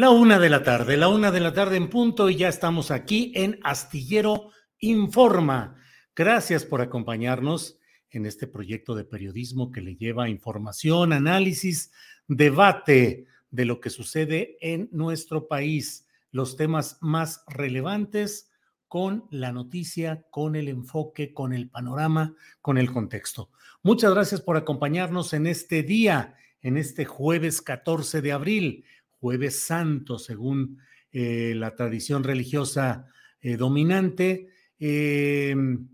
La una de la tarde, la una de la tarde en punto y ya estamos aquí en Astillero Informa. Gracias por acompañarnos en este proyecto de periodismo que le lleva información, análisis, debate de lo que sucede en nuestro país, los temas más relevantes con la noticia, con el enfoque, con el panorama, con el contexto. Muchas gracias por acompañarnos en este día, en este jueves 14 de abril jueves santo, según eh, la tradición religiosa eh, dominante. Em,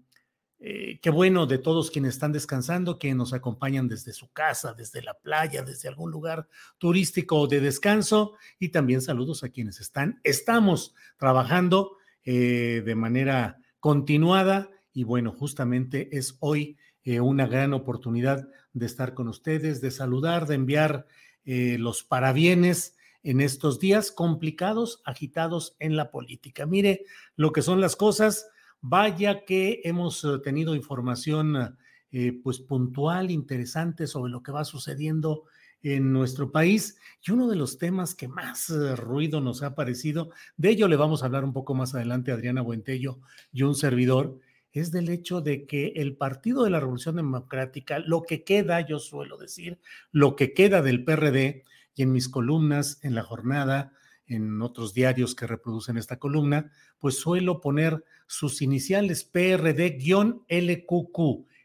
eh, qué bueno de todos quienes están descansando, que nos acompañan desde su casa, desde la playa, desde algún lugar turístico de descanso. Y también saludos a quienes están, estamos trabajando de manera continuada. Y bueno, justamente es hoy una gran oportunidad de estar con ustedes, de saludar, de enviar los parabienes en estos días complicados, agitados en la política. Mire lo que son las cosas. Vaya que hemos eh, tenido información eh, pues puntual, interesante sobre lo que va sucediendo en nuestro país. Y uno de los temas que más eh, ruido nos ha parecido, de ello le vamos a hablar un poco más adelante Adriana Buentello y un servidor, es del hecho de que el Partido de la Revolución Democrática, lo que queda, yo suelo decir, lo que queda del PRD, y en mis columnas, en la jornada, en otros diarios que reproducen esta columna, pues suelo poner sus iniciales PRD-LQQ,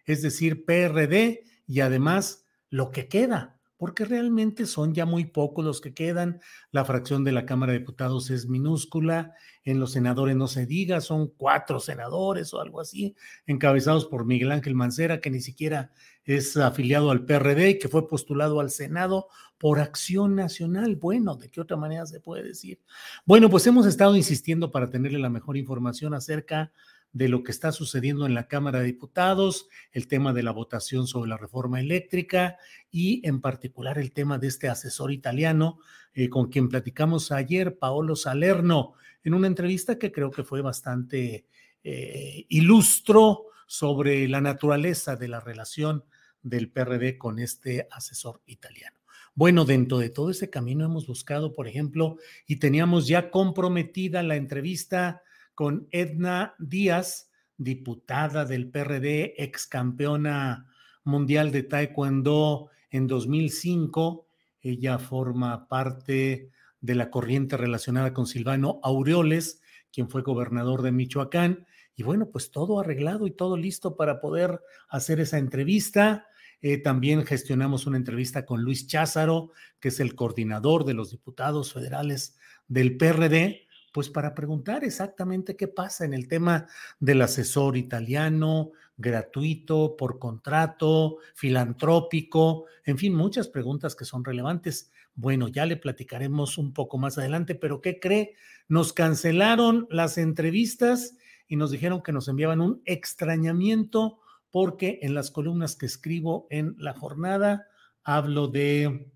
es decir, PRD y además lo que queda, porque realmente son ya muy pocos los que quedan. La fracción de la Cámara de Diputados es minúscula, en los senadores no se diga, son cuatro senadores o algo así, encabezados por Miguel Ángel Mancera, que ni siquiera es afiliado al PRD y que fue postulado al Senado por acción nacional. Bueno, ¿de qué otra manera se puede decir? Bueno, pues hemos estado insistiendo para tenerle la mejor información acerca de lo que está sucediendo en la Cámara de Diputados, el tema de la votación sobre la reforma eléctrica y en particular el tema de este asesor italiano eh, con quien platicamos ayer, Paolo Salerno, en una entrevista que creo que fue bastante eh, ilustro sobre la naturaleza de la relación del PRD con este asesor italiano. Bueno, dentro de todo ese camino hemos buscado, por ejemplo, y teníamos ya comprometida la entrevista con Edna Díaz, diputada del PRD, ex campeona mundial de Taekwondo en 2005. Ella forma parte de la corriente relacionada con Silvano Aureoles, quien fue gobernador de Michoacán. Y bueno, pues todo arreglado y todo listo para poder hacer esa entrevista. Eh, también gestionamos una entrevista con Luis Cházaro, que es el coordinador de los diputados federales del PRD, pues para preguntar exactamente qué pasa en el tema del asesor italiano, gratuito, por contrato, filantrópico, en fin, muchas preguntas que son relevantes. Bueno, ya le platicaremos un poco más adelante, pero ¿qué cree? Nos cancelaron las entrevistas y nos dijeron que nos enviaban un extrañamiento porque en las columnas que escribo en la jornada hablo de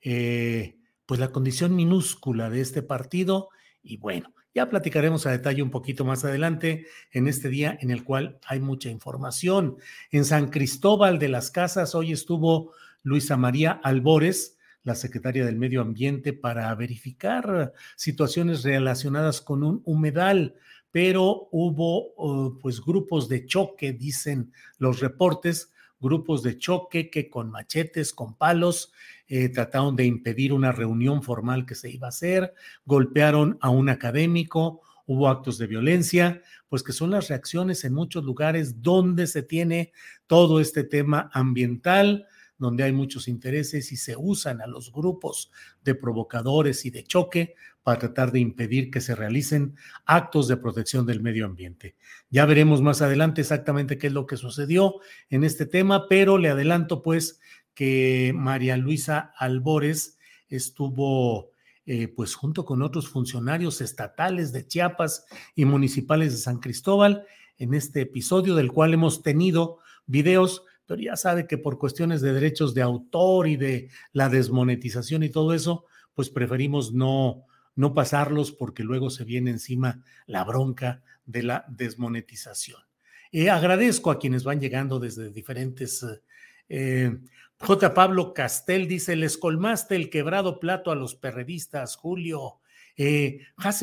eh, pues la condición minúscula de este partido y bueno, ya platicaremos a detalle un poquito más adelante en este día en el cual hay mucha información. En San Cristóbal de las Casas hoy estuvo Luisa María Albores, la secretaria del Medio Ambiente, para verificar situaciones relacionadas con un humedal, pero hubo uh, pues grupos de choque, dicen los reportes, grupos de choque que con machetes, con palos, eh, trataron de impedir una reunión formal que se iba a hacer, golpearon a un académico, hubo actos de violencia, pues que son las reacciones en muchos lugares donde se tiene todo este tema ambiental, donde hay muchos intereses y se usan a los grupos de provocadores y de choque para tratar de impedir que se realicen actos de protección del medio ambiente. Ya veremos más adelante exactamente qué es lo que sucedió en este tema, pero le adelanto pues que María Luisa Albores estuvo eh, pues junto con otros funcionarios estatales de Chiapas y municipales de San Cristóbal en este episodio del cual hemos tenido videos pero ya sabe que por cuestiones de derechos de autor y de la desmonetización y todo eso, pues preferimos no, no pasarlos porque luego se viene encima la bronca de la desmonetización. Eh, agradezco a quienes van llegando desde diferentes... Eh, J. Pablo Castel dice, les colmaste el quebrado plato a los perredistas, Julio. Eh,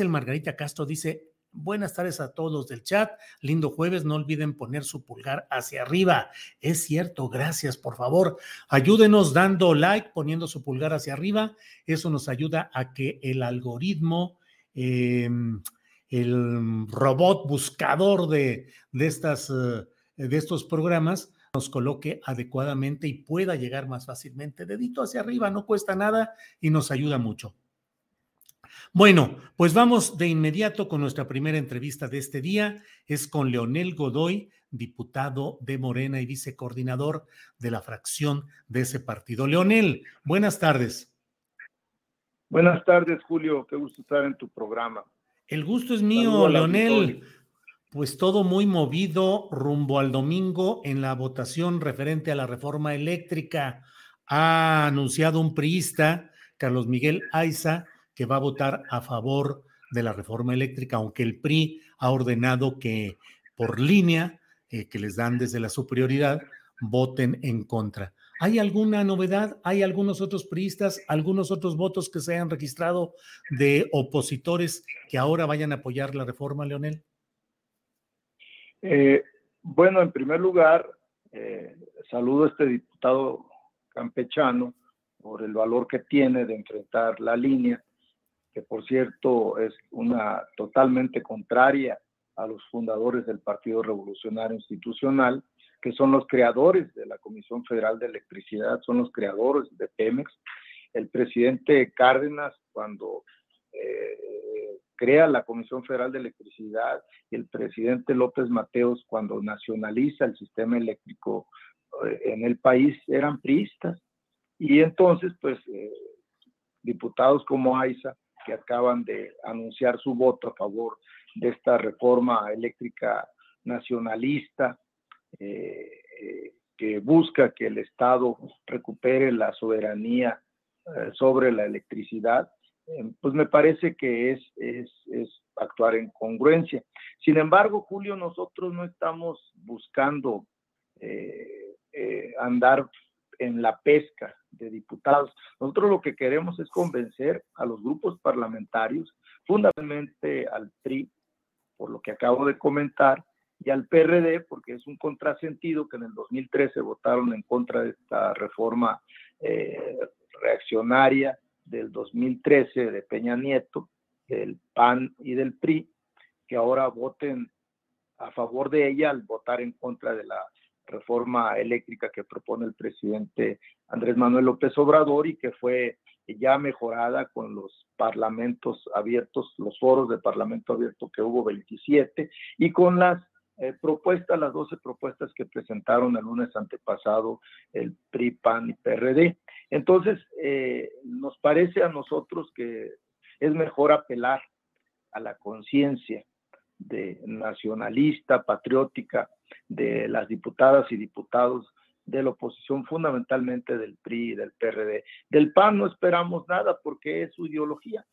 Margarita Castro dice, Buenas tardes a todos del chat. Lindo jueves. No olviden poner su pulgar hacia arriba. Es cierto, gracias. Por favor, ayúdenos dando like, poniendo su pulgar hacia arriba. Eso nos ayuda a que el algoritmo, em, el robot buscador de, de, estas, eh, de estos programas, nos coloque adecuadamente y pueda llegar más fácilmente. Dedito hacia arriba, no cuesta nada y nos ayuda mucho. Bueno, pues vamos de inmediato con nuestra primera entrevista de este día. Es con Leonel Godoy, diputado de Morena y vicecoordinador de la fracción de ese partido. Leonel, buenas tardes. Buenas tardes, Julio. Qué gusto estar en tu programa. El gusto es mío, Leonel. Pues todo muy movido rumbo al domingo en la votación referente a la reforma eléctrica. Ha anunciado un priista, Carlos Miguel Aiza, que va a votar a favor de la reforma eléctrica, aunque el PRI ha ordenado que por línea eh, que les dan desde la superioridad voten en contra. ¿Hay alguna novedad? ¿Hay algunos otros priistas, algunos otros votos que se hayan registrado de opositores que ahora vayan a apoyar la reforma, Leonel? Eh, bueno, en primer lugar, eh, saludo a este diputado campechano por el valor que tiene de enfrentar la línea que por cierto es una totalmente contraria a los fundadores del Partido Revolucionario Institucional, que son los creadores de la Comisión Federal de Electricidad, son los creadores de Pemex. El presidente Cárdenas, cuando eh, crea la Comisión Federal de Electricidad, y el presidente López Mateos, cuando nacionaliza el sistema eléctrico eh, en el país, eran priistas. Y entonces, pues, eh, diputados como Aiza que acaban de anunciar su voto a favor de esta reforma eléctrica nacionalista eh, eh, que busca que el Estado recupere la soberanía eh, sobre la electricidad, pues me parece que es, es, es, actuar en congruencia. Sin embargo, Julio, nosotros no estamos buscando andar en la pesca de diputados. Nosotros lo que queremos es convencer a los grupos parlamentarios, fundamentalmente al PRI, por lo que acabo de comentar, y al PRD, porque es un contrasentido que en el 2013 votaron en contra de esta reforma eh, reaccionaria del 2013 de Peña Nieto, del PAN y del PRI, que ahora voten a favor de ella al votar en contra de la reforma eléctrica que propone el presidente Andrés Manuel López Obrador y que fue ya mejorada con los parlamentos abiertos, los foros de parlamento abierto que hubo 27 y con las eh, propuestas, las 12 propuestas que presentaron el lunes antepasado el PRI, PAN y PRD. Entonces, eh, nos parece a nosotros que es mejor apelar a la conciencia de nacionalista, patriótica, de las diputadas y diputados de la oposición, fundamentalmente del PRI y del PRD. Del PAN no esperamos nada porque es su ideología,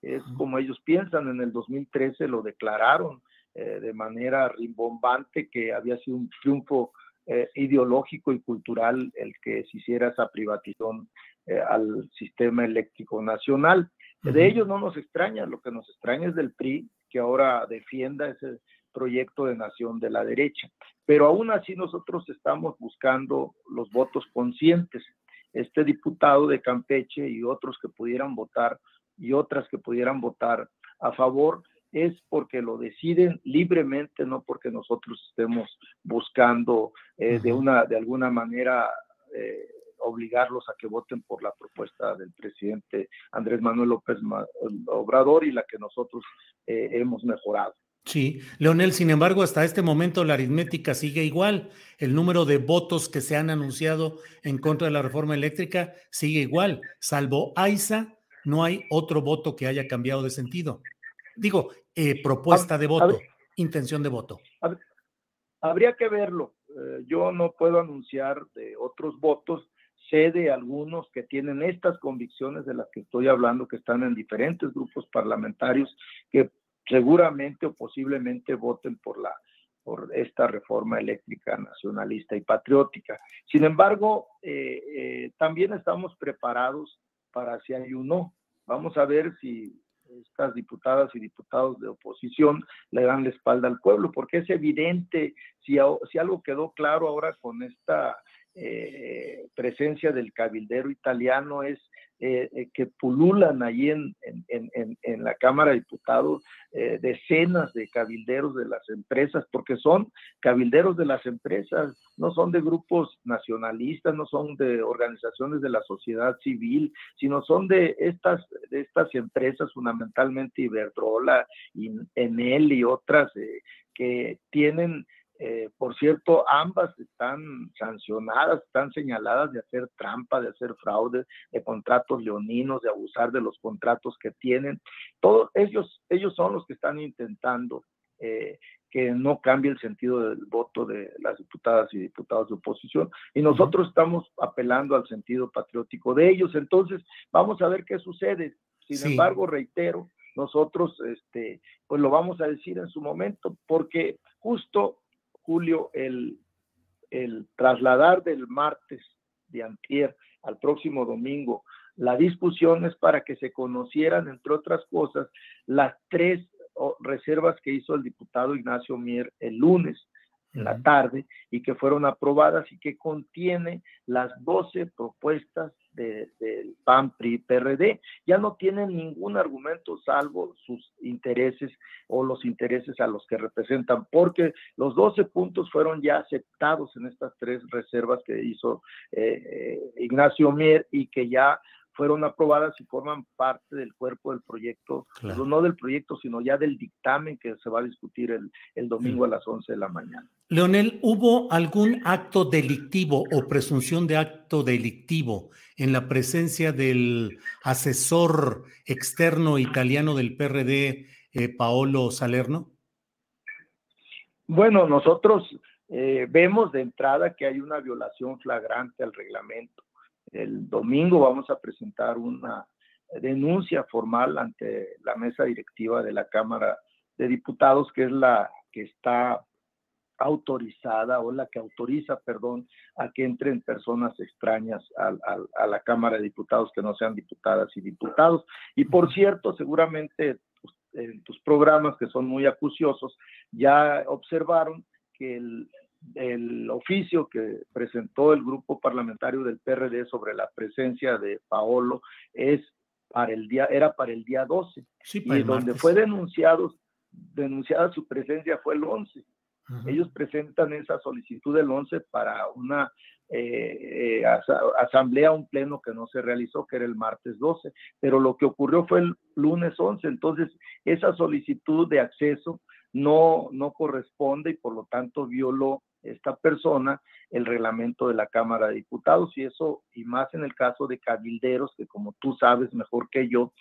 es como ellos piensan. En el 2013 lo declararon eh, de manera rimbombante que había sido un triunfo eh, ideológico y cultural el que se hiciera esa privatización eh, al sistema eléctrico nacional. De ellos no nos extraña, lo que nos extraña es del PRI, que ahora defienda ese proyecto de nación de la derecha. Pero aún así nosotros estamos buscando los votos conscientes. Este diputado de Campeche y otros que pudieran votar y otras que pudieran votar a favor es porque lo deciden libremente, no porque nosotros estemos buscando eh, de una de alguna manera eh, obligarlos a que voten por la propuesta del presidente Andrés Manuel López Obrador y la que nosotros eh, hemos mejorado. Sí, Leonel, sin embargo, hasta este momento la aritmética sigue igual. El número de votos que se han anunciado en contra de la reforma eléctrica sigue igual. Salvo AISA, no hay otro voto que haya cambiado de sentido. Digo, eh, propuesta de voto, intención de voto. Habría que verlo. Eh, yo no puedo anunciar de otros votos. Sé de algunos que tienen estas convicciones de las que estoy hablando, que están en diferentes grupos parlamentarios, que seguramente o posiblemente voten por la por esta reforma eléctrica nacionalista y patriótica. Sin embargo, eh, eh, también estamos preparados para si hay un no. Vamos a ver si estas diputadas y diputados de oposición le dan la espalda al pueblo, porque es evidente, si, si algo quedó claro ahora con esta eh, presencia del cabildero italiano es eh, eh, que pululan allí en, en, la Cámara de Diputados decenas de cabilderos de las empresas, porque son cabilderos de las empresas, no son de grupos nacionalistas, no son de organizaciones de la sociedad civil, sino son de estas, de estas empresas, fundamentalmente Iberdrola, Enel y otras, que tienen eh, por cierto, ambas están sancionadas, están señaladas de hacer trampa, de hacer fraude, de contratos leoninos, de abusar de los contratos que tienen. Todos ellos, ellos son los que están intentando eh, que no cambie el sentido del voto de las diputadas y diputados de oposición. Y nosotros estamos apelando al sentido patriótico de ellos. Entonces, vamos a ver qué sucede. Sin embargo, reitero, nosotros este, pues lo vamos a decir en su momento, porque justo Julio, el, el trasladar del martes de antier al próximo domingo, la discusión es para que se conocieran, entre otras cosas, las tres reservas que hizo el diputado Ignacio Mier el lunes en la tarde y que fueron aprobadas y que contiene las 12 propuestas del PAN, PRI, PRD. Ya no tienen ningún argumento salvo sus intereses o los intereses a los que representan, porque los 12 puntos fueron ya aceptados en estas tres reservas que hizo eh, eh, Ignacio Mier y que ya fueron aprobadas y forman parte del cuerpo del proyecto, no del proyecto, sino ya del dictamen que se va a discutir el, el domingo a las 11 de la mañana. Leonel, ¿hubo algún acto delictivo o presunción de acto delictivo en la presencia del asesor externo italiano del PRD, eh, Paolo Salerno? Bueno, nosotros eh, vemos de entrada que hay una violación flagrante al reglamento el domingo vamos a presentar una denuncia formal ante la mesa directiva de la Cámara de Diputados, que es la que está autorizada o la que autoriza, perdón, a que entren personas extrañas a, la Cámara de Diputados que no sean diputadas y diputados. Y por cierto, seguramente pues, en tus programas que son muy acuciosos ya observaron que el, el oficio que presentó el grupo parlamentario del PRD sobre la presencia de Paolo es para el día, era para el día 12. y donde fue denunciado, denunciada su presencia fue el 11. Ellos presentan esa solicitud del 11 para una eh, eh, asamblea, un pleno que no se realizó, que era el martes 12, pero lo que ocurrió fue el lunes 11. Entonces, esa solicitud de acceso no, no corresponde y por lo tanto violó esta persona el reglamento de la Cámara de Diputados y eso, y más en el caso de cabilderos, que como tú sabes mejor que yo,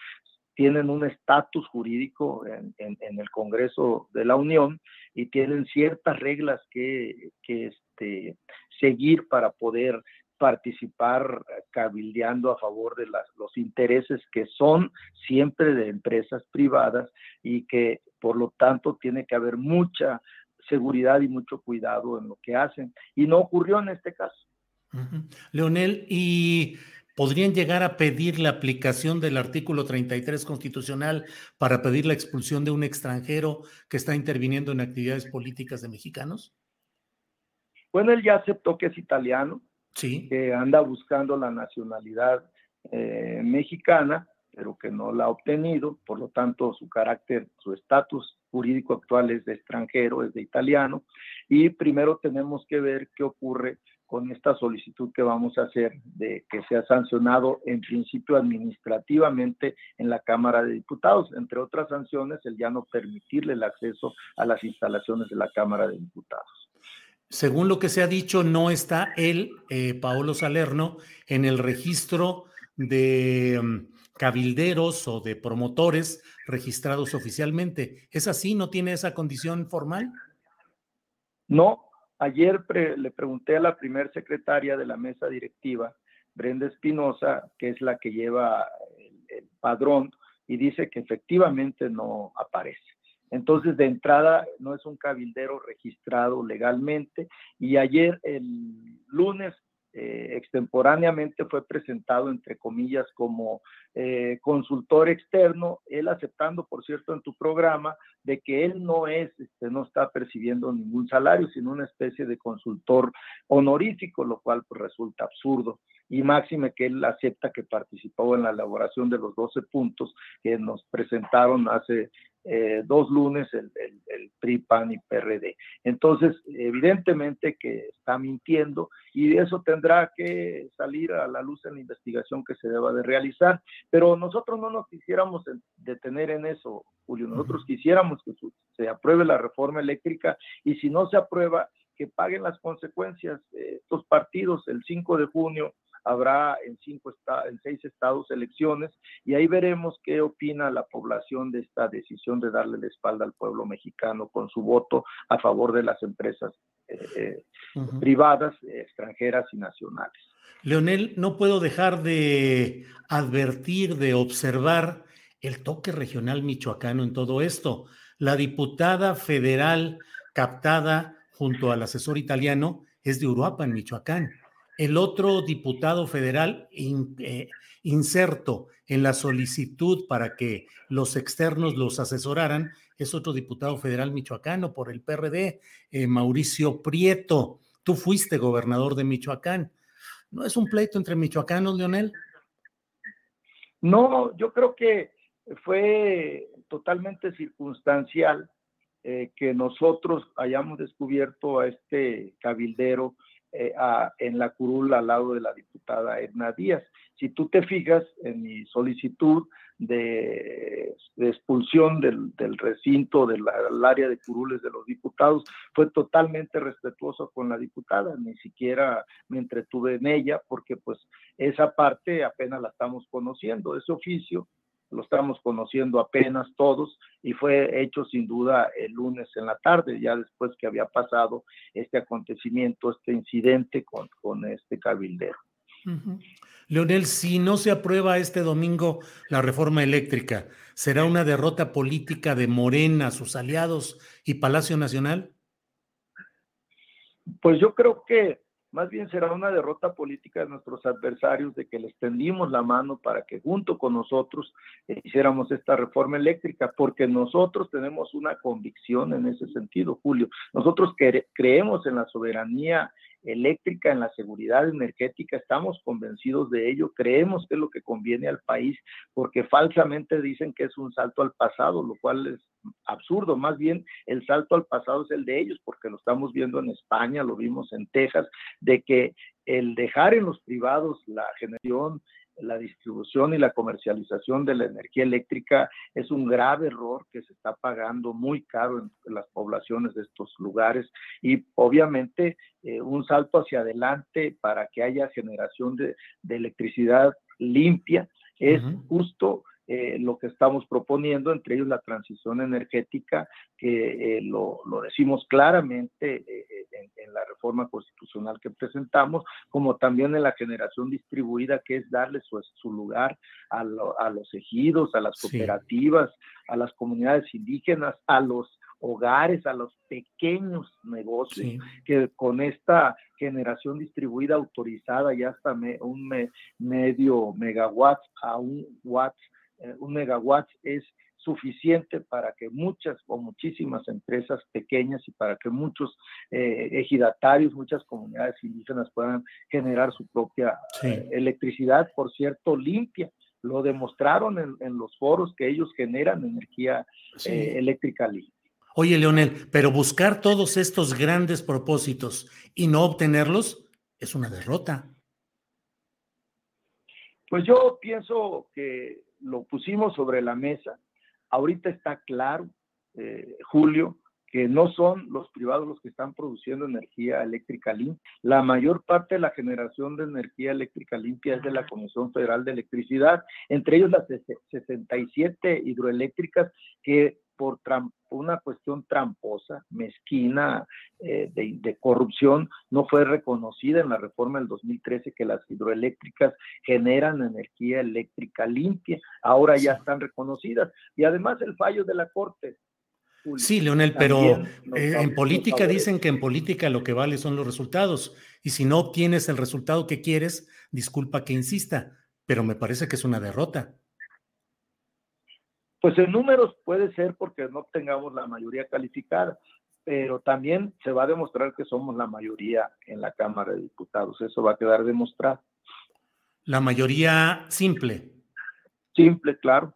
tienen un estatus jurídico en, el Congreso de la Unión y tienen ciertas reglas que, que este, seguir para poder participar cabildeando a favor de los intereses que son siempre de empresas privadas y que por lo tanto tiene que haber mucha seguridad y mucho cuidado en lo que hacen. Y no ocurrió en este caso. Leonel, ¿y podrían llegar a pedir la aplicación del artículo 33 constitucional para pedir la expulsión de un extranjero que está interviniendo en actividades políticas de mexicanos? Bueno, él ya aceptó que es italiano, sí. que anda buscando la nacionalidad eh, mexicana, pero que no la ha obtenido, por lo tanto su carácter, su estatus jurídico actual es de extranjero, es de italiano, y primero tenemos que ver qué ocurre con esta solicitud que vamos a hacer de que sea sancionado en principio administrativamente en la Cámara de Diputados, entre otras sanciones, el ya no permitirle el acceso a las instalaciones de la Cámara de Diputados. Según lo que se ha dicho, no está él, eh, Paolo Salerno, en el registro de mm, cabilderos o de promotores registrados oficialmente. ¿Es así? ¿No tiene esa condición formal? No, ayer le pregunté a la primer secretaria de la mesa directiva, Brenda Espinosa, que es la que lleva el, padrón, y dice que efectivamente no aparece. Entonces, de entrada, no es un cabildero registrado legalmente. Y ayer, el lunes, eh, extemporáneamente fue presentado, entre comillas, como eh, consultor externo, él aceptando, por cierto, en tu programa, de que él no es, este, no está percibiendo ningún salario, sino una especie de consultor honorífico, lo cual pues, resulta absurdo. Y máxime que él acepta que participó en la elaboración de los 12 puntos que nos presentaron hace eh, dos lunes el, el, PRI, PAN y PRD. Entonces, evidentemente que está mintiendo y eso tendrá que salir a la luz en la investigación que se deba de realizar. Pero nosotros no nos quisiéramos detener en eso, Julio. Nosotros quisiéramos que se apruebe la reforma eléctrica y si no se aprueba, que paguen las consecuencias estos partidos el 5 de junio habrá en, cinco en seis estados elecciones y ahí veremos qué opina la población de esta decisión de darle la espalda al pueblo mexicano con su voto a favor de las empresas eh, eh, privadas, extranjeras y nacionales. Leonel, no puedo dejar de advertir, de observar el toque regional michoacano en todo esto. La diputada federal captada junto al asesor italiano es de Uruapan, Michoacán. El otro diputado federal eh, inserto en la solicitud para que los externos los asesoraran es otro diputado federal michoacano por el PRD, eh, Mauricio Prieto. Tú fuiste gobernador de Michoacán. ¿No es un pleito entre michoacanos, Leonel? No, yo creo que fue totalmente circunstancial eh, que nosotros hayamos descubierto a este cabildero eh, en la curul al lado de la diputada Edna Díaz. Si tú te fijas en mi solicitud de, expulsión del, recinto del, área de curules de los diputados, fue totalmente respetuoso con la diputada, ni siquiera me entretuve en ella, porque pues esa parte apenas la estamos conociendo, ese oficio lo estamos conociendo apenas todos y fue hecho sin duda el lunes en la tarde, ya después que había pasado este acontecimiento, este incidente con, con este cabildero. Leonel, si no se aprueba este domingo la reforma eléctrica, ¿será una derrota política de Morena, sus aliados y Palacio Nacional? Pues yo creo que más bien será una derrota política de nuestros adversarios de que les tendimos la mano para que junto con nosotros hiciéramos esta reforma eléctrica, porque nosotros tenemos una convicción en ese sentido, Julio. Nosotros creemos en la soberanía eléctrica, en la seguridad energética, estamos convencidos de ello, creemos que es lo que conviene al país, porque falsamente dicen que es un salto al pasado, lo cual es absurdo, más bien el salto al pasado es el de ellos, porque lo estamos viendo en España, lo vimos en Texas, de que el dejar en los privados la generación la distribución y la comercialización de la energía eléctrica es un grave error que se está pagando muy caro en, las poblaciones de estos lugares. Y obviamente eh, un salto hacia adelante para que haya generación de, electricidad limpia es justo eh, lo que estamos proponiendo, entre ellos la transición energética, que eh, lo, decimos claramente eh, en, la reforma constitucional que presentamos, como también en la generación distribuida, que es darle su, lugar a, los ejidos, a las cooperativas, a las comunidades indígenas, a los hogares, a los pequeños negocios, que con esta generación distribuida autorizada ya hasta un medio megawatt a un watt eh, un megawatt es suficiente para que muchas o muchísimas empresas pequeñas y para que muchos eh, ejidatarios, muchas comunidades indígenas puedan generar su propia eh, electricidad, por cierto, limpia. Lo demostraron en, los foros que ellos generan energía eléctrica limpia. Oye, Leonel, pero buscar todos estos grandes propósitos y no obtenerlos es una derrota. Pues yo pienso que lo pusimos sobre la mesa. Ahorita está claro, eh, Julio, que no son los privados los que están produciendo energía eléctrica limpia. La mayor parte de la generación de energía eléctrica limpia es de la Comisión Federal de Electricidad, entre ellos las 67 hidroeléctricas que por una cuestión tramposa, mezquina, eh, de, corrupción, no fue reconocida en la reforma del 2013 que las hidroeléctricas generan energía eléctrica limpia. Ahora ya están reconocidas. Y además el fallo de la Corte. sí, Leonel, pero eh, en política dicen que en política lo que vale son los resultados. Y si no obtienes el resultado que quieres, disculpa que insista, pero me parece que es una derrota. Pues en números puede ser porque no tengamos la mayoría calificada, pero también se va a demostrar que somos la mayoría en la Cámara de Diputados. Eso va a quedar demostrado. La mayoría simple. Simple, claro.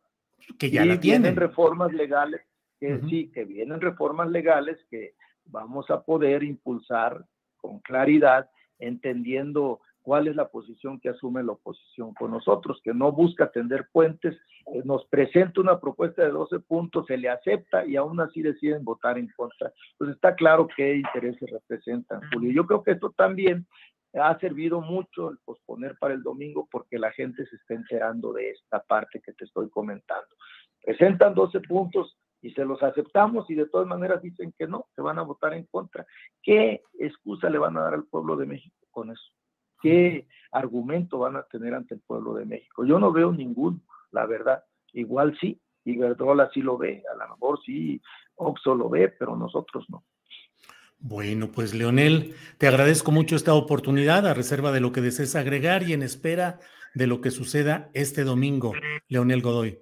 Que ya la tienen. Vienen reformas legales, que sí, que vienen reformas legales que vamos a poder impulsar con claridad, entendiendo cuál es la posición que asume la oposición con nosotros, que no busca tender puentes, eh, nos presenta una propuesta de 12 puntos, se le acepta y aún así deciden votar en contra. Pues está claro qué intereses representan, Julio. Yo creo que esto también ha servido mucho el posponer para el domingo porque la gente se está enterando de esta parte que te estoy comentando. Presentan 12 puntos y se los aceptamos y de todas maneras dicen que no, que van a votar en contra. ¿Qué excusa le van a dar al pueblo de México con eso? ¿Qué argumento van a tener ante el pueblo de México? Yo no veo ninguno, la verdad. Igual sí, Iberdrola sí lo ve, a lo mejor sí, Oxo lo ve, pero nosotros no. Bueno, pues Leonel, te agradezco mucho esta oportunidad a reserva de lo que desees agregar y en espera de lo que suceda este domingo. Leonel Godoy.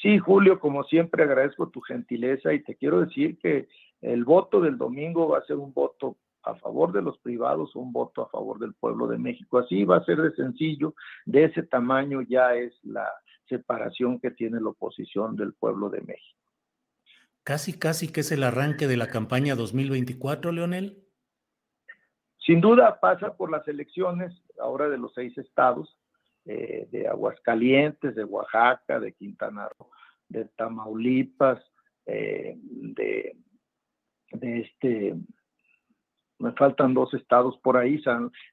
Sí, Julio, como siempre agradezco tu gentileza y te quiero decir que el voto del domingo va a ser un voto a favor de los privados un voto a favor del pueblo de México. Así va a ser de sencillo, de ese tamaño ya es la separación que tiene la oposición del pueblo de México. Casi, casi que es el arranque de la campaña 2024, Leonel. Sin duda pasa por las elecciones ahora de los seis estados, eh, de Aguascalientes, de Oaxaca, de Quintana Roo, de Tamaulipas, eh, de, de este me faltan dos estados por ahí,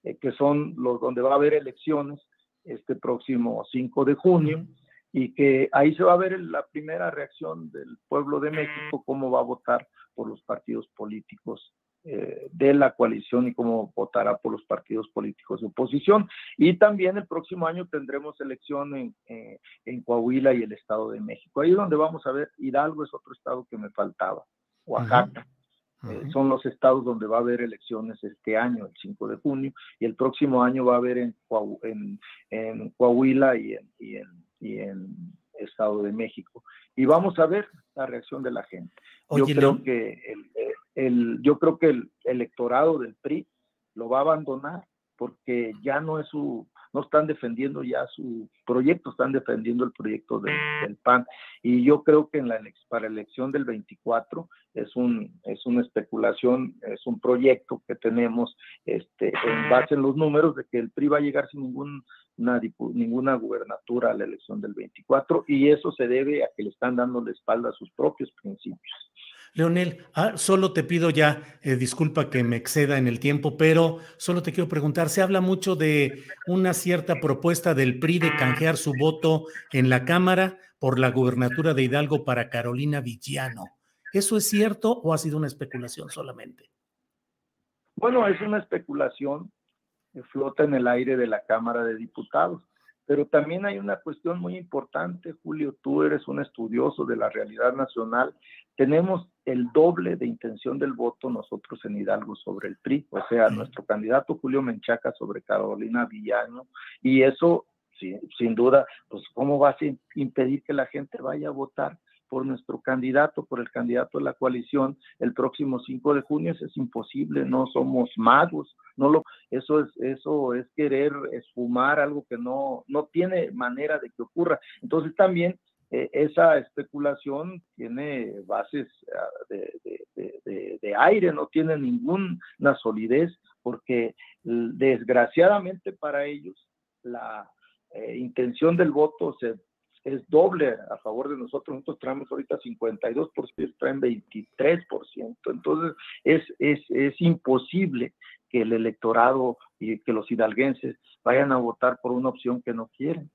eh, que son los donde va a haber elecciones este próximo 5 de junio y que ahí se va a ver la primera reacción del pueblo de México, cómo va a votar por los partidos políticos eh, de la coalición y cómo votará por los partidos políticos de oposición. Y también el próximo año tendremos elección en, eh, en Coahuila y el Estado de México. Ahí es donde vamos a ver, Hidalgo es otro estado que me faltaba, Oaxaca. Eh, son los estados donde va a haber elecciones este año, el 5 de junio, y el próximo año va a haber en, en, Coahuila y en, y en, y en Estado de México. Y vamos a ver la reacción de la gente. yo creo que el, el, yo creo que el electorado del PRI lo va a abandonar porque ya no es su no están defendiendo ya su proyecto, están defendiendo el proyecto del PAN. Y yo creo que en la para la elección del 24 es un es una especulación, es un proyecto que tenemos este en base en los números de que el PRI va a llegar sin ningún ninguna gubernatura a la elección del 24 y eso se debe a que le están dando la espalda a sus propios principios. Leonel, ah, solo te pido ya, eh, disculpa que me exceda en el tiempo, pero solo te quiero preguntar, se habla mucho de una cierta propuesta del PRI de canjear su voto en la Cámara por la gubernatura de Hidalgo para Carolina Villano. ¿Eso es cierto o ha sido una especulación solamente? Bueno, es una especulación que flota en el aire de la Cámara de Diputados. Pero también hay una cuestión muy importante, Julio, tú eres un estudioso de la realidad nacional. Tenemos el doble de intención del voto nosotros en Hidalgo sobre el PRI, o sea, nuestro candidato Julio Menchaca sobre Carolina Villano, y eso, sin duda, pues ¿cómo vas a impedir que la gente vaya a votar? Por nuestro candidato, por el candidato de la coalición el próximo 5 de junio, es imposible, no somos magos, no lo, eso es, eso es querer esfumar algo que no, no tiene manera de que ocurra. Entonces también eh, esa especulación tiene bases ah, de, de, aire, no tiene ninguna solidez, porque desgraciadamente para ellos la eh, intención del voto se es doble a favor de nosotros. Nosotros traemos ahorita 52%, traen 23%. Entonces, es, es, es imposible que el electorado y que los hidalguenses vayan a votar por una opción que no quieren.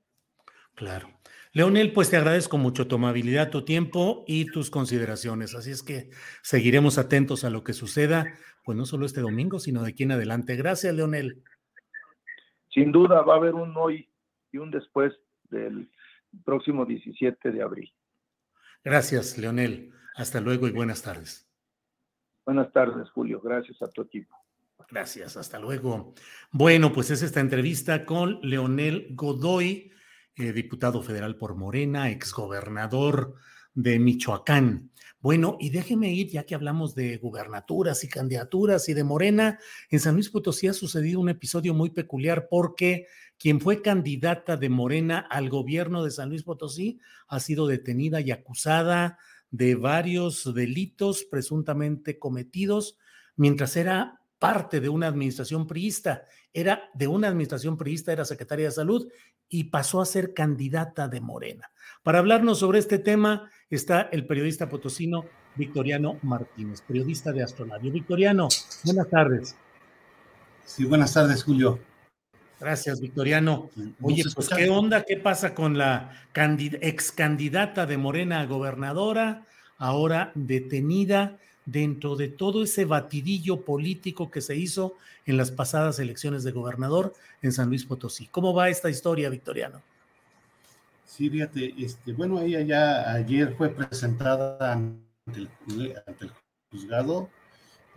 Claro. Leonel, pues te agradezco mucho tu amabilidad, tu tiempo y tus consideraciones. Así es que seguiremos atentos a lo que suceda, pues no solo este domingo, sino de aquí en adelante. Gracias, Leonel. Sin duda, va a haber un hoy y un después del próximo 17 de abril. Gracias, Leonel. Hasta luego y buenas tardes. Buenas tardes, Julio. Gracias a tu equipo. Gracias, hasta luego. Bueno, pues es esta entrevista con Leonel Godoy, eh, diputado federal por Morena, exgobernador de Michoacán. Bueno, y déjeme ir, ya que hablamos de gubernaturas y candidaturas y de Morena, en San Luis Potosí ha sucedido un episodio muy peculiar porque quien fue candidata de Morena al gobierno de San Luis Potosí ha sido detenida y acusada de varios delitos presuntamente cometidos mientras era parte de una administración priista, era de una administración priista, era secretaria de salud y pasó a ser candidata de Morena. Para hablarnos sobre este tema está el periodista potosino Victoriano Martínez, periodista de Astrolabio. Victoriano, buenas tardes. Sí, buenas tardes, Julio. Gracias, Victoriano. Oye, pues, ¿qué onda? ¿Qué pasa con la ex candidata de Morena a gobernadora, ahora detenida dentro de todo ese batidillo político que se hizo en las pasadas elecciones de gobernador en San Luis Potosí? ¿Cómo va esta historia, Victoriano? Sí, fíjate, este, bueno, ella ya ayer fue presentada ante el, juzgado,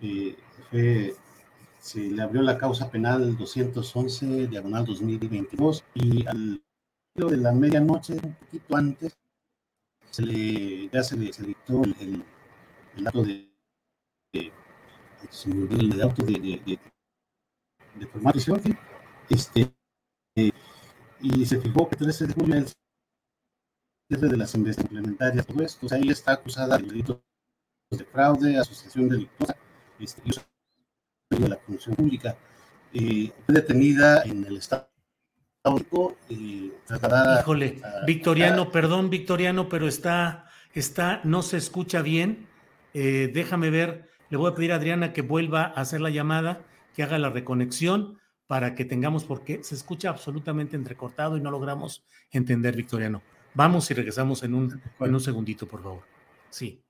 eh, fue se le abrió la causa penal 211, diagonal 2022, y al de la medianoche, un poquito antes, se le, ya se le, dictó el, el, acto de, de, el acto de, de, de formación, este, eh, y se fijó que 13 de julio es de las investigaciones complementarias, todo esto, o sea, ella está acusada de delitos de fraude, asociación delictuosa, este, de la función pública. Eh, fue detenida en el estado y Híjole, Victoriano, perdón, Victoriano, pero está, está, no se escucha bien. Eh, déjame ver, le voy a pedir a Adriana que vuelva a hacer la llamada, que haga la reconexión para que tengamos, porque se escucha absolutamente entrecortado y no logramos entender, Victoriano. Vamos y regresamos en un, en un segundito, por favor. Sí.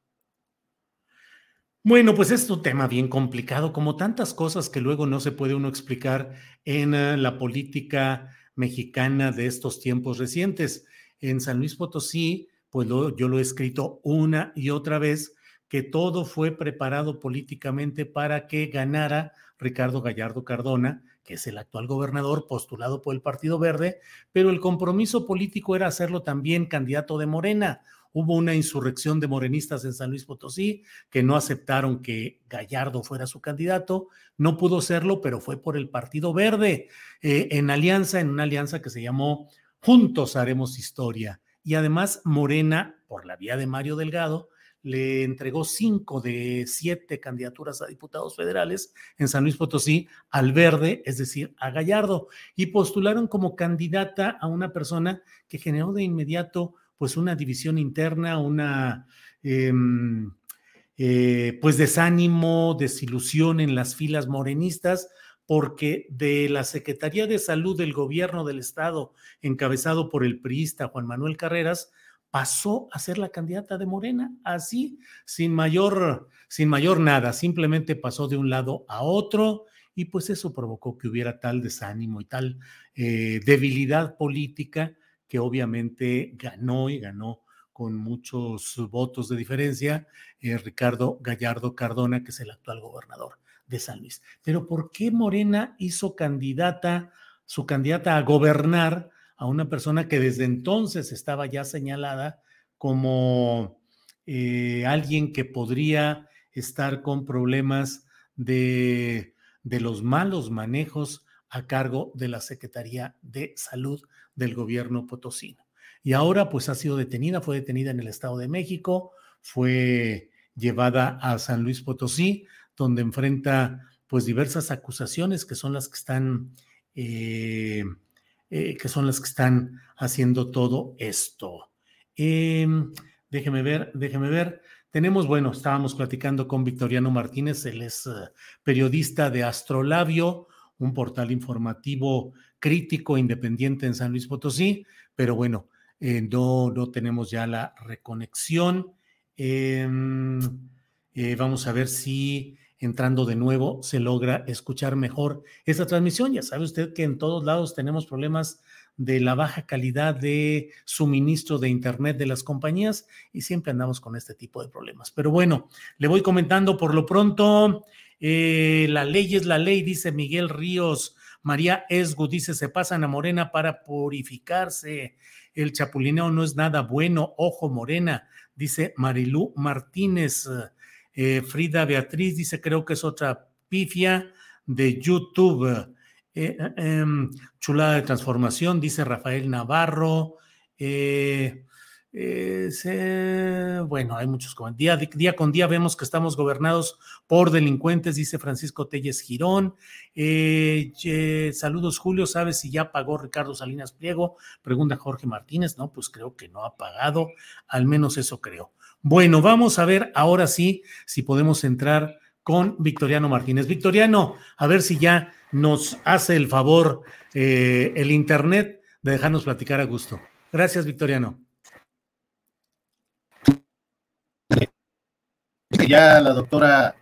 Bueno, pues es un tema bien complicado, como tantas cosas que luego no se puede uno explicar en eh, la política mexicana de estos tiempos recientes. En San Luis Potosí, pues yo lo he escrito una y otra vez, que todo fue preparado políticamente para que ganara Ricardo Gallardo Cardona, que es el actual gobernador postulado por el Partido Verde, pero el compromiso político era hacerlo también candidato de Morena hubo una insurrección de morenistas en San Luis Potosí que no aceptaron que Gallardo fuera su candidato. No pudo serlo, pero fue por el Partido Verde, eh, en alianza, en una alianza que se llamó Juntos Haremos Historia. Y además Morena, por la vía de Mario Delgado, le entregó cinco de siete candidaturas a diputados federales en San Luis Potosí al verde, es decir, a Gallardo, y postularon como candidata a una persona que generó de inmediato pues una división interna, una em, eh, pues desánimo, desilusión en las filas morenistas, porque de la Secretaría de Salud del Gobierno del Estado, encabezado por el priista Juan Manuel Carreras, pasó a ser la candidata de Morena, así, sin mayor, sin mayor nada, simplemente pasó de un lado a otro y pues eso provocó que hubiera tal desánimo y tal eh, debilidad política que obviamente ganó y ganó con muchos votos de diferencia eh, Ricardo Gallardo Cardona, que es el actual gobernador de San Luis. Pero ¿por qué Morena hizo candidata, su candidata a gobernar a una persona que desde entonces estaba ya señalada como eh, alguien que podría estar con problemas de, de los malos manejos a cargo de la Secretaría de Salud del gobierno potosino. Y ahora pues ha sido detenida, fue detenida en el Estado de México, fue llevada a San Luis Potosí, donde enfrenta pues diversas acusaciones que son las que están eh, eh, que son las que están haciendo todo esto. Em, déjeme ver, déjeme ver. Tenemos, bueno, estábamos platicando con Victoriano Martínez, él es eh, periodista de Astrolabio, un portal informativo crítico independiente en San Luis Potosí, pero bueno, eh, no, no tenemos ya la reconexión. Em, vamos a ver si entrando de nuevo se logra escuchar mejor esa transmisión. Ya sabe usted que en todos lados tenemos problemas de la baja calidad de suministro de Internet de las compañías y siempre andamos con este tipo de problemas. Pero bueno, le voy comentando por lo pronto, eh, la ley es la ley, dice Miguel Ríos. María Esgu dice, se pasan a Morena para purificarse. El chapulineo no es nada bueno. Ojo, Morena, dice Marilú Martínez. Eh, Frida Beatriz dice, creo que es otra pifia de YouTube. Eh, eh, em, chulada de transformación, dice Rafael Navarro. Bueno, hay muchos. Día, día, con día vemos que estamos gobernados por delincuentes, dice Francisco Telles Girón. saludos, Julio. ¿Sabes si ya pagó Ricardo Salinas Pliego? Pregunta Jorge Martínez. No, pues creo que no ha pagado. Al menos eso creo. Bueno, vamos a ver ahora sí si podemos entrar con Victoriano Martínez. Victoriano, a ver si ya nos hace el favor eh, el Internet de dejarnos platicar a gusto. Gracias, Victoriano. Ya la doctora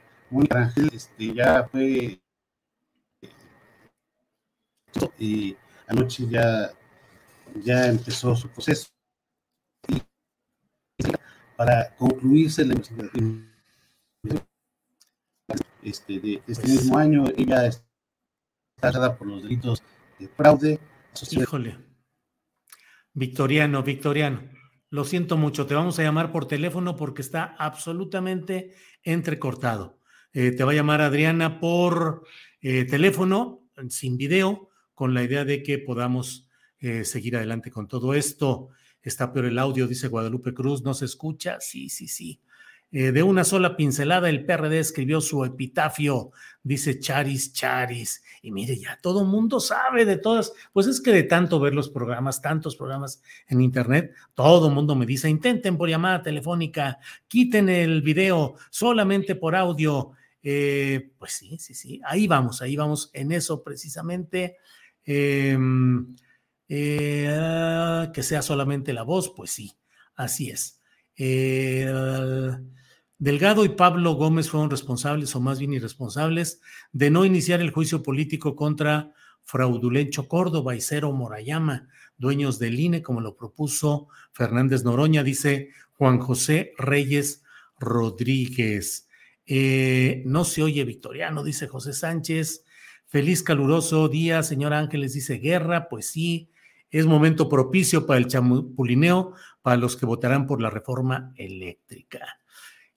Ángel este, ya fue y anoche ya, ya empezó su proceso para concluirse la investigación este, de este mismo año. Ella está casada por los delitos de fraude. Híjole. Victoriano, Victoriano, lo siento mucho, te vamos a llamar por teléfono porque está absolutamente entrecortado. Eh, te va a llamar Adriana por eh, teléfono, sin video, con la idea de que podamos eh, seguir adelante con todo esto. Está peor el audio, dice Guadalupe Cruz, ¿no se escucha? Sí, sí, sí. Eh, de una sola pincelada, el PRD escribió su epitafio, dice Charis, Charis. Y mire, ya todo mundo sabe de todas. Pues es que de tanto ver los programas, tantos programas en Internet, todo mundo me dice, intenten por llamada telefónica, quiten el video solamente por audio. Eh, pues sí, sí, sí, ahí vamos, ahí vamos en eso precisamente. Eh, eh, que sea solamente la voz, pues sí, así es. Delgado y Pablo Gómez fueron responsables, o más bien irresponsables, de no iniciar el juicio político contra Fraudulencho Córdoba y Cero Morayama, dueños del INE, como lo propuso Fernández Noroña, dice Juan José Reyes Rodríguez. Eh, no se oye victoriano, dice José Sánchez. Feliz caluroso día, señor Ángeles, dice guerra, pues sí, es momento propicio para el chamupulineo para los que votarán por la reforma eléctrica.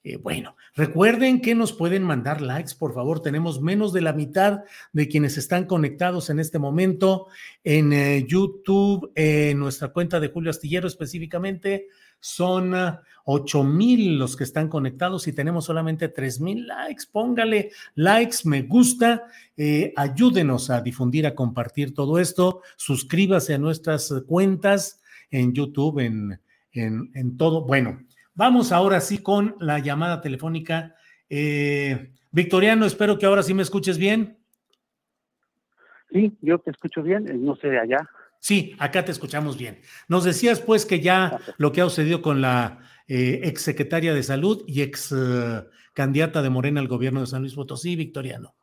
Eh, bueno, recuerden que nos pueden mandar likes, por favor. Tenemos menos de la mitad de quienes están conectados en este momento en eh, YouTube, en nuestra cuenta de Julio Astillero específicamente. Son ah, ocho mil los que están conectados y tenemos solamente tres mil likes. Póngale likes, me gusta. Eh, ayúdenos a difundir, a compartir todo esto. Suscríbase a nuestras cuentas en YouTube, en, en, en todo. Bueno, Vamos ahora sí con la llamada telefónica. Eh, Victoriano, espero que ahora sí me escuches bien. Sí, yo te escucho bien, eh, no sé de allá. Sí, acá te escuchamos bien. Nos decías pues que ya lo que ha sucedido con la eh, ex secretaria de salud y ex candidata de Morena al gobierno de San Luis Potosí, Victoriano.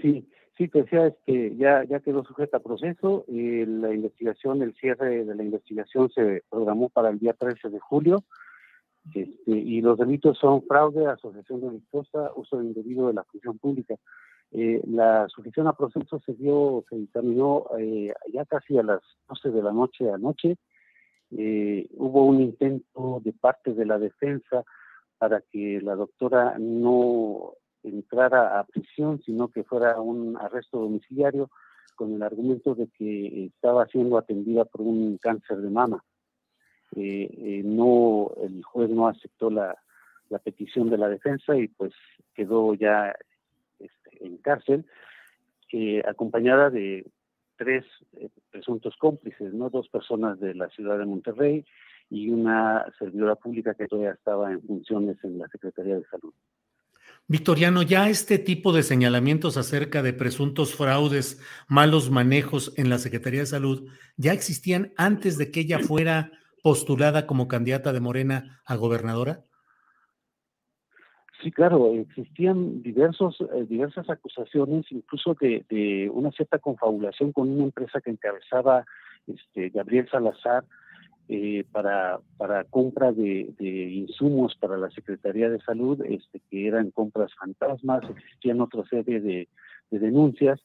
Sí, Sí, te decía, este, ya, ya quedó sujeta a proceso. y la investigación, el cierre de la investigación se programó para el día 13 de julio. Este, y los delitos son fraude, asociación delictuosa, uso indebido de la función pública. Eh, la sujeción a proceso se dio, se dictaminó eh, ya casi a las 12 de la noche anoche. Eh, hubo un intento de parte de la defensa para que la doctora no entrara a prisión, sino que fuera un arresto domiciliario con el argumento de que estaba siendo atendida por un cáncer de mama. Eh, eh, no, el juez no aceptó la, petición de la defensa y pues quedó ya este, en cárcel, eh, acompañada de tres presuntos cómplices, no dos personas de la ciudad de Monterrey y una servidora pública que todavía estaba en funciones en la Secretaría de Salud. Victoriano, ya este tipo de señalamientos acerca de presuntos fraudes, malos manejos en la Secretaría de Salud, ya existían antes de que ella fuera postulada como candidata de Morena a gobernadora? Sí, claro, existían diversos, eh, diversas acusaciones, incluso de, una cierta confabulación con una empresa que encabezaba este, Gabriel Salazar, eh, para, para compra de, insumos para la Secretaría de Salud, este, que eran compras fantasmas, existían otra serie de, denuncias,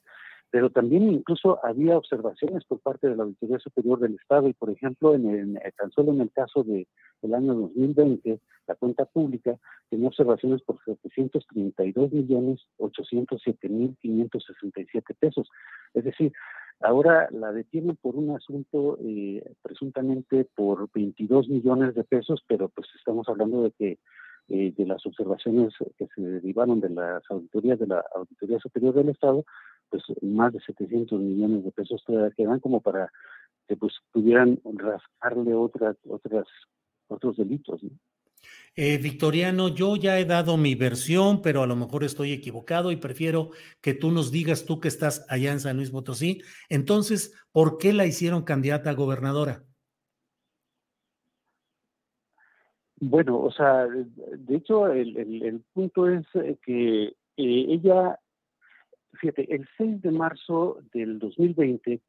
pero también incluso había observaciones por parte de la Auditoría Superior del Estado y, por ejemplo, en el, tan solo en el caso de, del año 2020, la cuenta pública tenía observaciones por 732 millones 807 mil 567 pesos. Es decir, Ahora la detienen por un asunto eh, presuntamente por 22 millones de pesos, pero pues estamos hablando de que eh, de las observaciones que se derivaron de las auditorías de la Auditoría Superior del Estado, pues más de 700 millones de pesos todavía quedan como para que pues pudieran rascarle otras otras otros delitos. ¿no? Eh, Victoriano, yo ya he dado mi versión, pero a lo mejor estoy equivocado y prefiero que tú nos digas, tú que estás allá en San Luis Potosí, entonces, ¿por qué la hicieron candidata a gobernadora? Bueno, o sea, de hecho, el, punto es eh, que eh, ella, fíjate, el 6 de marzo del 2020,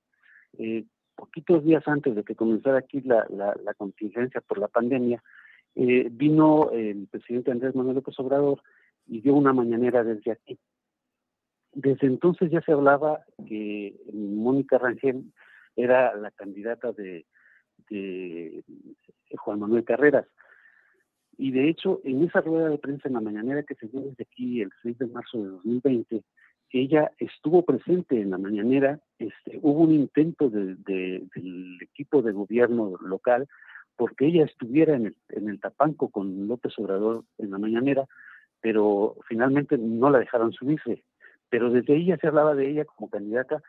poquitos días antes de que comenzara aquí la contingencia por la pandemia, eh, vino el presidente Andrés Manuel López Obrador y dio una mañanera desde aquí. Desde entonces ya se hablaba que Mónica Rangel era la candidata de, Juan Manuel Carreras. Y de hecho, en esa rueda de prensa en la mañanera que se dio desde aquí el 6 de marzo de 2020, ella estuvo presente en la mañanera, este, hubo un intento del equipo de gobierno local porque ella estuviera en el, en el Tapanco con López Obrador en la mañanera, pero finalmente no la dejaron subirse. Pero desde ahí ya se hablaba de ella como candidata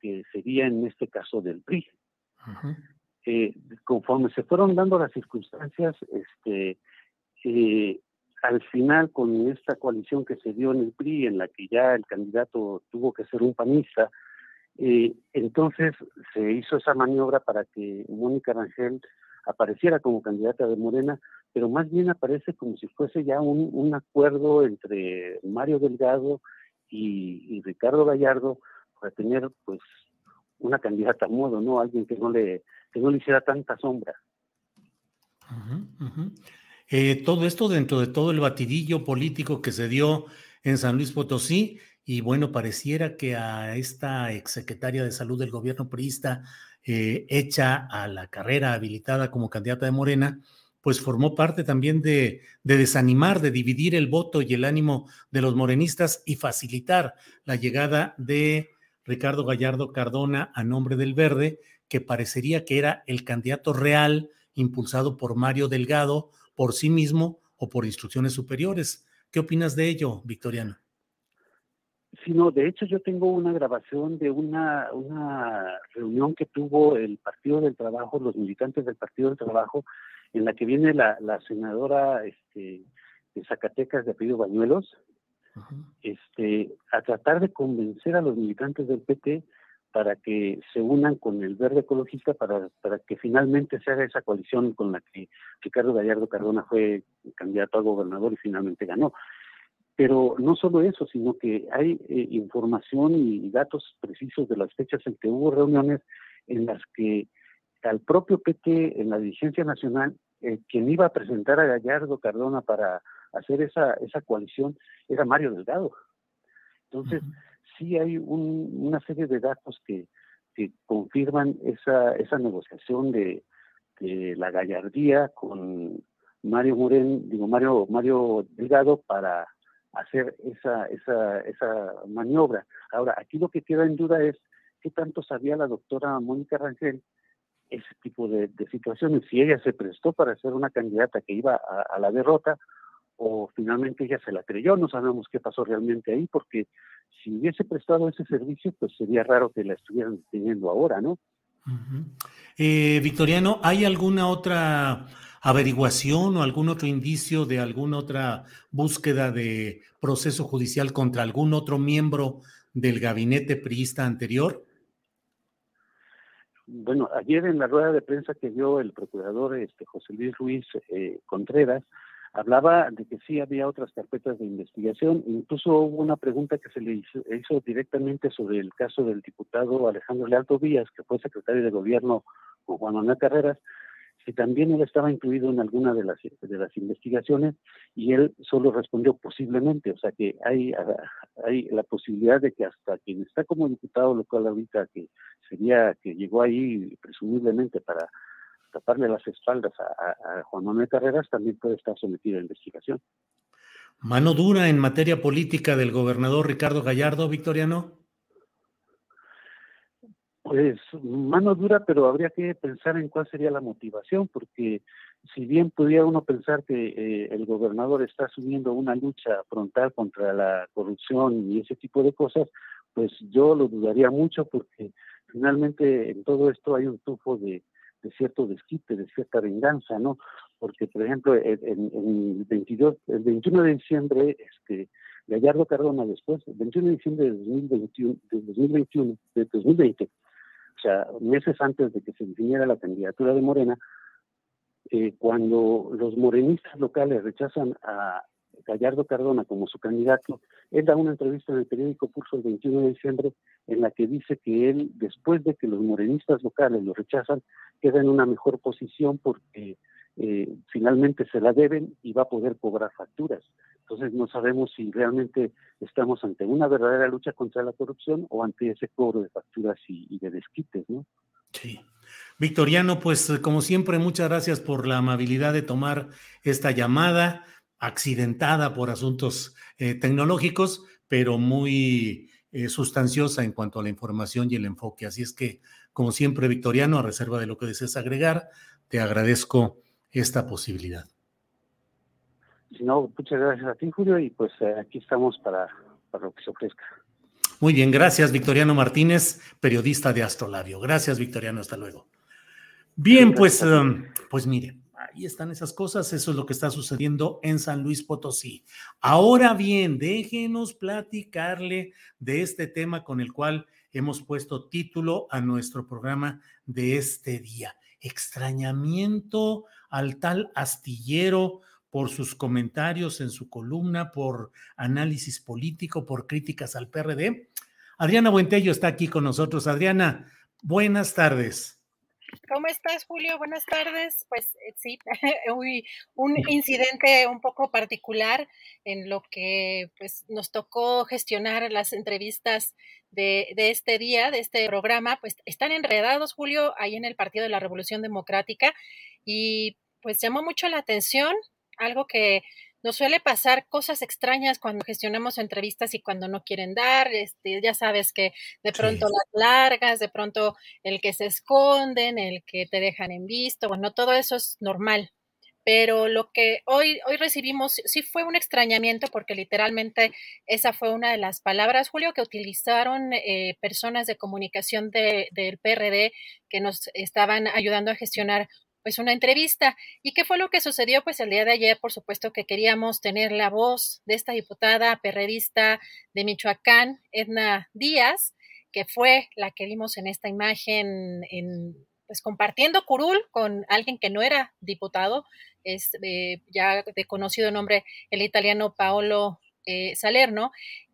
que sería en este caso del PRI. Eh, conforme se fueron dando las circunstancias, este, eh, al final con esta coalición que se dio en el PRI, en la que ya el candidato tuvo que ser un panista, eh, entonces se hizo esa maniobra para que Mónica Rangel apareciera como candidata de Morena, pero más bien aparece como si fuese ya un, acuerdo entre Mario Delgado y, Ricardo Gallardo para tener pues una candidata a modo, ¿no? Alguien que no le, que no le hiciera tanta sombra. Eh, todo esto dentro de todo el batidillo político que se dio en San Luis Potosí y bueno, pareciera que a esta exsecretaria de salud del gobierno priista, eh, hecha a la carrera habilitada como candidata de Morena, pues formó parte también de, desanimar, de dividir el voto y el ánimo de los morenistas y facilitar la llegada de Ricardo Gallardo Cardona a nombre del Verde, que parecería que era el candidato real impulsado por Mario Delgado por sí mismo o por instrucciones superiores. ¿Qué opinas de ello, Victoriano? Sí, no, de hecho yo tengo una grabación de una, una reunión que tuvo el Partido del Trabajo, los militantes del Partido del Trabajo, en la que viene la, la senadora este, de Zacatecas de apellido Bañuelos, este, a tratar de convencer a los militantes del PT para que se unan con el verde ecologista para, para que finalmente se haga esa coalición con la que Ricardo Gallardo Cardona fue candidato a gobernador y finalmente ganó. Pero no solo eso, sino que hay eh, información y datos precisos de las fechas en que hubo reuniones en las que al propio PT en la dirigencia nacional, eh, quien iba a presentar a Gallardo Cardona para hacer esa, esa coalición era Mario Delgado. Entonces, sí hay una serie de datos que, que confirman esa, esa negociación de, la gallardía con Mario Morén, digo Mario, Mario Delgado para hacer esa, esa, esa maniobra. Ahora, aquí lo que queda en duda es qué tanto sabía la doctora Mónica Rangel ese tipo de, situaciones. Si ella se prestó para ser una candidata que iba a, la derrota o finalmente ella se la creyó, no sabemos qué pasó realmente ahí, porque si hubiese prestado ese servicio, pues sería raro que la estuvieran teniendo ahora, ¿no? Eh, Victoriano, ¿hay alguna otra averiguación o algún otro indicio de alguna otra búsqueda de proceso judicial contra algún otro miembro del gabinete priista anterior? bueno, ayer en la rueda de prensa que dio el procurador este, José Luis Ruiz eh, Contreras, hablaba de que sí había otras carpetas de investigación, incluso hubo una pregunta que se le hizo, directamente sobre el caso del diputado Alejandro Lealto Vías, que fue secretario de gobierno con Juan Manuel Carreras, si también él estaba incluido en alguna de las de las investigaciones y él solo respondió posiblemente, o sea que hay hay la posibilidad de que hasta quien está como diputado local ahorita que sería que llegó ahí presumiblemente para taparle las espaldas a, Juan Manuel Carreras también puede estar sometido a investigación. Mano dura en materia política del gobernador Ricardo Gallardo, Victoriano. Pues mano dura, pero habría que pensar en cuál sería la motivación, porque si bien pudiera uno pensar que eh, el gobernador está asumiendo una lucha frontal contra la corrupción y ese tipo de cosas, pues yo lo dudaría mucho porque finalmente en todo esto hay un tufo de, cierto desquite, de cierta venganza, ¿no? Porque, por ejemplo, en, el 22, el 21 de diciembre, este, Gallardo Cardona después, el 21 de diciembre de 2021, de 2021, de 2020, sea, meses antes de que se definiera la candidatura de Morena, eh, cuando los morenistas locales rechazan a Gallardo Cardona como su candidato, él da una entrevista en el periódico Pulso el 21 de diciembre en la que dice que él, después de que los morenistas locales lo rechazan, queda en una mejor posición porque eh, finalmente se la deben y va a poder cobrar facturas. Entonces no sabemos si realmente estamos ante una verdadera lucha contra la corrupción o ante ese cobro de facturas y, de desquites, ¿no? Sí. Victoriano, pues como siempre, muchas gracias por la amabilidad de tomar esta llamada accidentada por asuntos eh, tecnológicos, pero muy eh, sustanciosa en cuanto a la información y el enfoque. Así es que, como siempre, Victoriano, a reserva de lo que desees agregar, te agradezco esta posibilidad. No, muchas gracias a ti, Julio, y pues eh, aquí estamos para, para lo que se ofrezca. Muy bien, gracias, Victoriano Martínez, periodista de Astrolabio. Gracias, Victoriano, hasta luego. Bien, pues, um, pues mire, ahí están esas cosas, eso es lo que está sucediendo en San Luis Potosí. Ahora bien, déjenos platicarle de este tema con el cual hemos puesto título a nuestro programa de este día. Extrañamiento al tal astillero por sus comentarios en su columna, por análisis político, por críticas al PRD. Adriana Buentello está aquí con nosotros. Adriana, buenas tardes. ¿Cómo estás, Julio? Buenas tardes. Pues eh, sí, un incidente un poco particular en lo que pues, nos tocó gestionar las entrevistas de, de, este día, de este programa, pues están enredados, Julio, ahí en el Partido de la Revolución Democrática y pues llamó mucho la atención, algo que nos suele pasar cosas extrañas cuando gestionamos entrevistas y cuando no quieren dar, este, ya sabes que de pronto las largas, de pronto el que se esconden, el que te dejan en visto, bueno, todo eso es normal. Pero lo que hoy, hoy recibimos sí fue un extrañamiento porque literalmente esa fue una de las palabras, Julio, que utilizaron eh, personas de comunicación de, del PRD que nos estaban ayudando a gestionar pues una entrevista. ¿Y qué fue lo que sucedió? Pues el día de ayer, por supuesto que queríamos tener la voz de esta diputada perredista de Michoacán, Edna Díaz, que fue la que vimos en esta imagen en pues compartiendo curul con alguien que no era diputado, es ya de conocido nombre el italiano Paolo eh, Salerno,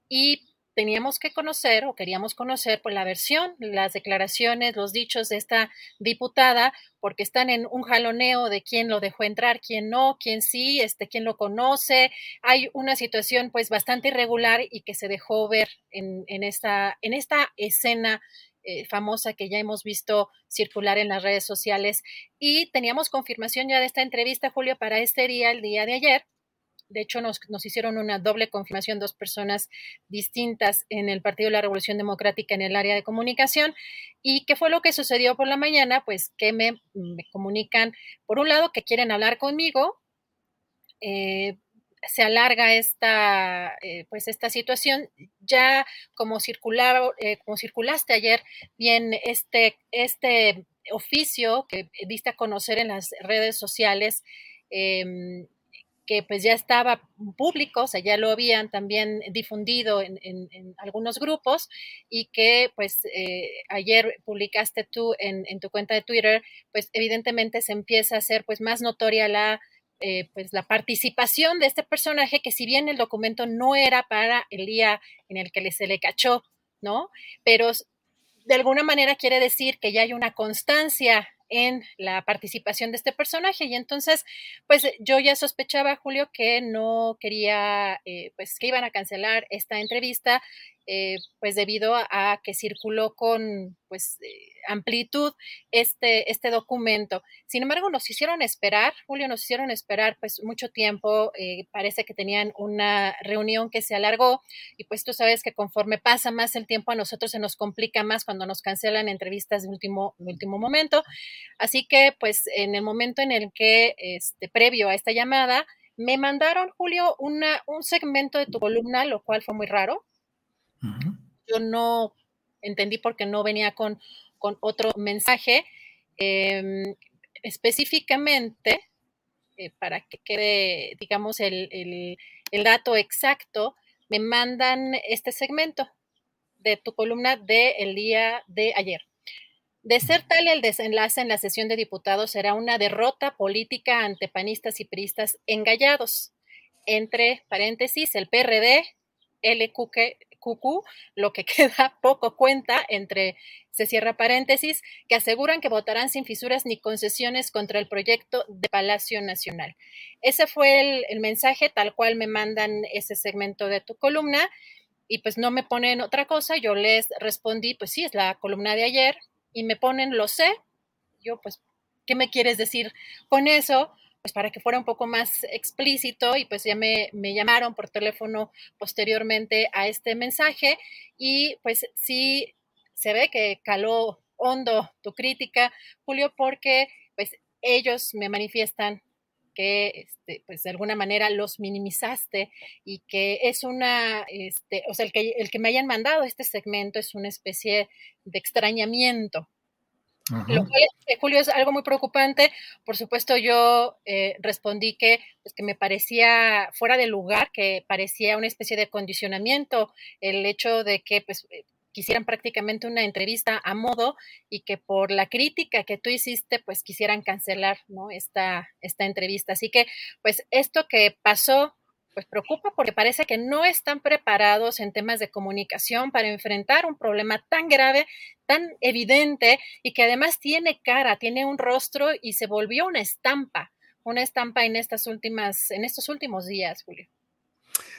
y teníamos que conocer o queríamos conocer pues la versión, las declaraciones, los dichos de esta diputada, porque están en un jaloneo de quién lo dejó entrar, quién no, quién sí, este, quién lo conoce. Hay una situación pues bastante irregular y que se dejó ver en, en esta, en esta escena eh, famosa que ya hemos visto circular en las redes sociales. Y teníamos confirmación ya de esta entrevista, Julio, para este día, el día de ayer de hecho, nos, hicieron una doble confirmación, dos personas distintas en el Partido de la Revolución Democrática en el área de comunicación. ¿Y qué fue lo que sucedió por la mañana? Pues que me, comunican, por un lado, que quieren hablar conmigo. Eh, se alarga esta, eh, pues esta situación. Ya como, eh, como circulaste ayer, bien este, este oficio que diste a conocer en las redes sociales, em, que pues ya estaba público, o sea, ya lo habían también difundido en, algunos grupos y que pues eh, ayer publicaste tú en, tu cuenta de Twitter, pues evidentemente se empieza a hacer pues más notoria la, eh, pues la participación de este personaje que si bien el documento no era para el día en el que se le cachó, ¿no? Pero de alguna manera quiere decir que ya hay una constancia en la participación de este personaje. Y entonces, pues yo ya sospechaba, Julio, que no quería, eh, pues que iban a cancelar esta entrevista eh, pues debido a, que circuló con pues eh, amplitud este, este documento. Sin embargo, nos hicieron esperar, Julio, nos hicieron esperar pues mucho tiempo, eh, parece que tenían una reunión que se alargó y pues tú sabes que conforme pasa más el tiempo a nosotros se nos complica más cuando nos cancelan entrevistas de último, último momento. Así que pues en el momento en el que, este, previo a esta llamada, me mandaron, Julio, una, un segmento de tu columna, lo cual fue muy raro yo no entendí porque no venía con, otro mensaje. Em, específicamente, eh, para que quede, digamos, el, dato exacto, me mandan este segmento de tu columna del día de ayer. De ser tal el desenlace en la sesión de diputados será una derrota política ante panistas y priistas engallados. Entre paréntesis, el PRD, LQQ, cucú, lo que queda poco cuenta entre, se cierra paréntesis, que aseguran que votarán sin fisuras ni concesiones contra el proyecto de Palacio Nacional. Ese fue el, mensaje tal cual me mandan ese segmento de tu columna y pues no me ponen otra cosa, yo les respondí, pues sí, es la columna de ayer y me ponen, lo sé, yo pues, ¿qué me quieres decir con eso? Pues para que fuera un poco más explícito y pues ya me, llamaron por teléfono posteriormente a este mensaje y pues sí se ve que caló hondo tu crítica, Julio, porque pues ellos me manifiestan que este, pues de alguna manera los minimizaste y que es una, este, o sea, el que, el que me hayan mandado este segmento es una especie de extrañamiento lo cual, eh, Julio, es algo muy preocupante. Por supuesto, yo eh, respondí que, pues, que me parecía fuera de lugar, que parecía una especie de condicionamiento el hecho de que pues, eh, quisieran prácticamente una entrevista a modo y que por la crítica que tú hiciste, pues quisieran cancelar ¿no? esta, esta entrevista. Así que, pues esto que pasó pues preocupa porque parece que no están preparados en temas de comunicación para enfrentar un problema tan grave tan evidente y que además tiene cara, tiene un rostro y se volvió una estampa, una estampa en estas últimas, en estos últimos días, Julio.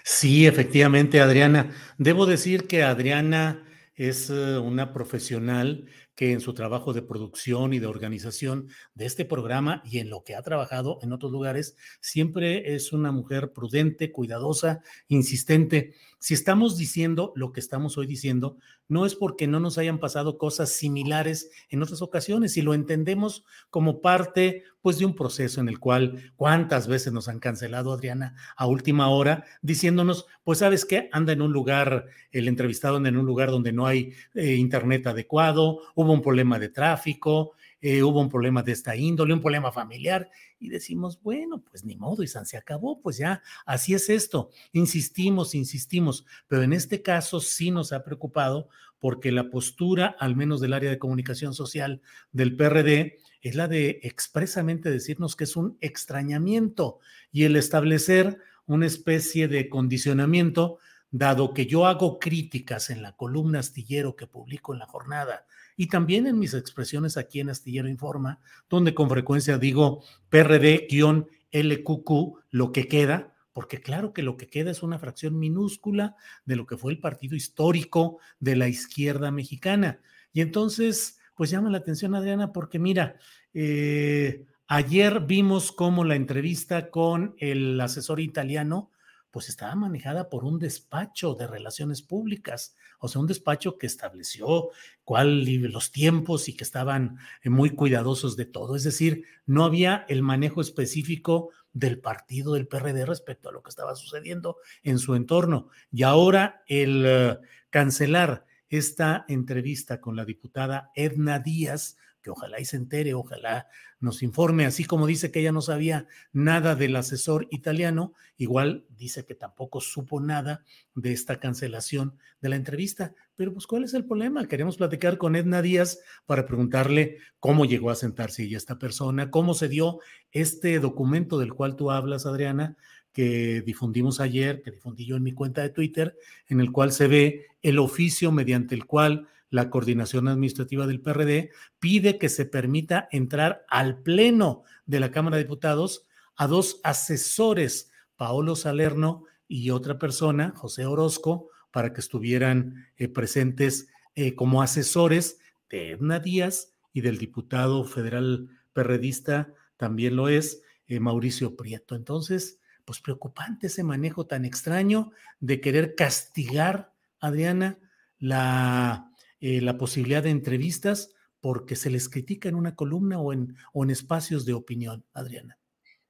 Sí, efectivamente, Adriana. Debo decir que Adriana es eh, una profesional que en su trabajo de producción y de organización de este programa y en lo que ha trabajado en otros lugares, siempre es una mujer prudente, cuidadosa, insistente. Si estamos diciendo lo que estamos hoy diciendo, no es porque no nos hayan pasado cosas similares en otras ocasiones y lo entendemos como parte pues de un proceso en el cual cuántas veces nos han cancelado Adriana a última hora diciéndonos, pues sabes qué, anda en un lugar, el entrevistado anda en un lugar donde no hay eh, internet adecuado, hubo un problema de tráfico, eh, hubo un problema de esta índole, un problema familiar, y decimos, bueno, pues ni modo, y se acabó, pues ya, así es esto. Insistimos, insistimos, pero en este caso sí nos ha preocupado porque la postura, al menos del área de comunicación social del PRD, es la de expresamente decirnos que es un extrañamiento y el establecer una especie de condicionamiento, dado que yo hago críticas en la columna astillero que publico en la jornada y también en mis expresiones aquí en Astillero Informa, donde con frecuencia digo PRD-LQQ, lo que queda, porque claro que lo que queda es una fracción minúscula de lo que fue el partido histórico de la izquierda mexicana. Y entonces, pues llama la atención, Adriana, porque mira, eh, ayer vimos cómo la entrevista con el asesor italiano, pues estaba manejada por un despacho de relaciones públicas, o sea, un despacho que estableció cuál los tiempos y que estaban eh, muy cuidadosos de todo. Es decir, no había el manejo específico del partido del PRD respecto a lo que estaba sucediendo en su entorno. Y ahora el eh, cancelar esta entrevista con la diputada Edna Díaz, que ojalá y se entere, ojalá nos informe, así como dice que ella no sabía nada del asesor italiano, igual dice que tampoco supo nada de esta cancelación de la entrevista. Pero pues, ¿cuál es el problema? Queremos platicar con Edna Díaz para preguntarle cómo llegó a sentarse ella esta persona, cómo se dio este documento del cual tú hablas, Adriana, que difundimos ayer, que difundí yo en mi cuenta de Twitter, en el cual se ve el oficio mediante el cual la coordinación administrativa del PRD pide que se permita entrar al Pleno de la Cámara de Diputados a dos asesores, Paolo Salerno y otra persona, José Orozco, para que estuvieran eh, presentes eh, como asesores de Edna Díaz y del diputado federal perredista, también lo es, eh, Mauricio Prieto. Entonces, pues preocupante ese manejo tan extraño de querer castigar, Adriana, la eh, la posibilidad de entrevistas porque se les critica en una columna o en, o en espacios de opinión, Adriana.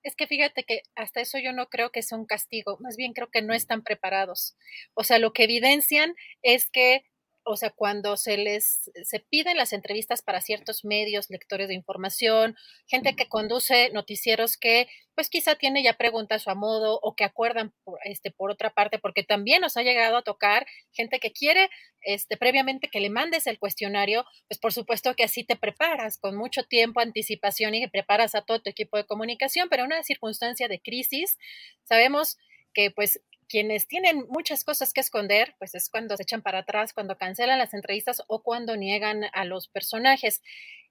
Es que fíjate que hasta eso yo no creo que sea un castigo, más bien creo que no están preparados. O sea, lo que evidencian es que o sea, cuando se les se piden las entrevistas para ciertos medios, lectores de información, gente que conduce noticieros que pues quizá tiene ya preguntas a modo o que acuerdan por, este por otra parte porque también nos ha llegado a tocar gente que quiere este previamente que le mandes el cuestionario, pues por supuesto que así te preparas con mucho tiempo anticipación y que preparas a todo tu equipo de comunicación, pero en una circunstancia de crisis sabemos que pues quienes tienen muchas cosas que esconder, pues es cuando se echan para atrás, cuando cancelan las entrevistas o cuando niegan a los personajes.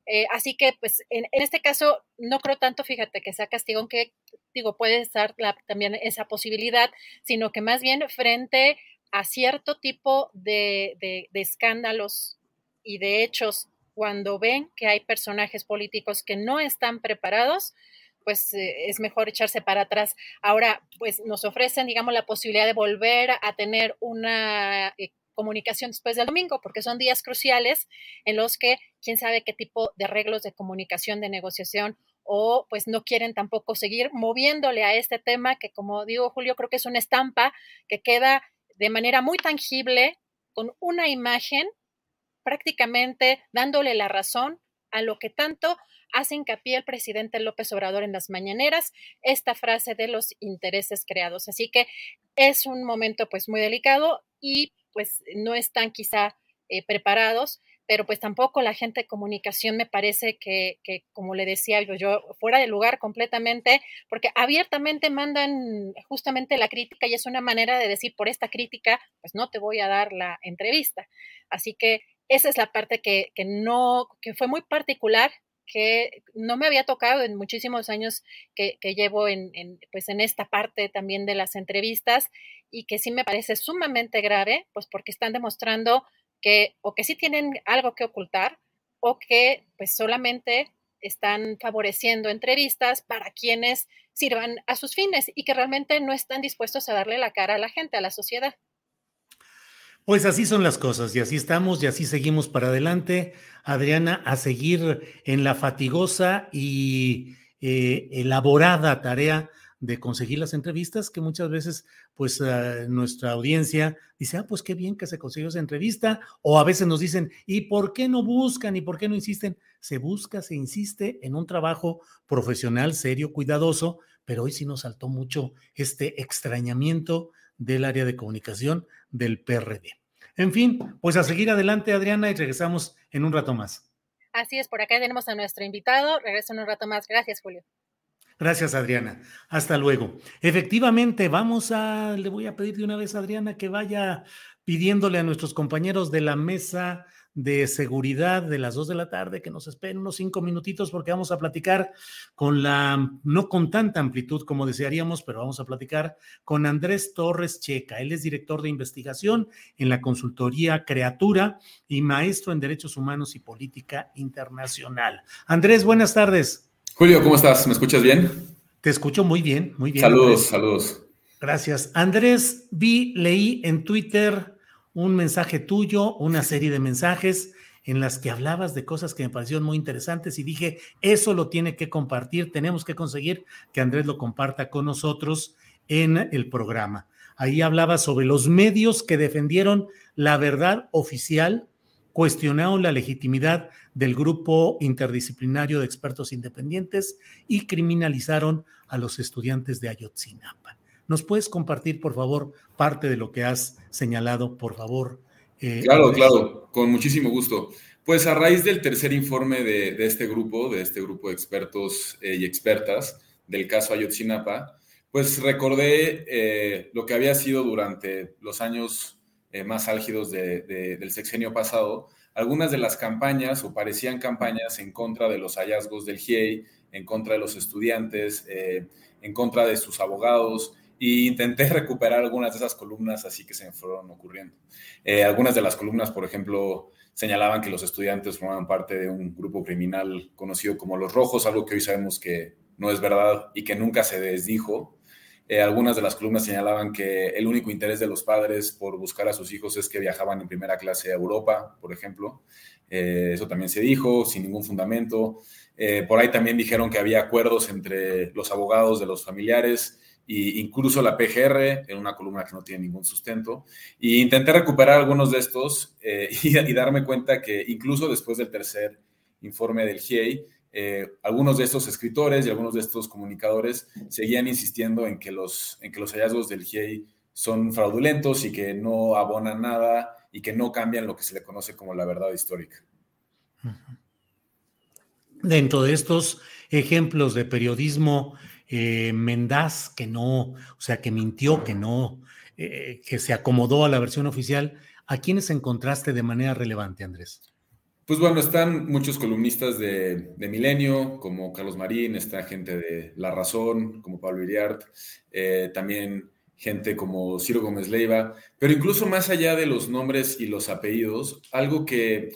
Eh, así que, pues, en, este caso, no creo tanto, fíjate, que sea castigo, aunque, digo, puede estar también esa posibilidad, sino que más bien frente a cierto tipo de, de escándalos y de hechos, cuando ven que hay personajes políticos que no están preparados, pues eh, es mejor echarse para atrás. Ahora, pues nos ofrecen, digamos, la posibilidad de volver a tener una eh, comunicación después del domingo, porque son días cruciales en los que quién sabe qué tipo de arreglos de comunicación, de negociación o pues no quieren tampoco seguir moviéndole a este tema que como digo Julio creo que es una estampa que queda de manera muy tangible con una imagen prácticamente dándole la razón a lo que tanto hace hincapié el presidente López Obrador en las mañaneras, esta frase de los intereses creados. Así que es un momento pues muy delicado y pues no están quizá eh, preparados, pero pues tampoco la gente de comunicación me parece que, que, como le decía yo, yo, fuera de lugar completamente, porque abiertamente mandan justamente la crítica y es una manera de decir, por esta crítica, pues no te voy a dar la entrevista. Así que esa es la parte que, que no, que fue muy particular que no me había tocado en muchísimos años que, llevo en, pues en esta parte también de las entrevistas y que sí me parece sumamente grave, pues porque están demostrando que o que sí tienen algo que ocultar o que pues solamente están favoreciendo entrevistas para quienes sirvan a sus fines y que realmente no están dispuestos a darle la cara a la gente, a la sociedad. Pues así son las cosas y así estamos y así seguimos para adelante. Adriana, a seguir en la fatigosa y eh, elaborada tarea de conseguir las entrevistas, que muchas veces pues uh, nuestra audiencia dice, ah, pues qué bien que se consiguió esa entrevista, o a veces nos dicen, ¿y por qué no buscan y por qué no insisten? Se busca, se insiste en un trabajo profesional, serio, cuidadoso, pero hoy sí nos saltó mucho este extrañamiento del área de comunicación del PRD. En fin, pues a seguir adelante, Adriana, y regresamos en un rato más. Así es, por acá tenemos a nuestro invitado. Regreso en un rato más. Gracias, Julio. Gracias, Adriana. Hasta luego. Efectivamente, vamos a, le voy a pedir de una vez a Adriana que vaya pidiéndole a nuestros compañeros de la mesa de seguridad de las dos de la tarde, que nos esperen unos cinco minutitos porque vamos a platicar con la, no con tanta amplitud como desearíamos, pero vamos a platicar con Andrés Torres Checa. Él es director de investigación en la consultoría Creatura y maestro en Derechos Humanos y Política Internacional. Andrés, buenas tardes. Julio, ¿cómo estás? ¿Me escuchas bien? Te escucho muy bien, muy bien. Saludos, saludos. Gracias. Andrés, vi, leí en Twitter un mensaje tuyo, una serie de mensajes en las que hablabas de cosas que me parecieron muy interesantes y dije, eso lo tiene que compartir, tenemos que conseguir que Andrés lo comparta con nosotros en el programa. Ahí hablaba sobre los medios que defendieron la verdad oficial, cuestionaron la legitimidad del grupo interdisciplinario de expertos independientes y criminalizaron a los estudiantes de Ayotzinapa. ¿Nos puedes compartir, por favor, parte de lo que has señalado, por favor? Eh, claro, claro, con muchísimo gusto. Pues a raíz del tercer informe de, este grupo, de este grupo de expertos eh, y expertas del caso Ayotzinapa, pues recordé eh, lo que había sido durante los años más álgidos del sexenio pasado, algunas de las campañas o parecían campañas en contra de los hallazgos del GIEI, en contra de los estudiantes, en contra de sus abogados, y intenté recuperar algunas de esas columnas así que se me fueron ocurriendo. Eh, algunas de las columnas, por ejemplo, señalaban que los estudiantes formaban parte de un grupo criminal conocido como los Rojos, algo que hoy sabemos que no es verdad y que nunca se desdijo. Eh, algunas de las columnas señalaban que el único interés de los padres por buscar a sus hijos es que viajaban en primera clase a Europa, por ejemplo. Eh, eso también se dijo, sin ningún fundamento. por ahí también dijeron que había acuerdos entre los abogados de los familiares e incluso la PGR, en una columna que no tiene ningún sustento. Y intenté recuperar algunos de estos eh, y, darme cuenta que incluso después del tercer informe del GIEI, eh, algunos de estos escritores y algunos de estos comunicadores seguían insistiendo en que los, en que los hallazgos del GIEI son fraudulentos y que no abonan nada y que no cambian lo que se le conoce como la verdad histórica. Dentro de estos ejemplos de periodismo eh, Mendaz, que no, o sea, que mintió, que no, eh, que se acomodó a la versión oficial. ¿A quiénes encontraste de manera relevante, Andrés? Pues bueno, están muchos columnistas de, Milenio, como Carlos Marín, está gente de La Razón, como Pablo Iriart, eh, también gente como Ciro Gómez Leiva, pero incluso más allá de los nombres y los apellidos, algo que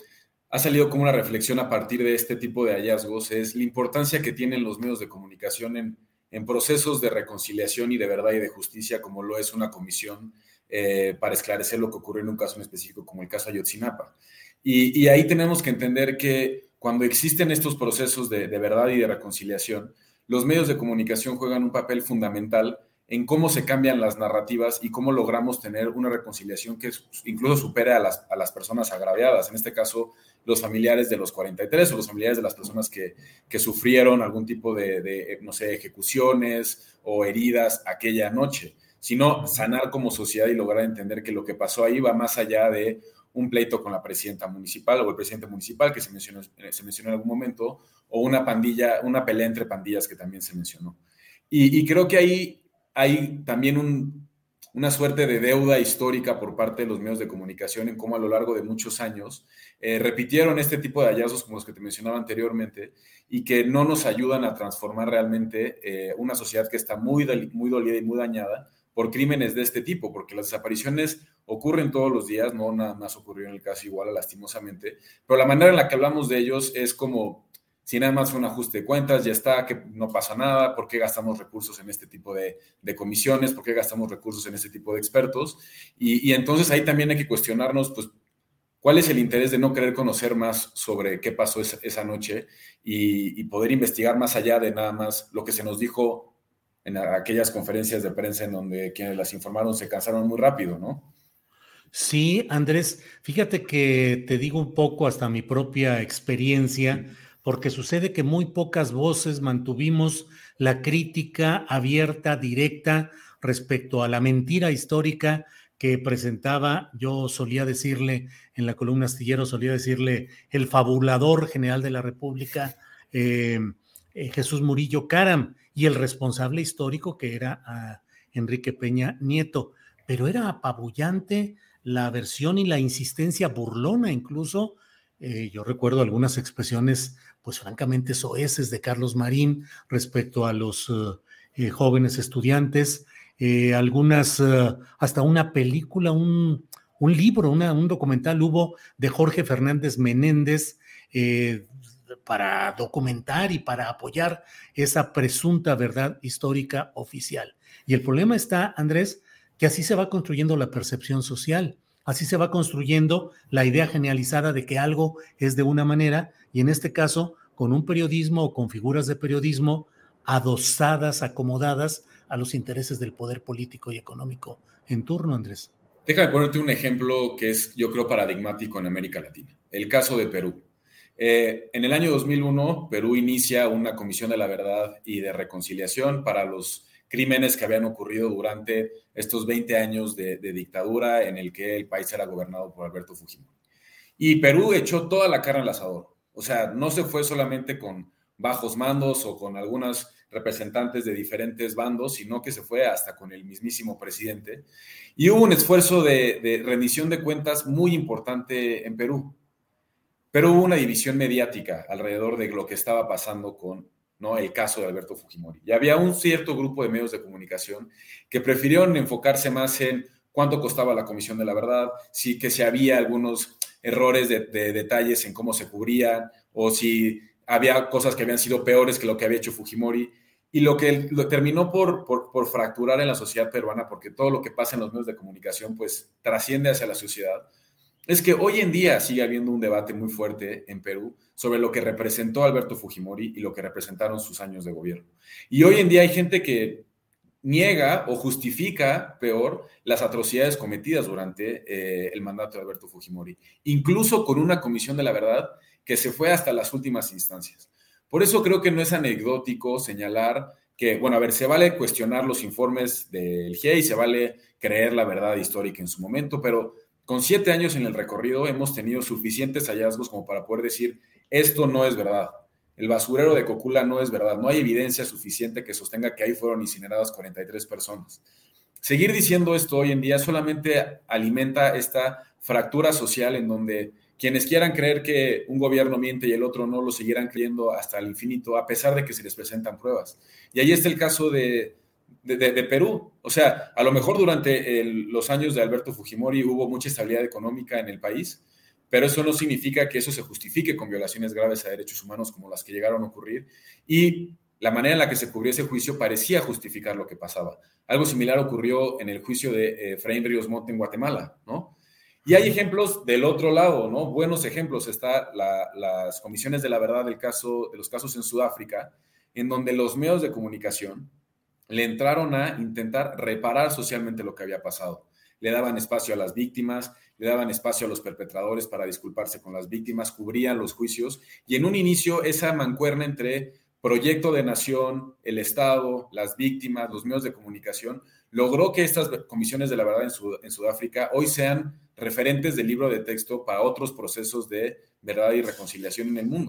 ha salido como una reflexión a partir de este tipo de hallazgos es la importancia que tienen los medios de comunicación en en procesos de reconciliación y de verdad y de justicia, como lo es una comisión eh, para esclarecer lo que ocurrió en un caso en específico, como el caso Ayotzinapa. Y, y ahí tenemos que entender que cuando existen estos procesos de, de verdad y de reconciliación, los medios de comunicación juegan un papel fundamental en cómo se cambian las narrativas y cómo logramos tener una reconciliación que incluso supere a las, a las personas agraviadas. En este caso, los familiares de los 43 o los familiares de las personas que, que sufrieron algún tipo de, no sé, ejecuciones o heridas aquella noche, sino sanar como sociedad y lograr entender que lo que pasó ahí va más allá de un pleito con la presidenta municipal o el presidente municipal que se mencionó, se mencionó en algún momento, o una pandilla, una pelea entre pandillas que también se mencionó. Y, y creo que ahí hay también un, una suerte de deuda histórica por parte de los medios de comunicación en cómo a lo largo de muchos años eh, repitieron este tipo de hallazgos como los que te mencionaba anteriormente y que no nos ayudan a transformar realmente eh, una sociedad que está muy, muy dolida y muy dañada por crímenes de este tipo, porque las desapariciones ocurren todos los días, no nada más ocurrió en el caso igual, lastimosamente, pero la manera en la que hablamos de ellos es como si nada más fue un ajuste de cuentas, ya está, que no pasa nada, ¿por qué gastamos recursos en este tipo de, comisiones? ¿Por qué gastamos recursos en este tipo de expertos? Y, entonces ahí también hay que cuestionarnos, pues, cuál es el interés de no querer conocer más sobre qué pasó esa, noche y, poder investigar más allá de nada más lo que se nos dijo en aquellas conferencias de prensa en donde quienes las informaron se cansaron muy rápido, ¿no? Sí, Andrés, fíjate que te digo un poco hasta mi propia experiencia porque sucede que muy pocas voces mantuvimos la crítica abierta, directa, respecto a la mentira histórica que presentaba, yo solía decirle en la columna astillero, solía decirle el fabulador general de la República, em, eh, Jesús Murillo Caram, y el responsable histórico que era a Enrique Peña Nieto. Pero era apabullante la versión y la insistencia burlona, incluso. Eh, yo recuerdo algunas expresiones pues francamente soeces de Carlos Marín respecto a los eh, eh, jóvenes estudiantes, eh, algunas, hasta una película, un, libro, un documental hubo de Jorge Fernández Menéndez para documentar y para apoyar esa presunta verdad histórica oficial. Y el problema está, Andrés, que así se va construyendo la percepción social. Así se va construyendo la idea generalizada de que algo es de una manera y en este caso con un periodismo o con figuras de periodismo adosadas, acomodadas a los intereses del poder político y económico en turno, Andrés. Déjame ponerte un ejemplo que es, yo creo, paradigmático en América Latina. El caso de Perú. Eh, en el año 2001, Perú inicia una comisión de la verdad y de reconciliación para los crímenes que habían ocurrido durante estos 20 años de, dictadura en el que el país era gobernado por Alberto Fujimori. Y Perú echó toda la carne al asador. O sea, no se fue solamente con bajos mandos o con algunos representantes de diferentes bandos, sino que se fue hasta con el mismísimo presidente. Y hubo un esfuerzo de, de rendición de cuentas muy importante en Perú. Pero hubo una división mediática alrededor de lo que estaba pasando con ¿no? el caso de Alberto Fujimori. Y había un cierto grupo de medios de comunicación que prefirieron enfocarse más en cuánto costaba la Comisión de la Verdad, si que si había algunos errores de, detalles en cómo se cubrían o si había cosas que habían sido peores que lo que había hecho Fujimori. Y lo que lo terminó por, por, por, fracturar en la sociedad peruana, porque todo lo que pasa en los medios de comunicación, pues trasciende hacia la sociedad, es que hoy en día sigue habiendo un debate muy fuerte en Perú sobre lo que representó Alberto Fujimori y lo que representaron sus años de gobierno. Y hoy en día hay gente que niega o justifica, peor, las atrocidades cometidas durante eh, el mandato de Alberto Fujimori, incluso con una comisión de la verdad que se fue hasta las últimas instancias. Por eso creo que no es anecdótico señalar que, bueno, a ver, se vale cuestionar los informes del GIEI, se vale creer la verdad histórica en su momento, pero con siete años en el recorrido hemos tenido suficientes hallazgos como para poder decir, esto no es verdad el basurero de Cocula no es verdad. No hay evidencia suficiente que sostenga que ahí fueron incineradas 43 personas. Seguir diciendo esto hoy en día solamente alimenta esta fractura social en donde quienes quieran creer que un gobierno miente y el otro no lo seguirán creyendo hasta el infinito, a pesar de que se les presentan pruebas. Y ahí está el caso de, Perú. O sea, a lo mejor durante los años de Alberto Fujimori hubo mucha estabilidad económica en el país, pero eso no significa que eso se justifique con violaciones graves a derechos humanos como las que llegaron a ocurrir y la manera en la que se cubrió ese juicio parecía justificar lo que pasaba. Algo similar ocurrió en el juicio de Efraín Ríos en Guatemala, ¿no? Y hay ejemplos del otro lado, ¿no? Buenos ejemplos. Está las comisiones de la verdad del caso, de los casos en Sudáfrica, en donde los medios de comunicación le entraron a intentar reparar socialmente lo que había pasado. Le daban espacio a las víctimas, le daban espacio a los perpetradores para disculparse con las víctimas, cubrían los juicios y en un inicio esa mancuerna entre proyecto de nación, el Estado, las víctimas, los medios de comunicación, logró que estas comisiones de la verdad en, Sudáfrica hoy sean referentes del libro de texto para otros procesos de verdad y reconciliación en el mundo.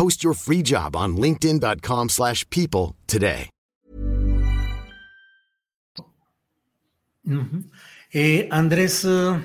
Post your free job on linkedin.com/people slash people today. Ujú. Eh, Andrés, eh,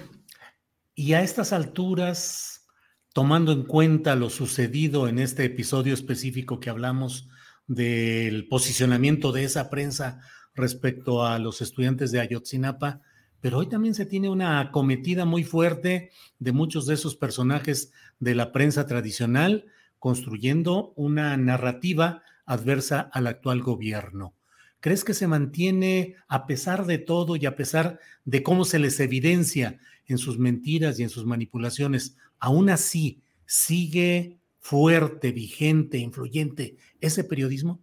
y a estas alturas, tomando en cuenta lo sucedido en este episodio específico que hablamos del posicionamiento de esa prensa respecto a los estudiantes de Ayotzinapa, pero hoy también se tiene una acometida muy fuerte de muchos de esos personajes de la prensa tradicional construyendo una narrativa adversa al actual gobierno. ¿Crees que se mantiene a pesar de todo y a pesar de cómo se les evidencia en sus mentiras y en sus manipulaciones, aún así sigue fuerte, vigente, influyente ese periodismo?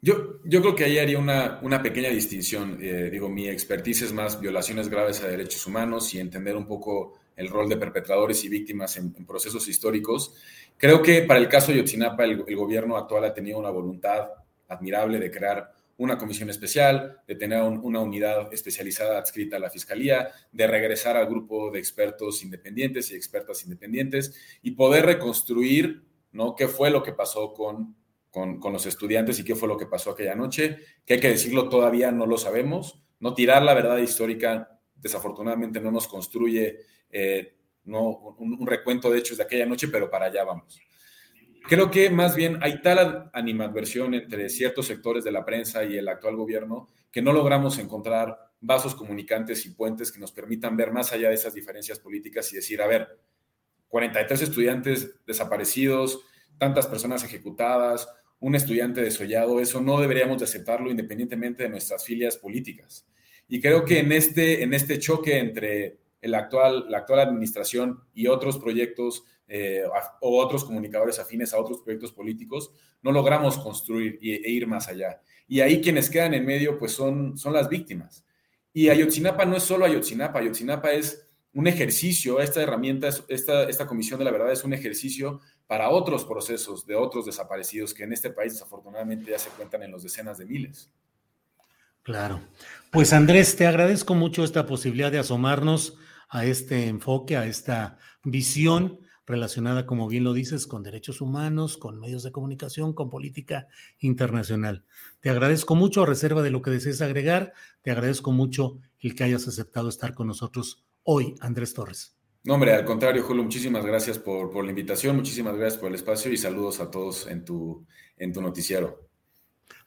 Yo, yo creo que ahí haría una, una pequeña distinción. Eh, digo, mi expertise es más violaciones graves a derechos humanos y entender un poco el rol de perpetradores y víctimas en, procesos históricos. Creo que para el caso de Yotzinapa, el, gobierno actual ha tenido una voluntad admirable de crear una comisión especial, de tener un, una unidad especializada adscrita a la Fiscalía, de regresar al grupo de expertos independientes y expertas independientes y poder reconstruir ¿no? qué fue lo que pasó con, con, con, los estudiantes y qué fue lo que pasó aquella noche, que hay que decirlo, todavía no lo sabemos. No tirar la verdad histórica, desafortunadamente, no nos construye eh, no, un, recuento de hechos de aquella noche, pero para allá vamos. Creo que más bien hay tal animadversión entre ciertos sectores de la prensa y el actual gobierno que no logramos encontrar vasos comunicantes y puentes que nos permitan ver más allá de esas diferencias políticas y decir, a ver, 43 estudiantes desaparecidos, tantas personas ejecutadas, un estudiante desollado, eso no deberíamos de aceptarlo independientemente de nuestras filias políticas. Y creo que en este, en este choque entre el actual, la actual administración y otros proyectos eh, o otros comunicadores afines a otros proyectos políticos, no logramos construir e ir más allá. Y ahí quienes quedan en medio, pues son, son las víctimas. Y Ayotzinapa no es solo Ayotzinapa, Ayotzinapa es un ejercicio, esta herramienta, esta, esta comisión de la verdad es un ejercicio para otros procesos de otros desaparecidos que en este país desafortunadamente ya se cuentan en los decenas de miles. Claro. Pues Andrés, te agradezco mucho esta posibilidad de asomarnos a este enfoque, a esta visión relacionada, como bien lo dices, con derechos humanos, con medios de comunicación, con política internacional. Te agradezco mucho, a reserva de lo que desees agregar, te agradezco mucho el que hayas aceptado estar con nosotros hoy, Andrés Torres. No, hombre, al contrario, Julio, muchísimas gracias por, por la invitación, muchísimas gracias por el espacio y saludos a todos en tu, en tu noticiero.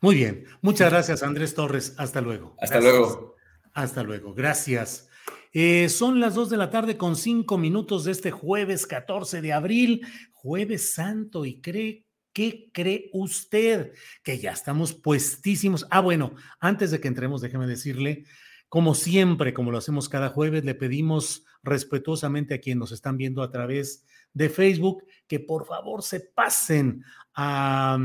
Muy bien, muchas gracias, Andrés Torres. Hasta luego. Hasta gracias. luego. Hasta luego, gracias. Eh, son las dos de la tarde con cinco minutos de este jueves 14 de abril, jueves santo, y cree, ¿qué cree usted? Que ya estamos puestísimos. Ah, bueno, antes de que entremos, déjeme decirle, como siempre, como lo hacemos cada jueves, le pedimos respetuosamente a quienes nos están viendo a través de Facebook que por favor se pasen a,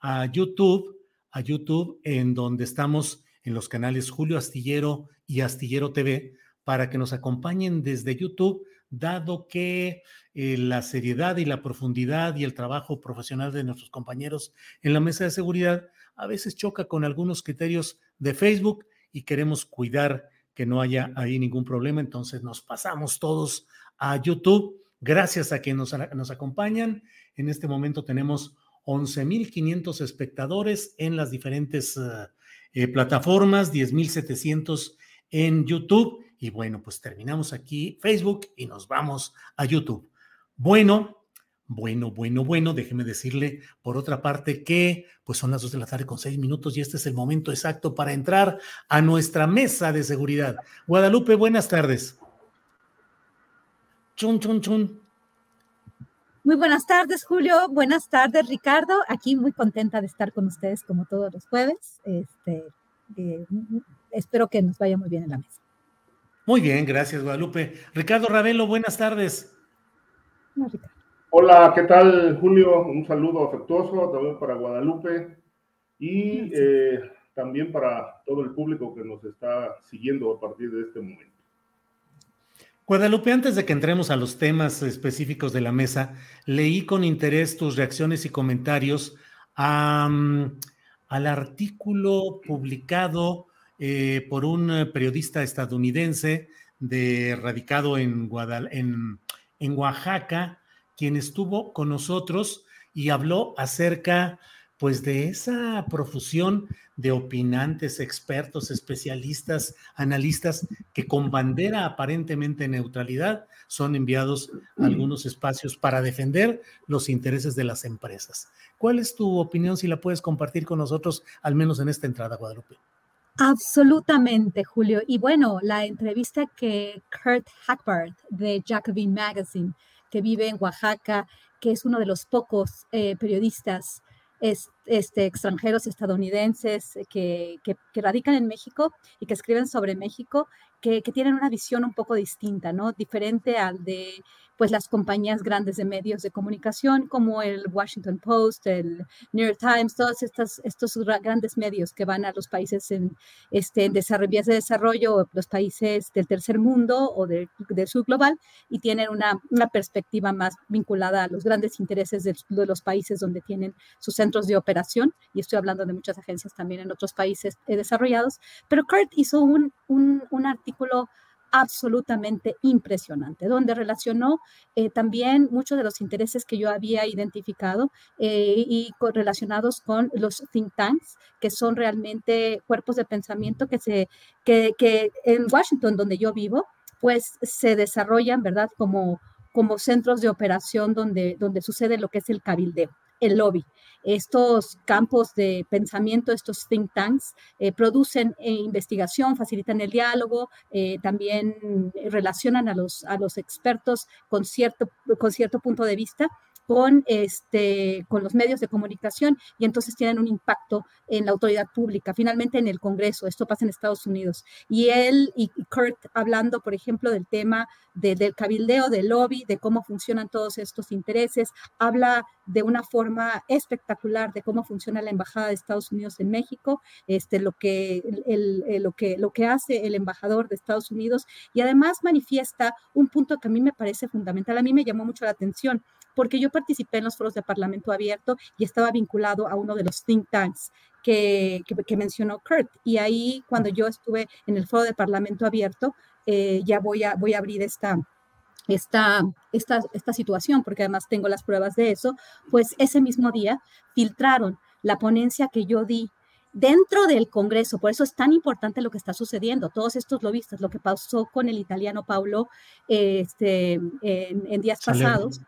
a YouTube, a YouTube, en donde estamos en los canales Julio Astillero y Astillero TV para que nos acompañen desde YouTube, dado que eh, la seriedad y la profundidad y el trabajo profesional de nuestros compañeros en la mesa de seguridad a veces choca con algunos criterios de Facebook y queremos cuidar que no haya ahí ningún problema, entonces nos pasamos todos a YouTube. Gracias a quienes nos, nos acompañan. En este momento tenemos 11.500 espectadores en las diferentes uh, eh, plataformas, 10.700 en YouTube y bueno, pues terminamos aquí Facebook y nos vamos a YouTube. Bueno, Bueno, bueno, bueno, déjeme decirle por otra parte que pues son las dos de la tarde con seis minutos y este es el momento exacto para entrar a nuestra mesa de seguridad. Guadalupe, buenas tardes. Chun, chun, chun. Muy buenas tardes, Julio. Buenas tardes, Ricardo. Aquí muy contenta de estar con ustedes como todos los jueves. Este, eh, espero que nos vaya muy bien en la mesa. Muy bien, gracias, Guadalupe. Ricardo Ravelo, buenas tardes. Hola, ¿qué tal, Julio? Un saludo afectuoso también para Guadalupe y eh, también para todo el público que nos está siguiendo a partir de este momento. Guadalupe, antes de que entremos a los temas específicos de la mesa, leí con interés tus reacciones y comentarios al artículo publicado eh, por un eh, periodista estadounidense de, radicado en, en, en Oaxaca, quien estuvo con nosotros y habló acerca pues de esa profusión de opinantes, expertos, especialistas, analistas que con bandera aparentemente neutralidad son enviados a algunos espacios para defender los intereses de las empresas. ¿Cuál es tu opinión si la puedes compartir con nosotros, al menos en esta entrada, Guadalupe? Absolutamente, Julio. Y bueno, la entrevista que Kurt Hackbart de Jacobin Magazine, que vive en Oaxaca, que es uno de los pocos eh, periodistas este, extranjeros estadounidenses que, que, radican en México y que escriben sobre México, que, que, tienen una visión un poco distinta, ¿no? Diferente al de pues las compañías grandes de medios de comunicación como el Washington Post, el New York Times, todos estos, estos grandes medios que van a los países en, este, en vías de desarrollo, los países del tercer mundo o del, del sur global, y tienen una, una, perspectiva más vinculada a los grandes intereses de, de, los países donde tienen sus centros de operación, y estoy hablando de muchas agencias también en otros países desarrollados, pero Kurt hizo un, un, un artículo absolutamente impresionante, donde relacionó eh, también muchos de los intereses que yo había identificado eh, y relacionados con los think tanks, que son realmente cuerpos de pensamiento que, se, que, que en Washington, donde yo vivo, pues se desarrollan, ¿verdad? Como, como centros de operación donde, donde sucede lo que es el cabildeo el lobby. Estos campos de pensamiento, estos think tanks, eh, producen eh, investigación, facilitan el diálogo, eh, también relacionan a los, a los expertos con cierto, con cierto punto de vista con, este, con los medios de comunicación y entonces tienen un impacto en la autoridad pública, finalmente en el Congreso, esto pasa en Estados Unidos. Y él y Kurt hablando, por ejemplo, del tema del cabildeo, del lobby, de cómo funcionan todos estos intereses, habla de una forma espectacular de cómo funciona la Embajada de Estados Unidos en México, este, lo, que, el, lo, que, lo que hace el embajador de Estados Unidos y además manifiesta un punto que a mí me parece fundamental, a mí me llamó mucho la atención porque yo participé en los foros de Parlamento Abierto y estaba vinculado a uno de los think tanks que, que, mencionó Kurt. Y ahí, cuando yo estuve en el foro de Parlamento Abierto, eh, ya voy a, voy a abrir esta, esta, esta, esta situación, porque además tengo las pruebas de eso, pues ese mismo día filtraron la ponencia que yo di dentro del Congreso. Por eso es tan importante lo que está sucediendo. Todos estos lobistas, lo que pasó con el italiano Paulo este, en, días pasados,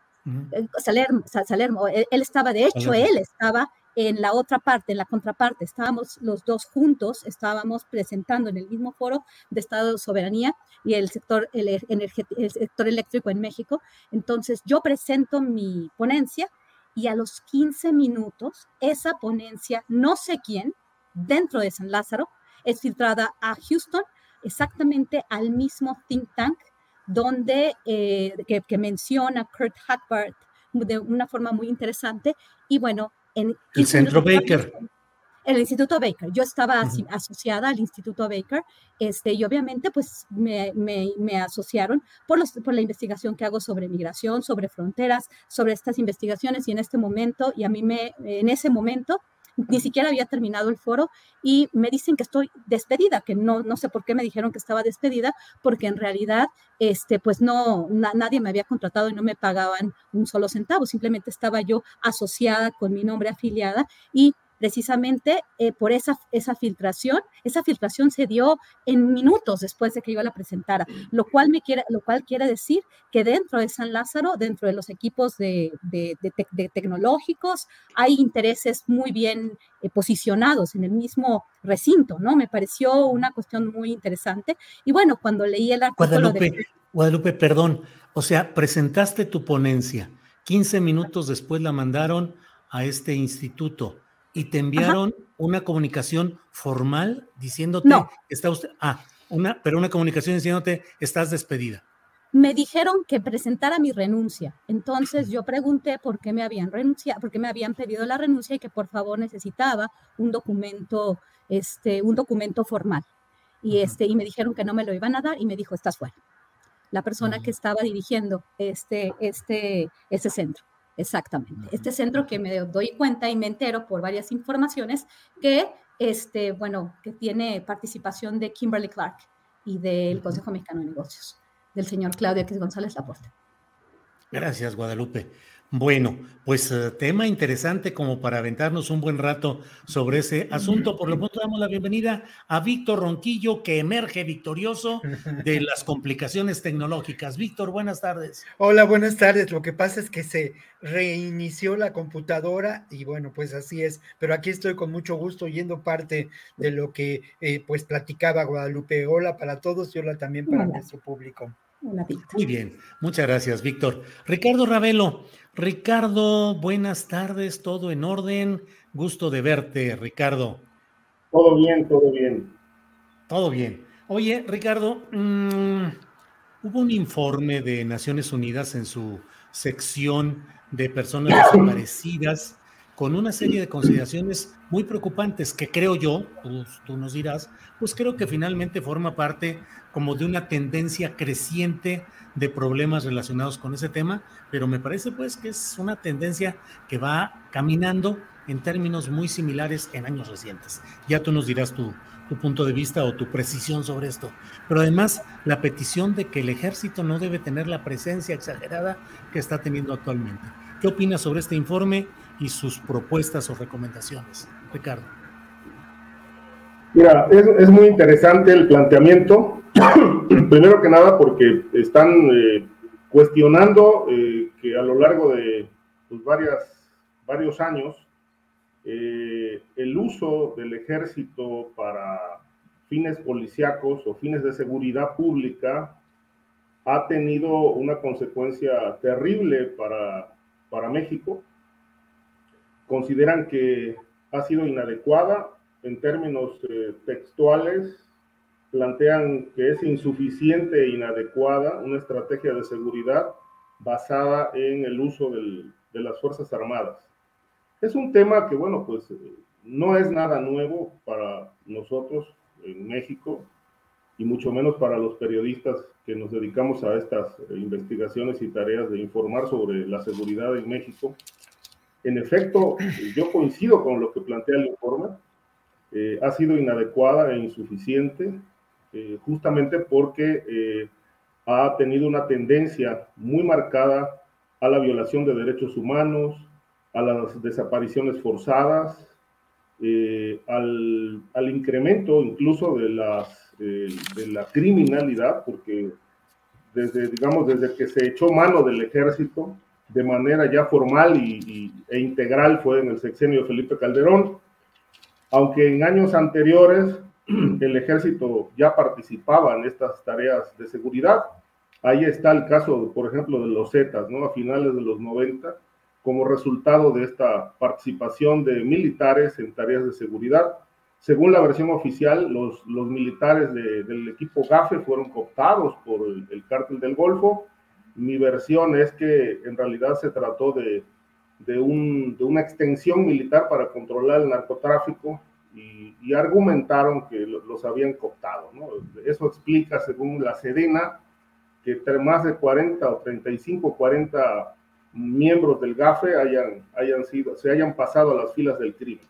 eh, Salermo, Salermo, él, estaba, de hecho, él estaba en la otra parte, en la contraparte, estábamos los dos juntos, estábamos presentando en el mismo foro de Estado de Soberanía y el sector, el, el sector eléctrico en México. Entonces, yo presento mi ponencia y a los 15 minutos, esa ponencia, no sé quién, dentro de San Lázaro, es filtrada a Houston, exactamente al mismo think tank donde, eh, que, menciona Kurt Hackbart de una forma muy interesante. Y bueno, en el Centro Baker. El Instituto Baker. Yo estaba asociada al Instituto Baker este, y obviamente pues me, me, me asociaron por, los, por la investigación que hago sobre migración, sobre fronteras, sobre estas investigaciones y en este momento, y a mí me, en ese momento, ni siquiera había terminado el foro y me dicen que estoy despedida, que no, no sé por qué me dijeron que estaba despedida, porque en realidad, este, pues no, nadie me había contratado y no me pagaban un solo centavo, simplemente estaba yo asociada con mi nombre afiliada y precisamente eh, por esa, esa filtración. Esa filtración se dio en minutos después de que yo la presentara, lo cual, me quiere, lo cual quiere decir que dentro de San Lázaro, dentro de los equipos de, de, tecnológicos, hay intereses muy bien eh, posicionados en el mismo recinto, ¿no? Me pareció una cuestión muy interesante. Y bueno, cuando leí el artículo Guadalupe, Guadalupe, perdón, o sea, presentaste tu ponencia, 15 minutos después la mandaron a este instituto y te enviaron una comunicación formal diciéndote, no. está usted, ah, una, pero una comunicación diciéndote, estás despedida. Me dijeron que presentara mi renuncia. Entonces yo pregunté por qué me habían renunciado, por qué me habían pedido la renuncia y que por favor necesitaba un documento, este, un documento formal. Y, este, y me dijeron que no me lo iban a dar y me dijo, estás fuera. La persona que estaba dirigiendo este, este, este centro. Exactamente. Este centro que me doy cuenta y me entero por varias informaciones que, este, bueno, que tiene participación de Kimberly Clark y del Consejo Mexicano de Negocios, del señor Claudio X González Laporte. Gracias, Guadalupe. Bueno, pues eh, tema interesante como para aventarnos un buen rato sobre ese asunto. Por lo pronto damos la bienvenida a Víctor Ronquillo, que emerge victorioso de las complicaciones tecnológicas. Víctor, buenas tardes. Hola, buenas tardes. Lo que pasa es que se reinició la computadora y bueno, pues así es. Pero aquí estoy con mucho gusto yendo parte de lo que eh, pues platicaba Guadalupe. Hola para todos y hola también para nuestro público. Muy bien, muchas gracias, Víctor. Ricardo Ravelo. Ricardo, buenas tardes, todo en orden. Gusto de verte, Ricardo. Todo bien, todo bien. Todo bien. Oye, Ricardo, mm, hubo un informe de Naciones Unidas en su sección de personas desaparecidas con una serie de consideraciones muy preocupantes que creo yo, tú, nos dirás, pues creo que finalmente forma parte como de una tendencia creciente de problemas relacionados con ese tema, pero me parece pues que es una tendencia que va caminando en términos muy similares en años recientes. Ya tú nos dirás tu, tu punto de vista o tu precisión sobre esto. Pero además, la petición de que el ejército no debe tener la presencia exagerada que está teniendo actualmente. ¿Qué opinas sobre este informe y sus propuestas o recomendaciones. Ricardo. Mira, es, muy interesante el planteamiento. Primero que nada porque están eh, cuestionando eh, que a lo largo de pues, varias, varios años eh, el uso del ejército para fines policíacos o fines de seguridad pública ha tenido una consecuencia terrible para, para México consideran que ha sido inadecuada en términos eh, textuales, plantean que es insuficiente e inadecuada una estrategia de seguridad basada en el uso de las Fuerzas Armadas. Es un tema que, bueno, pues no es nada nuevo para nosotros en México y mucho menos para los periodistas que nos dedicamos a estas investigaciones y tareas de informar sobre la seguridad en México. En efecto, yo coincido con lo que plantea el informe. Eh, ha sido inadecuada e insuficiente, eh, justamente porque eh, ha tenido una tendencia muy marcada a la violación de derechos humanos, a las desapariciones forzadas, al, al, incremento incluso de, las, de la criminalidad, porque desde, digamos, desde que se echó mano del ejército, de manera ya formal y, e integral fue en el sexenio de Felipe Calderón, aunque en años anteriores el ejército ya participaba en estas tareas de seguridad. Ahí está el caso, por ejemplo, de los Zetas, ¿no? A finales de los 90, como resultado de esta participación de militares en tareas de seguridad. Según la versión oficial, los, militares del equipo GAFE fueron cooptados por el, el cártel del Golfo mi versión es que en realidad se trató de, de, un, de una extensión militar para controlar el narcotráfico y, argumentaron que los habían cooptado. Eso explica, según la Sedena, que más de 40 o 35, 40 miembros del GAFE hayan, hayan sido, se hayan pasado a las filas del crimen.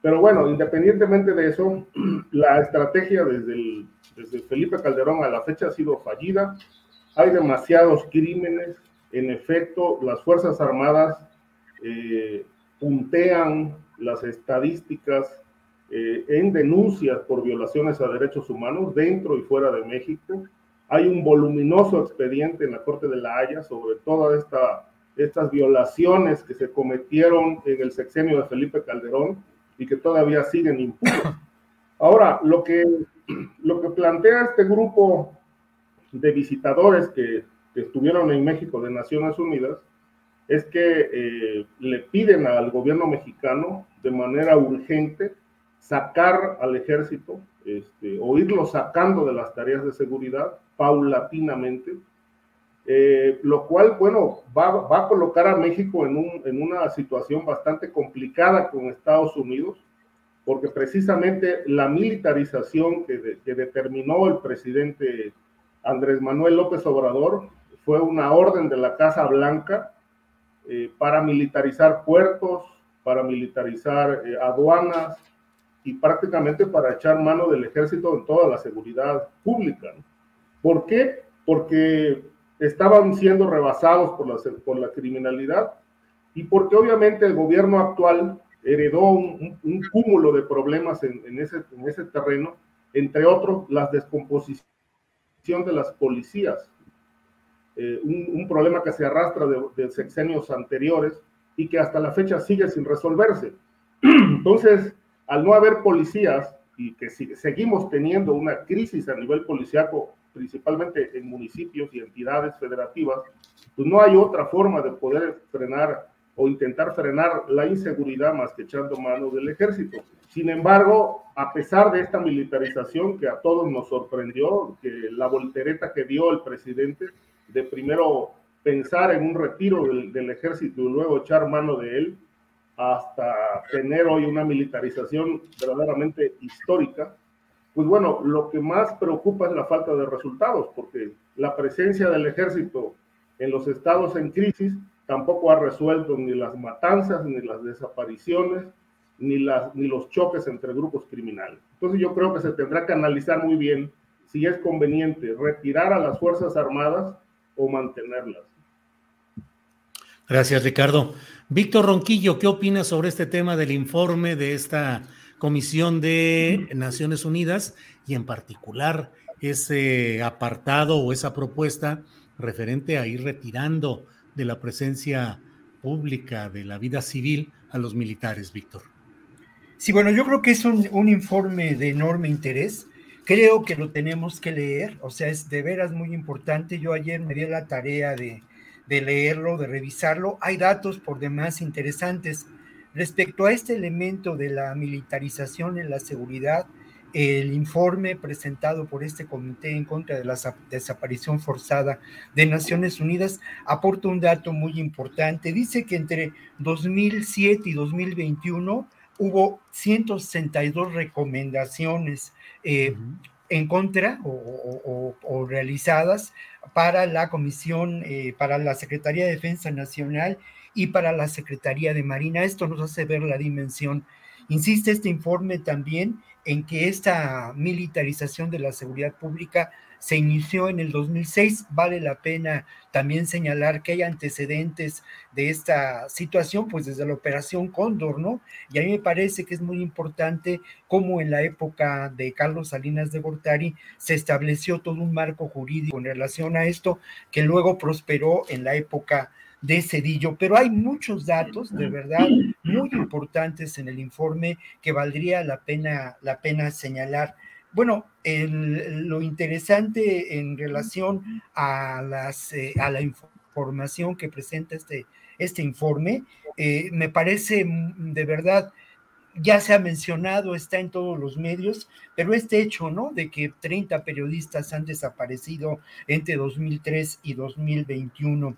Pero bueno, independientemente de eso, la estrategia desde, desde Felipe Calderón a la fecha ha sido fallida hay demasiados crímenes. En efecto, las Fuerzas Armadas eh, puntean las estadísticas eh, en denuncias por violaciones a derechos humanos dentro y fuera de México. Hay un voluminoso expediente en la Corte de la Haya sobre todas esta, estas violaciones que se cometieron en el sexenio de Felipe Calderón y que todavía siguen impunes. Ahora, lo que, lo que plantea este grupo de visitadores que, que estuvieron en México de Naciones Unidas es que eh, le piden al gobierno mexicano de manera urgente sacar al ejército este, o irlo sacando de las tareas de seguridad paulatinamente, eh, lo cual, bueno, va, va, a colocar a México en, un, en una situación bastante complicada con Estados Unidos, porque precisamente la militarización que, que determinó el presidente Andrés Manuel López Obrador fue una orden de la Casa Blanca eh, para militarizar puertos, para militarizar eh, aduanas y prácticamente para echar mano del ejército en toda la seguridad pública. ¿Por qué? Porque estaban siendo rebasados por la, por la criminalidad y porque obviamente el gobierno actual heredó un, cúmulo de problemas en, ese, en ese terreno, entre otros la de las policías, eh, un, problema que se arrastra de, sexenios anteriores y que hasta la fecha sigue sin resolverse. Entonces, al no haber policías y que seguimos teniendo una crisis a nivel policiaco, principalmente en municipios y entidades federativas, pues no hay otra forma de poder frenar o intentar frenar la inseguridad más que echando mano del ejército. Sin embargo, a pesar de esta militarización que a todos nos sorprendió, que la voltereta que dio el presidente, de primero pensar en un retiro del, ejército y luego echar mano de él, hasta tener hoy una militarización verdaderamente histórica, pues bueno, lo que más preocupa es la falta de resultados, porque la presencia del ejército en los estados en crisis tampoco ha resuelto ni las matanzas, ni las desapariciones, ni, las, ni los choques entre grupos criminales. Entonces yo creo que se tendrá que analizar muy bien si es conveniente retirar a las Fuerzas Armadas o mantenerlas. Gracias, Ricardo. Víctor Ronquillo, ¿qué opinas sobre este tema del informe de esta Comisión de Naciones Unidas y en particular ese apartado o esa propuesta referente a ir retirando de la presencia pública de la vida civil a los militares, Víctor? Sí, bueno, yo creo que es un, un informe de enorme interés creo que lo tenemos que leer, o sea, es de veras muy importante. Yo ayer me di la tarea de, de, leerlo, de revisarlo. Hay datos por demás interesantes. Respecto a este elemento de la militarización en la seguridad, el informe presentado por este comité en contra de la desaparición forzada de Naciones Unidas aporta un dato muy importante. Dice que entre 2007 y 2021 hubo 162 recomendaciones eh, en contra o, o, o, realizadas para la Comisión, eh, para la Secretaría de Defensa Nacional y para la Secretaría de Marina. Esto nos hace ver la dimensión. Insiste este informe también en que esta militarización de la seguridad pública se inició en el 2006. Vale la pena también señalar que hay antecedentes de esta situación, pues desde la operación Cóndor, ¿no? Y a mí me parece que es muy importante cómo en la época de Carlos Salinas de Gortari se estableció todo un marco jurídico en relación a esto que luego prosperó en la época de Cedillo, pero hay muchos datos de verdad muy importantes en el informe que valdría la pena, la pena señalar. Bueno, el, lo interesante en relación a, las, eh, a la información que presenta este, este informe, eh, me parece mm, de verdad, ya se ha mencionado, está en todos los medios, pero este hecho, ¿no? De que 30 periodistas han desaparecido entre 2003 y 2021,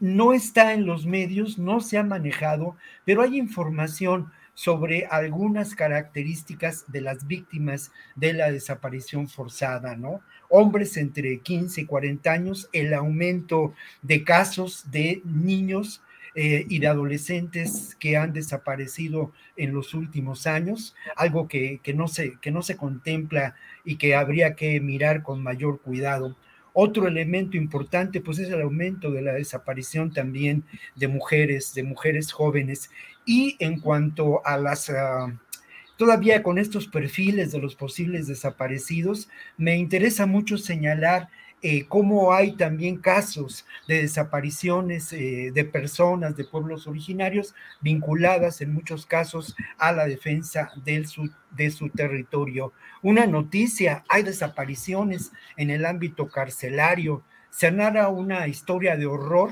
no está en los medios, no se ha manejado, pero hay información sobre algunas características de las víctimas de la desaparición forzada, ¿no? Hombres entre 15 y 40 años, el aumento de casos de niños eh, y de adolescentes que han desaparecido en los últimos años, algo que, que, no se, que no se contempla y que habría que mirar con mayor cuidado. Otro elemento importante, pues es el aumento de la desaparición también de mujeres, de mujeres jóvenes. Y en cuanto a las... Uh, todavía con estos perfiles de los posibles desaparecidos, me interesa mucho señalar eh, cómo hay también casos de desapariciones eh, de personas de pueblos originarios vinculadas en muchos casos a la defensa del de su territorio. Una noticia, hay desapariciones en el ámbito carcelario. Se narra una historia de horror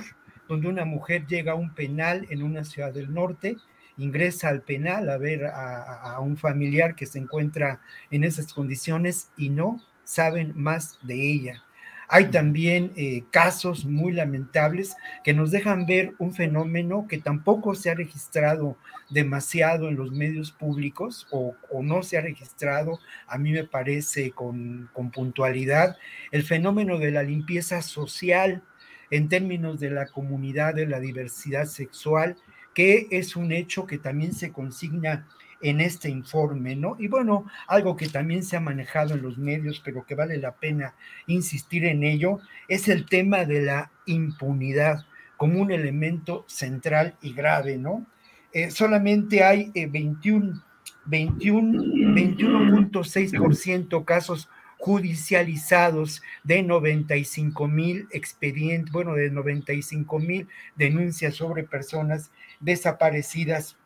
donde una mujer llega a un penal en una ciudad del norte ingresa al penal a ver a, a, un familiar que se encuentra en esas condiciones y no saben más de ella. Hay también eh, casos muy lamentables que nos dejan ver un fenómeno que tampoco se ha registrado demasiado en los medios públicos o, o no se ha registrado, a mí me parece, con, con puntualidad, el fenómeno de la limpieza social en términos de la comunidad de la diversidad sexual, que es un hecho que también se consigna en este informe, ¿no? Y bueno, algo que también se ha manejado en los medios, pero que vale la pena insistir en ello, es el tema de la impunidad como un elemento central y grave, ¿no? Eh, solamente hay 21, 21, 21.6% casos judicializados de 95 mil expedientes, bueno, de 95 mil denuncias sobre personas desaparecidas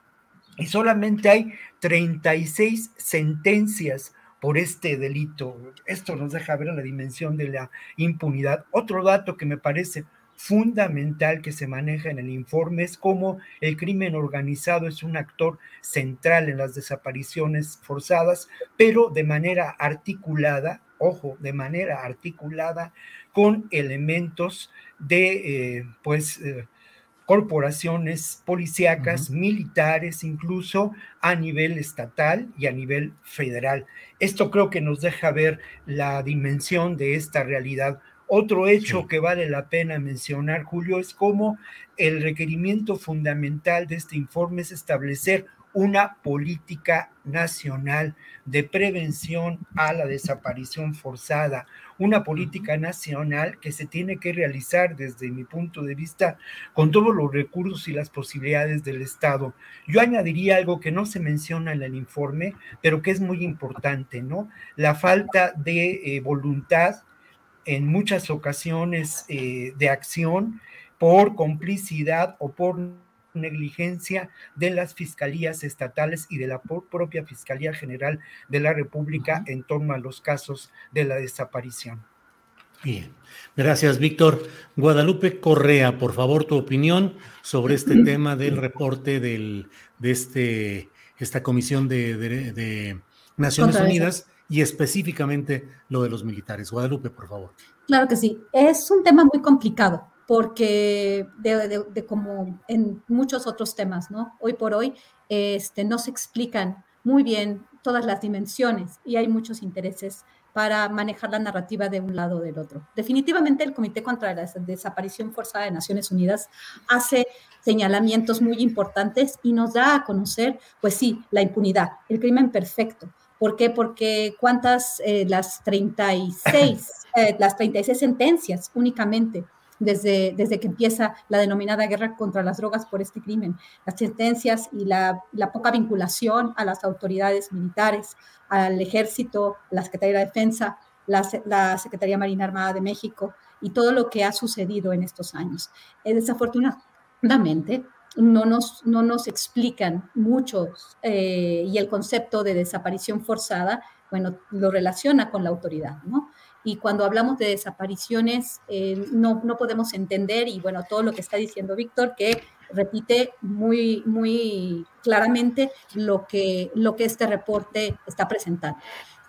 y solamente hay 36 sentencias por este delito. Esto nos deja ver la dimensión de la impunidad. Otro dato que me parece fundamental que se maneja en el informe es cómo el crimen organizado es un actor central en las desapariciones forzadas, pero de manera articulada, ojo, de manera articulada con elementos de, eh, pues, eh, corporaciones policíacas, militares, incluso a nivel estatal y a nivel federal. Esto creo que nos deja ver la dimensión de esta realidad. Otro hecho que vale la pena mencionar, Julio, es cómo el requerimiento fundamental de este informe es establecer una política nacional de prevención a la desaparición forzada, una política nacional que se tiene que realizar desde mi punto de vista con todos los recursos y las posibilidades del Estado. Yo añadiría algo que no se menciona en el informe, pero que es muy importante, ¿no? La falta de eh, voluntad en muchas ocasiones eh, de acción por complicidad o por negligencia de las fiscalías estatales y de la propia Fiscalía General de la República en torno a los casos de la desaparición. Bien, gracias Víctor. Guadalupe Correa, por favor, tu opinión sobre este tema del reporte del, de este, esta comisión de, de Naciones Unidas y específicamente lo de los militares. Guadalupe, por favor. Claro que sí, es un tema muy complicado porque de, como en muchos otros temas, ¿no? Hoy por hoy este, no se explican muy bien todas las dimensiones y hay muchos intereses para manejar la narrativa de un lado o del otro. Definitivamente el Comité contra la Desaparición Forzada de Naciones Unidas hace señalamientos muy importantes y nos da a conocer, pues sí, la impunidad, el crimen perfecto. ¿Por qué? Porque cuántas, eh, las 36, eh, las 36 sentencias únicamente desde, desde que empieza la denominada guerra contra las drogas por este crimen. Las sentencias y la, la poca vinculación a las autoridades militares, al ejército, la Secretaría de Defensa, la, la, Secretaría Marina Armada de México y todo lo que ha sucedido en estos años. Eh, desafortunadamente, no nos, no nos explican mucho eh, y el concepto de desaparición forzada, bueno, lo relaciona con la autoridad, ¿no? y cuando hablamos de desapariciones eh, no, no, podemos entender, y bueno, todo lo que está diciendo Víctor, que repite muy, muy claramente lo que, lo que este reporte está presentando.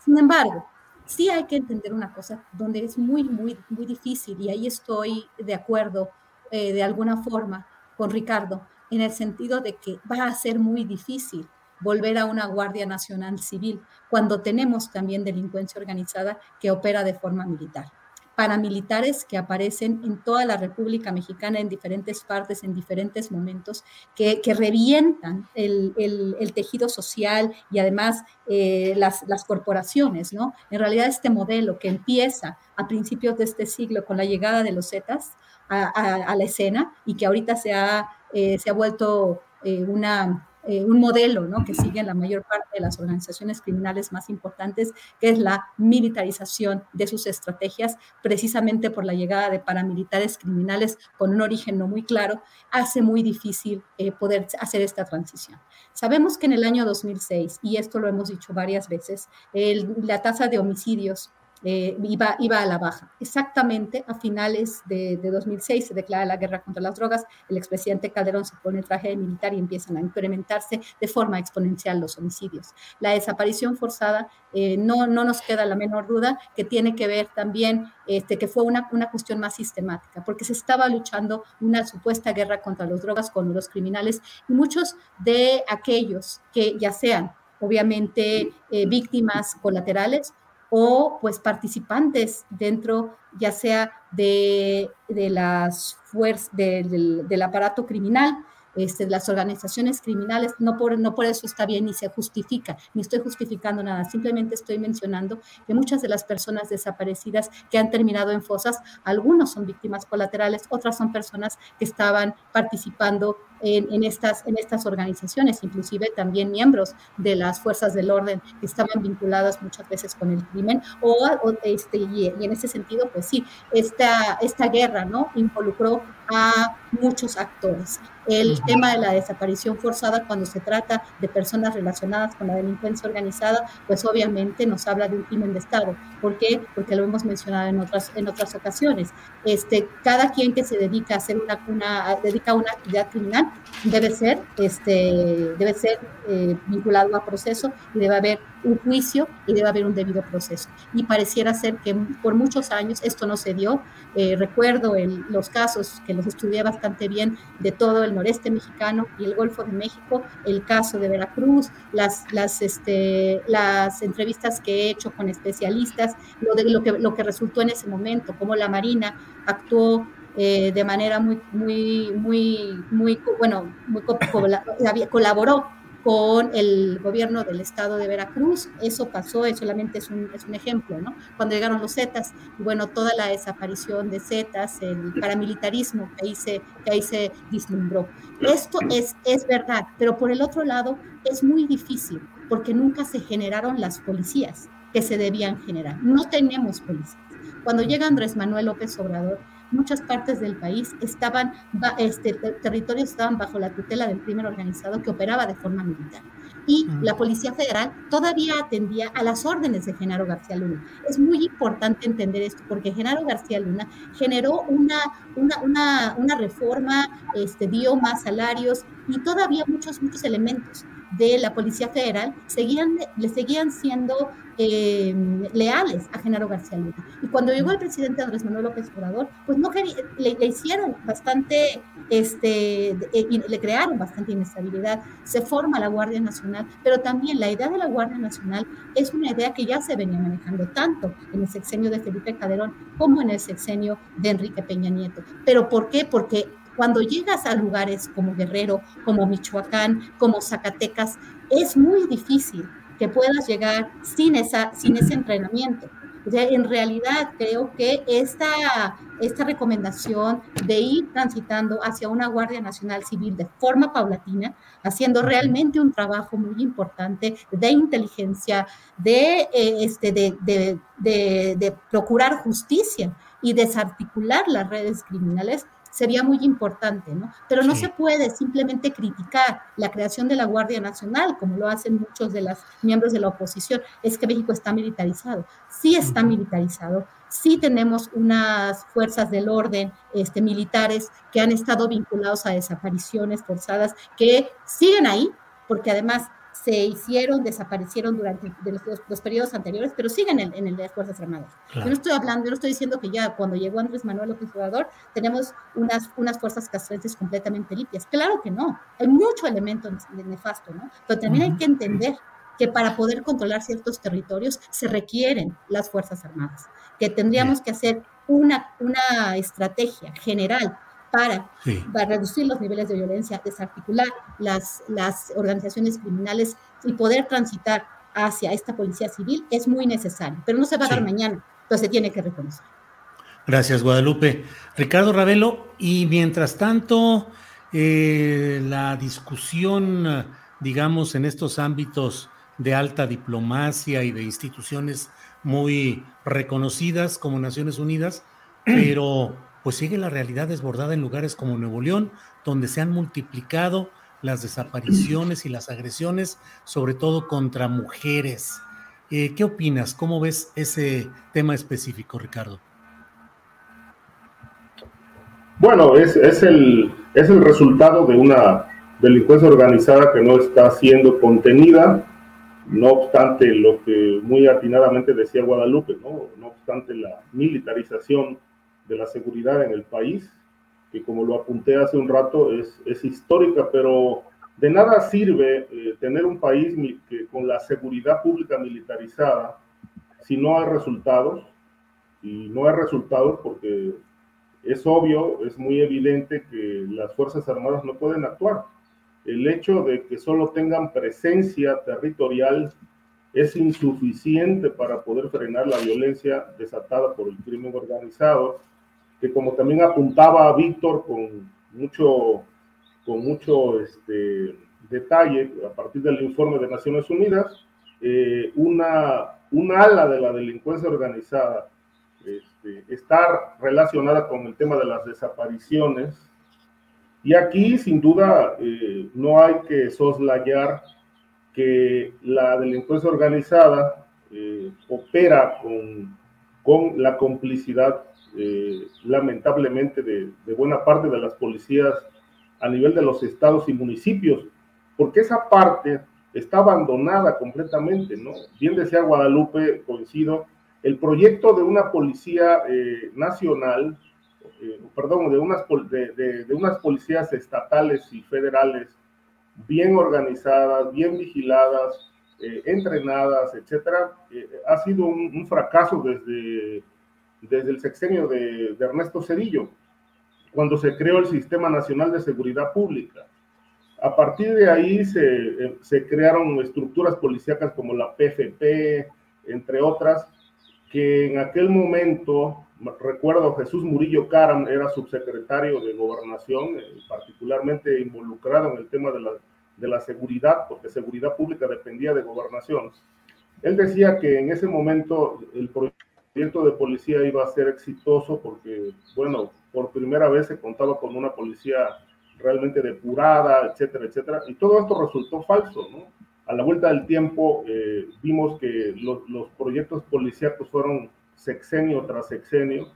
Sin embargo, sí hay que entender una cosa donde es muy, muy, muy difícil, y ahí estoy de acuerdo eh, de alguna forma con Ricardo, en el sentido de que va a ser muy difícil volver a una Guardia Nacional Civil, cuando tenemos también delincuencia organizada que opera de forma militar. paramilitares que aparecen en toda la República Mexicana, en diferentes partes, en diferentes momentos, que, revientan el, tejido social y además eh, las, corporaciones, ¿no? En realidad este modelo que empieza a principios de este siglo con la llegada de los Zetas a, la escena y que ahorita se ha, eh, se ha vuelto eh, una eh, un modelo que siguen la mayor parte de las organizaciones criminales más importantes, que es la militarización de sus estrategias, precisamente por la llegada de paramilitares criminales con un origen no muy claro, hace muy difícil poder hacer esta transición. Sabemos que en el año 2006, y esto lo hemos dicho varias veces, la tasa de homicidios eh, iba, iba a la baja. Exactamente a finales de, 2006 se declara la guerra contra las drogas, el expresidente Calderón se pone el traje de militar y empiezan a incrementarse de forma exponencial los homicidios. La desaparición forzada eh, no, no nos queda la menor duda que tiene que ver también este, que fue una, una cuestión más sistemática, porque se estaba luchando una supuesta guerra contra las drogas, con los criminales, y muchos de aquellos que ya sean obviamente eh, víctimas colaterales o pues participantes dentro ya sea de, las fuerzas del aparato criminal este, las organizaciones criminales, no por, no por eso está bien ni se justifica, ni estoy justificando nada, simplemente estoy mencionando que muchas de las personas desaparecidas que han terminado en fosas, algunos son víctimas colaterales, otras son personas que estaban participando en, estas, en estas organizaciones, inclusive también miembros de las fuerzas del orden que estaban vinculadas muchas veces con el crimen, o, este, y, en ese sentido, pues sí, esta, esta guerra ¿no? involucró a muchos actores. El tema de la desaparición forzada cuando se trata de personas relacionadas con la delincuencia organizada, pues obviamente nos habla de un crimen de Estado. ¿Por qué? Porque lo hemos mencionado en otras, en otras ocasiones. Este, cada quien que se dedica a hacer una, una dedica una actividad criminal debe ser, este, debe ser eh, vinculado a proceso y debe haber un juicio y debe haber un debido proceso. Y pareciera ser que por muchos años esto no se dio. Eh, recuerdo los casos que los estudié bastante bien de todo el noreste mexicano y el Golfo de México, el caso de Veracruz, las, las, este, las entrevistas que he hecho con especialistas, lo, de, lo, que, lo que resultó en ese momento, cómo la Marina actuó eh, de manera muy, muy, muy, muy, bueno, muy colaboró con el gobierno del estado de Veracruz. Eso pasó, eso solamente es un, es un ejemplo, ¿no? Cuando llegaron los Zetas, bueno, toda la desaparición de Zetas, el paramilitarismo que ahí se, que ahí se vislumbró. Esto es, es verdad, pero por el otro lado es muy difícil porque nunca se generaron las policías que se debían generar. No tenemos policías. Cuando llega Andrés Manuel López Obrador, muchas partes del país estaban, este, territorios estaban bajo la tutela del crimen organizado que operaba de forma militar. Y la Policía Federal todavía atendía a las órdenes de Genaro García Luna. Es muy importante entender esto porque Genaro García Luna generó una, una, una, una reforma, este, dio más salarios y todavía muchos, muchos elementos de la Policía Federal seguían, le seguían siendo eh, leales a Genaro García Luna. Y cuando llegó el presidente Andrés Manuel López Obrador, pues no le, le hicieron bastante, este, le crearon bastante inestabilidad. Se forma la Guardia Nacional, pero también la idea de la Guardia Nacional es una idea que ya se venía manejando tanto en el sexenio de Felipe Calderón como en el sexenio de Enrique Peña Nieto. ¿Pero por qué? Porque cuando llegas a lugares como Guerrero, como Michoacán, como Zacatecas, es muy difícil que puedas llegar sin, esa, sin ese entrenamiento. O sea, en realidad creo que esta, esta recomendación de ir transitando hacia una Guardia Nacional Civil de forma paulatina, haciendo realmente un trabajo muy importante de inteligencia, de, eh, este, de, de, de procurar justicia y desarticular las redes criminales, sería muy importante, ¿no? Pero no se puede simplemente criticar la creación de la Guardia Nacional, como lo hacen muchos de los miembros de la oposición, es que México está militarizado. Sí está militarizado, sí tenemos unas fuerzas del orden este, militares que han estado vinculados a desapariciones forzadas, que siguen ahí, porque además se hicieron, desaparecieron durante los, periodos anteriores, pero siguen en, en el de las Fuerzas Armadas. Yo no estoy hablando, yo no estoy diciendo que ya cuando llegó Andrés Manuel López Obrador tenemos unas, unas fuerzas castrenses completamente limpias. Claro que no, hay mucho elemento nefasto, ¿no? Pero también hay que entender que para poder controlar ciertos territorios se requieren las Fuerzas Armadas que tendríamos que hacer una, una estrategia general para, para, reducir los niveles de violencia, desarticular las, las organizaciones criminales y poder transitar hacia esta policía civil es muy necesario, pero no se va a dar mañana, entonces se tiene que reconocer. Gracias, Guadalupe. Ricardo Ravelo, y mientras tanto, eh, la discusión, digamos, en estos ámbitos de alta diplomacia y de instituciones muy reconocidas como Naciones Unidas, pero pues sigue la realidad desbordada en lugares como Nuevo León, donde se han multiplicado las desapariciones y las agresiones, sobre todo contra mujeres. Eh, ¿Qué opinas? ¿Cómo ves ese tema específico, Ricardo? Bueno, es, el, es el resultado de una delincuencia organizada que no está siendo contenida, no obstante lo que muy atinadamente decía Guadalupe, no, no obstante la militarización de la seguridad en el país, que como lo apunté hace un rato es, es histórica, pero de nada sirve eh, tener un país que, con la seguridad pública militarizada si no hay resultados, y no hay resultados porque es obvio, es muy evidente que las Fuerzas Armadas no pueden actuar. El hecho de que solo tengan presencia territorial es insuficiente para poder frenar la violencia desatada por el crimen organizado que como también apuntaba Víctor con mucho, con mucho este, detalle a partir del informe de Naciones Unidas, eh, una, una ala de la delincuencia organizada este, está relacionada con el tema de las desapariciones. Y aquí, sin duda, eh, no hay que soslayar que la delincuencia organizada eh, opera con, con la complicidad eh, lamentablemente, de, buena parte de las policías a nivel de los estados y municipios, porque esa parte está abandonada completamente, ¿no? Bien decía Guadalupe, coincido, el proyecto de una policía eh, nacional, eh, perdón, de unas, de, de, unas policías estatales y federales bien organizadas, bien vigiladas, entrenadas, etcétera, ha sido un fracaso desde desde el sexenio de, Ernesto Cedillo, cuando se creó el Sistema Nacional de Seguridad Pública. A partir de ahí se, eh, se crearon estructuras policíacas como la PFP, entre otras, que en aquel momento, recuerdo Jesús Murillo Caram era subsecretario de gobernación, eh, particularmente involucrado en el tema de la, de la seguridad, porque seguridad pública dependía de gobernación. Él decía que en ese momento el proyecto de policía iba a ser exitoso porque, bueno, por primera vez se contaba con una policía realmente depurada, etcétera, etcétera. Y todo esto resultó falso. A la vuelta del tiempo eh, vimos que los proyectos policíacos fueron sexenio tras sexenio,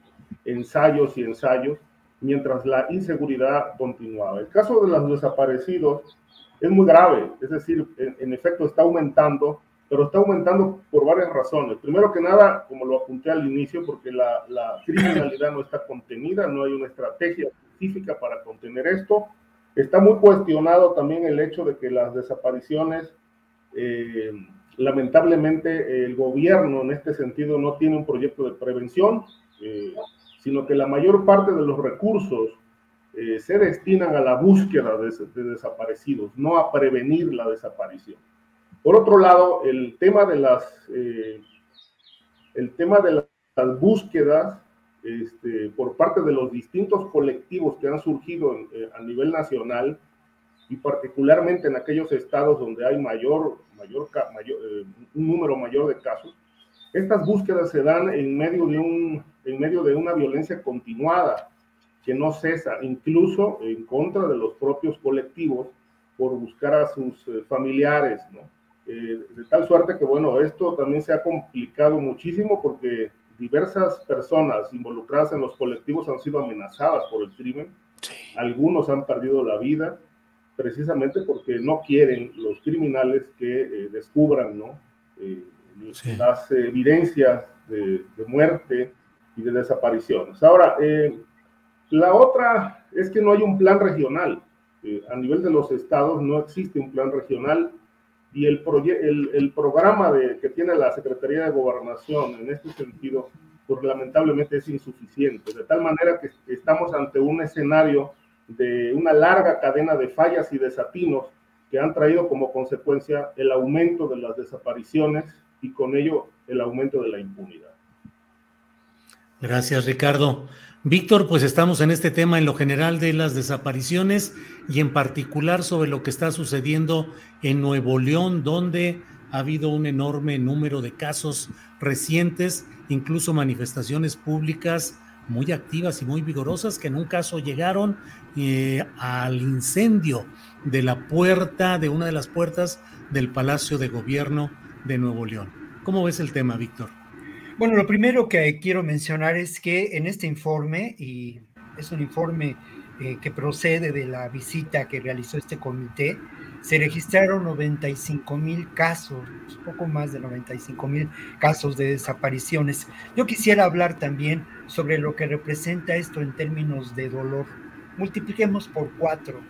ensayos y ensayos, mientras la inseguridad continuaba. El caso de los desaparecidos es muy grave, es decir, en efecto está aumentando pero está aumentando por varias razones. Primero que nada, como lo apunté al inicio, porque la, criminalidad no está contenida, no hay una estrategia específica para contener esto. Está muy cuestionado también el hecho de que las desapariciones, eh, lamentablemente el gobierno en este sentido no tiene un proyecto de prevención, eh, sino que la mayor parte de los recursos eh, se destinan a la búsqueda de, de desaparecidos, no a prevenir la desaparición. Por otro lado, el tema de las, eh, el tema de las búsquedas este, por parte de los distintos colectivos que han surgido eh, a nivel nacional y particularmente en aquellos estados donde hay mayor, mayor, mayor eh, un número mayor de casos, estas búsquedas se dan en medio de, un, en medio de una violencia continuada que no cesa, incluso en contra de los propios colectivos por buscar a sus familiares, ¿no? Eh, de tal suerte que, bueno, esto también se ha complicado muchísimo porque diversas personas involucradas en los colectivos han sido amenazadas por el crimen. Algunos han perdido la vida precisamente porque no quieren los criminales que eh, descubran ¿no? Eh, las evidencias de, de, muerte y de desapariciones. Ahora, la otra es que no hay un plan regional. a nivel de los estados no existe un plan regional y el, el, el programa de, que tiene la Secretaría de Gobernación en este sentido pues lamentablemente es insuficiente, de tal manera que estamos ante un escenario de una larga cadena de fallas y desatinos que han traído como consecuencia el aumento de las desapariciones y con ello el aumento de la impunidad. Gracias, Ricardo. Víctor, pues estamos en este tema en lo general de las desapariciones y en particular sobre lo que está sucediendo en Nuevo León, donde ha habido un enorme número de casos recientes, incluso manifestaciones públicas muy activas y muy vigorosas que en un caso llegaron eh, al incendio de la puerta, de una de las puertas del Palacio de Gobierno de Nuevo León. ¿Cómo ves el tema, Víctor? Bueno, lo primero que quiero mencionar es que en este informe, y es un informe eh, que procede de la visita que realizó este comité, se registraron 95 mil casos, poco más de 95 mil casos de desapariciones. Yo quisiera hablar también sobre lo que representa esto en términos de dolor. Multipliquemos por cuatro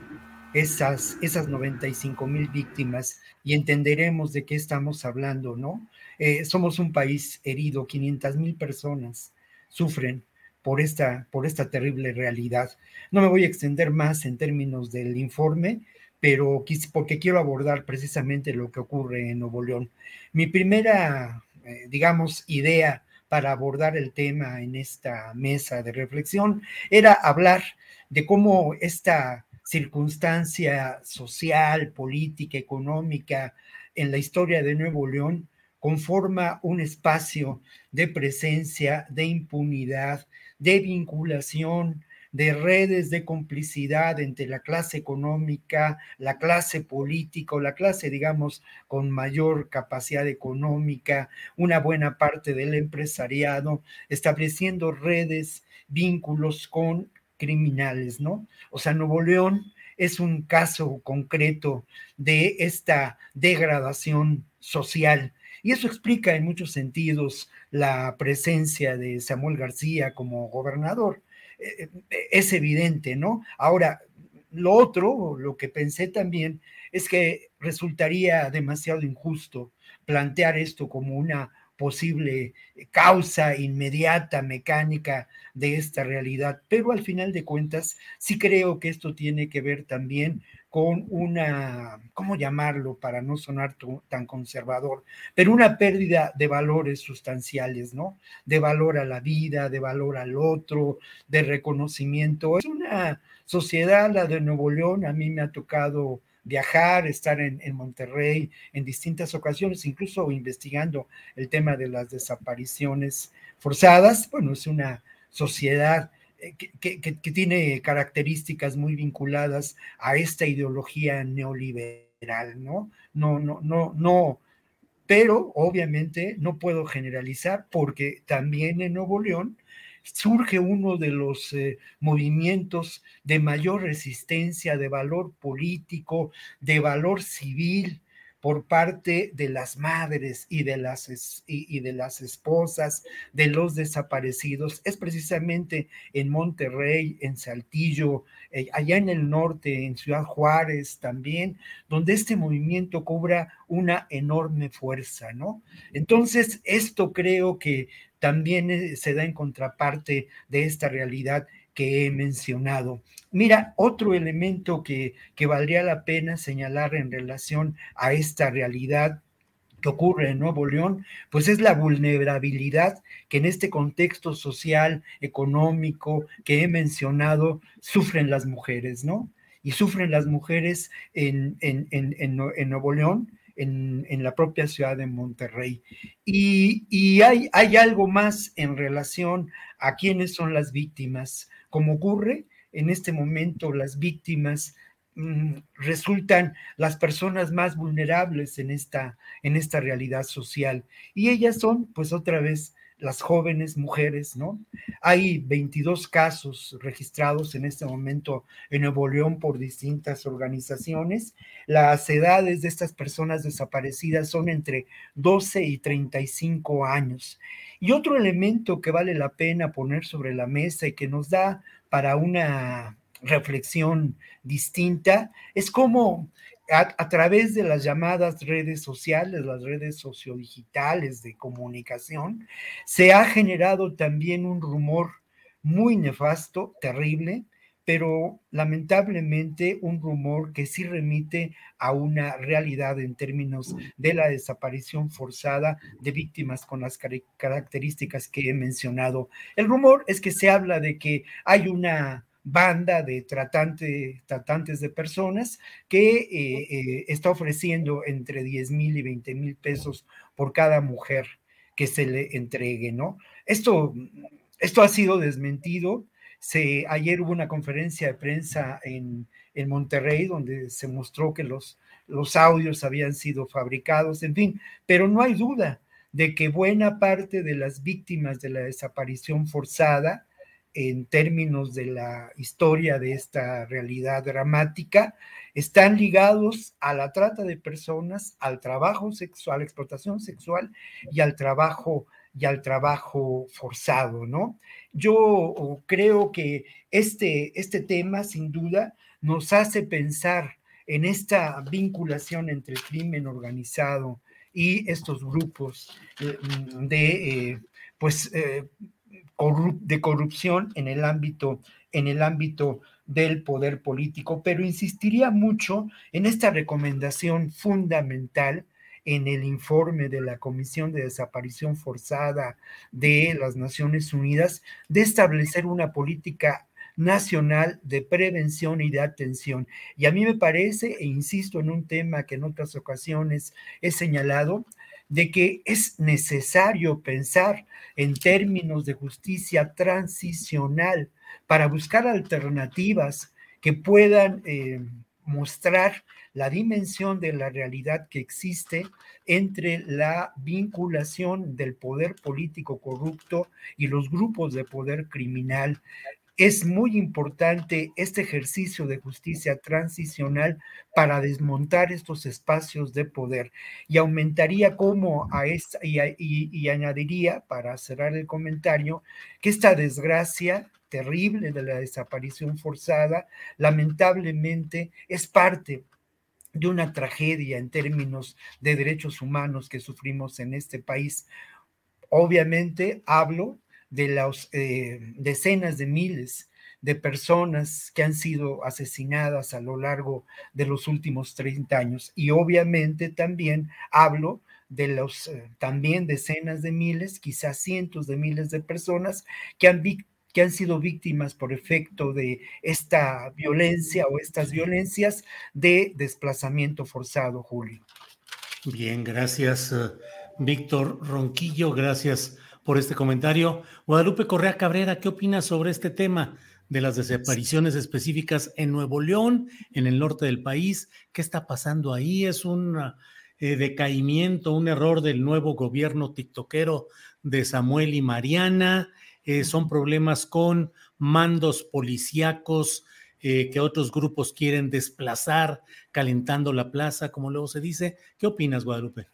esas, esas 95 mil víctimas y entenderemos de qué estamos hablando, ¿no? Eh, somos un país herido, 500 mil personas sufren por esta, por esta terrible realidad. No me voy a extender más en términos del informe, pero porque quiero abordar precisamente lo que ocurre en Nuevo León. Mi primera, eh, digamos, idea para abordar el tema en esta mesa de reflexión era hablar de cómo esta circunstancia social, política, económica en la historia de Nuevo León conforma un espacio de presencia, de impunidad, de vinculación, de redes de complicidad entre la clase económica, la clase política o la clase, digamos, con mayor capacidad económica, una buena parte del empresariado, estableciendo redes, vínculos con criminales, ¿no? O sea, Nuevo León es un caso concreto de esta degradación social y eso explica en muchos sentidos la presencia de Samuel García como gobernador. Eh, eh, es evidente, ¿no? Ahora, lo otro, lo que pensé también, es que resultaría demasiado injusto plantear esto como una posible causa inmediata, mecánica de esta realidad, pero al final de cuentas sí creo que esto tiene que ver también con una, ¿cómo llamarlo para no sonar tan conservador? Pero una pérdida de valores sustanciales, ¿no? De valor a la vida, de valor al otro, de reconocimiento. Es una sociedad, la de Nuevo León, a mí me ha tocado viajar, estar en, en, Monterrey en distintas ocasiones, incluso investigando el tema de las desapariciones forzadas. Bueno, es una sociedad eh, que, tiene características muy vinculadas a esta ideología neoliberal, ¿no? No, no, no, no. Pero obviamente no puedo generalizar porque también en Nuevo León surge uno de los eh, movimientos de mayor resistencia, de valor político, de valor civil, por parte de las madres y de las, y, de las esposas de los desaparecidos es precisamente en Monterrey, en Saltillo, eh, allá en el norte, en Ciudad Juárez también, donde este movimiento cobra una enorme fuerza, ¿no? Entonces, esto creo que también eh, se da en contraparte de esta realidad que he mencionado. Mira, otro elemento que, que valdría la pena señalar en relación a esta realidad que ocurre en Nuevo León, pues es la vulnerabilidad que en este contexto social, económico que he mencionado, sufren las mujeres, ¿no? Y sufren las mujeres en, en, en, en Nuevo León, en, la propia ciudad de Monterrey. Y, y hay, hay, algo más en relación a quiénes son las víctimas. Como ocurre, en este momento las víctimas mm, resultan las personas más vulnerables en esta, en esta realidad social. Y ellas son, pues otra vez, las jóvenes mujeres, ¿no? Hay 22 casos registrados en este momento en Nuevo León por distintas organizaciones. Las edades de estas personas desaparecidas son entre 12 y 35 años. Y otro elemento que vale la pena poner sobre la mesa y que nos da para una reflexión distinta es cómo a, través de las llamadas redes sociales, las redes sociodigitales de comunicación, se ha generado también un rumor muy nefasto, terrible, pero lamentablemente un rumor que sí remite a una realidad en términos de la desaparición forzada de víctimas con las características que he mencionado. El rumor es que se habla de que hay una banda de tratantes de personas que eh, eh, está ofreciendo entre 10 mil y 20 mil pesos por cada mujer que se le entregue, ¿no? Esto, esto ha sido desmentido se, ayer hubo una conferencia de prensa en, en Monterrey donde se mostró que los, los audios habían sido fabricados, en fin, pero no hay duda de que buena parte de las víctimas de la desaparición forzada, en términos de la historia de esta realidad dramática, están ligados a la trata de personas, al trabajo sexual, a la explotación sexual y al trabajo y al trabajo forzado, ¿no? Yo creo que este, este tema, sin duda, nos hace pensar en esta vinculación entre el crimen organizado y estos grupos eh, de, eh, pues, de corrupción en el ámbito en el ámbito del poder político, pero insistiría mucho en esta recomendación fundamental en el informe de la Comisión de Desaparición Forzada de las Naciones Unidas de establecer una política nacional de prevención y de atención. Y a mí me parece, e insisto en un tema que en otras ocasiones he señalado, de que es necesario pensar en términos de justicia transicional para buscar alternativas que puedan eh, mostrar la dimensión de la realidad que existe entre la vinculación del poder político corrupto y los grupos de poder criminal. Es muy importante este ejercicio de justicia transicional para desmontar estos espacios de poder y aumentaría como a esta y, y añadiría para cerrar el comentario que esta desgracia terrible de la desaparición forzada lamentablemente es parte de una tragedia en términos de derechos humanos que sufrimos en este país. Obviamente hablo de las eh, decenas de miles de personas que han sido asesinadas a lo largo de los últimos 30 años y obviamente también hablo de los eh, también decenas de miles, quizás cientos de miles de personas que han que han sido víctimas por efecto de esta violencia o estas violencias de desplazamiento forzado, Julio. Bien, gracias, eh, Víctor Ronquillo, gracias por este comentario. Guadalupe Correa Cabrera, ¿qué opinas sobre este tema de las desapariciones específicas en Nuevo León, en el norte del país? ¿Qué está pasando ahí? ¿Es un eh, decaimiento, un error del nuevo gobierno tiktokero de Samuel y Mariana? Eh, son problemas con mandos policíacos eh, que otros grupos quieren desplazar, calentando la plaza, como luego se dice. ¿Qué opinas, Guadalupe?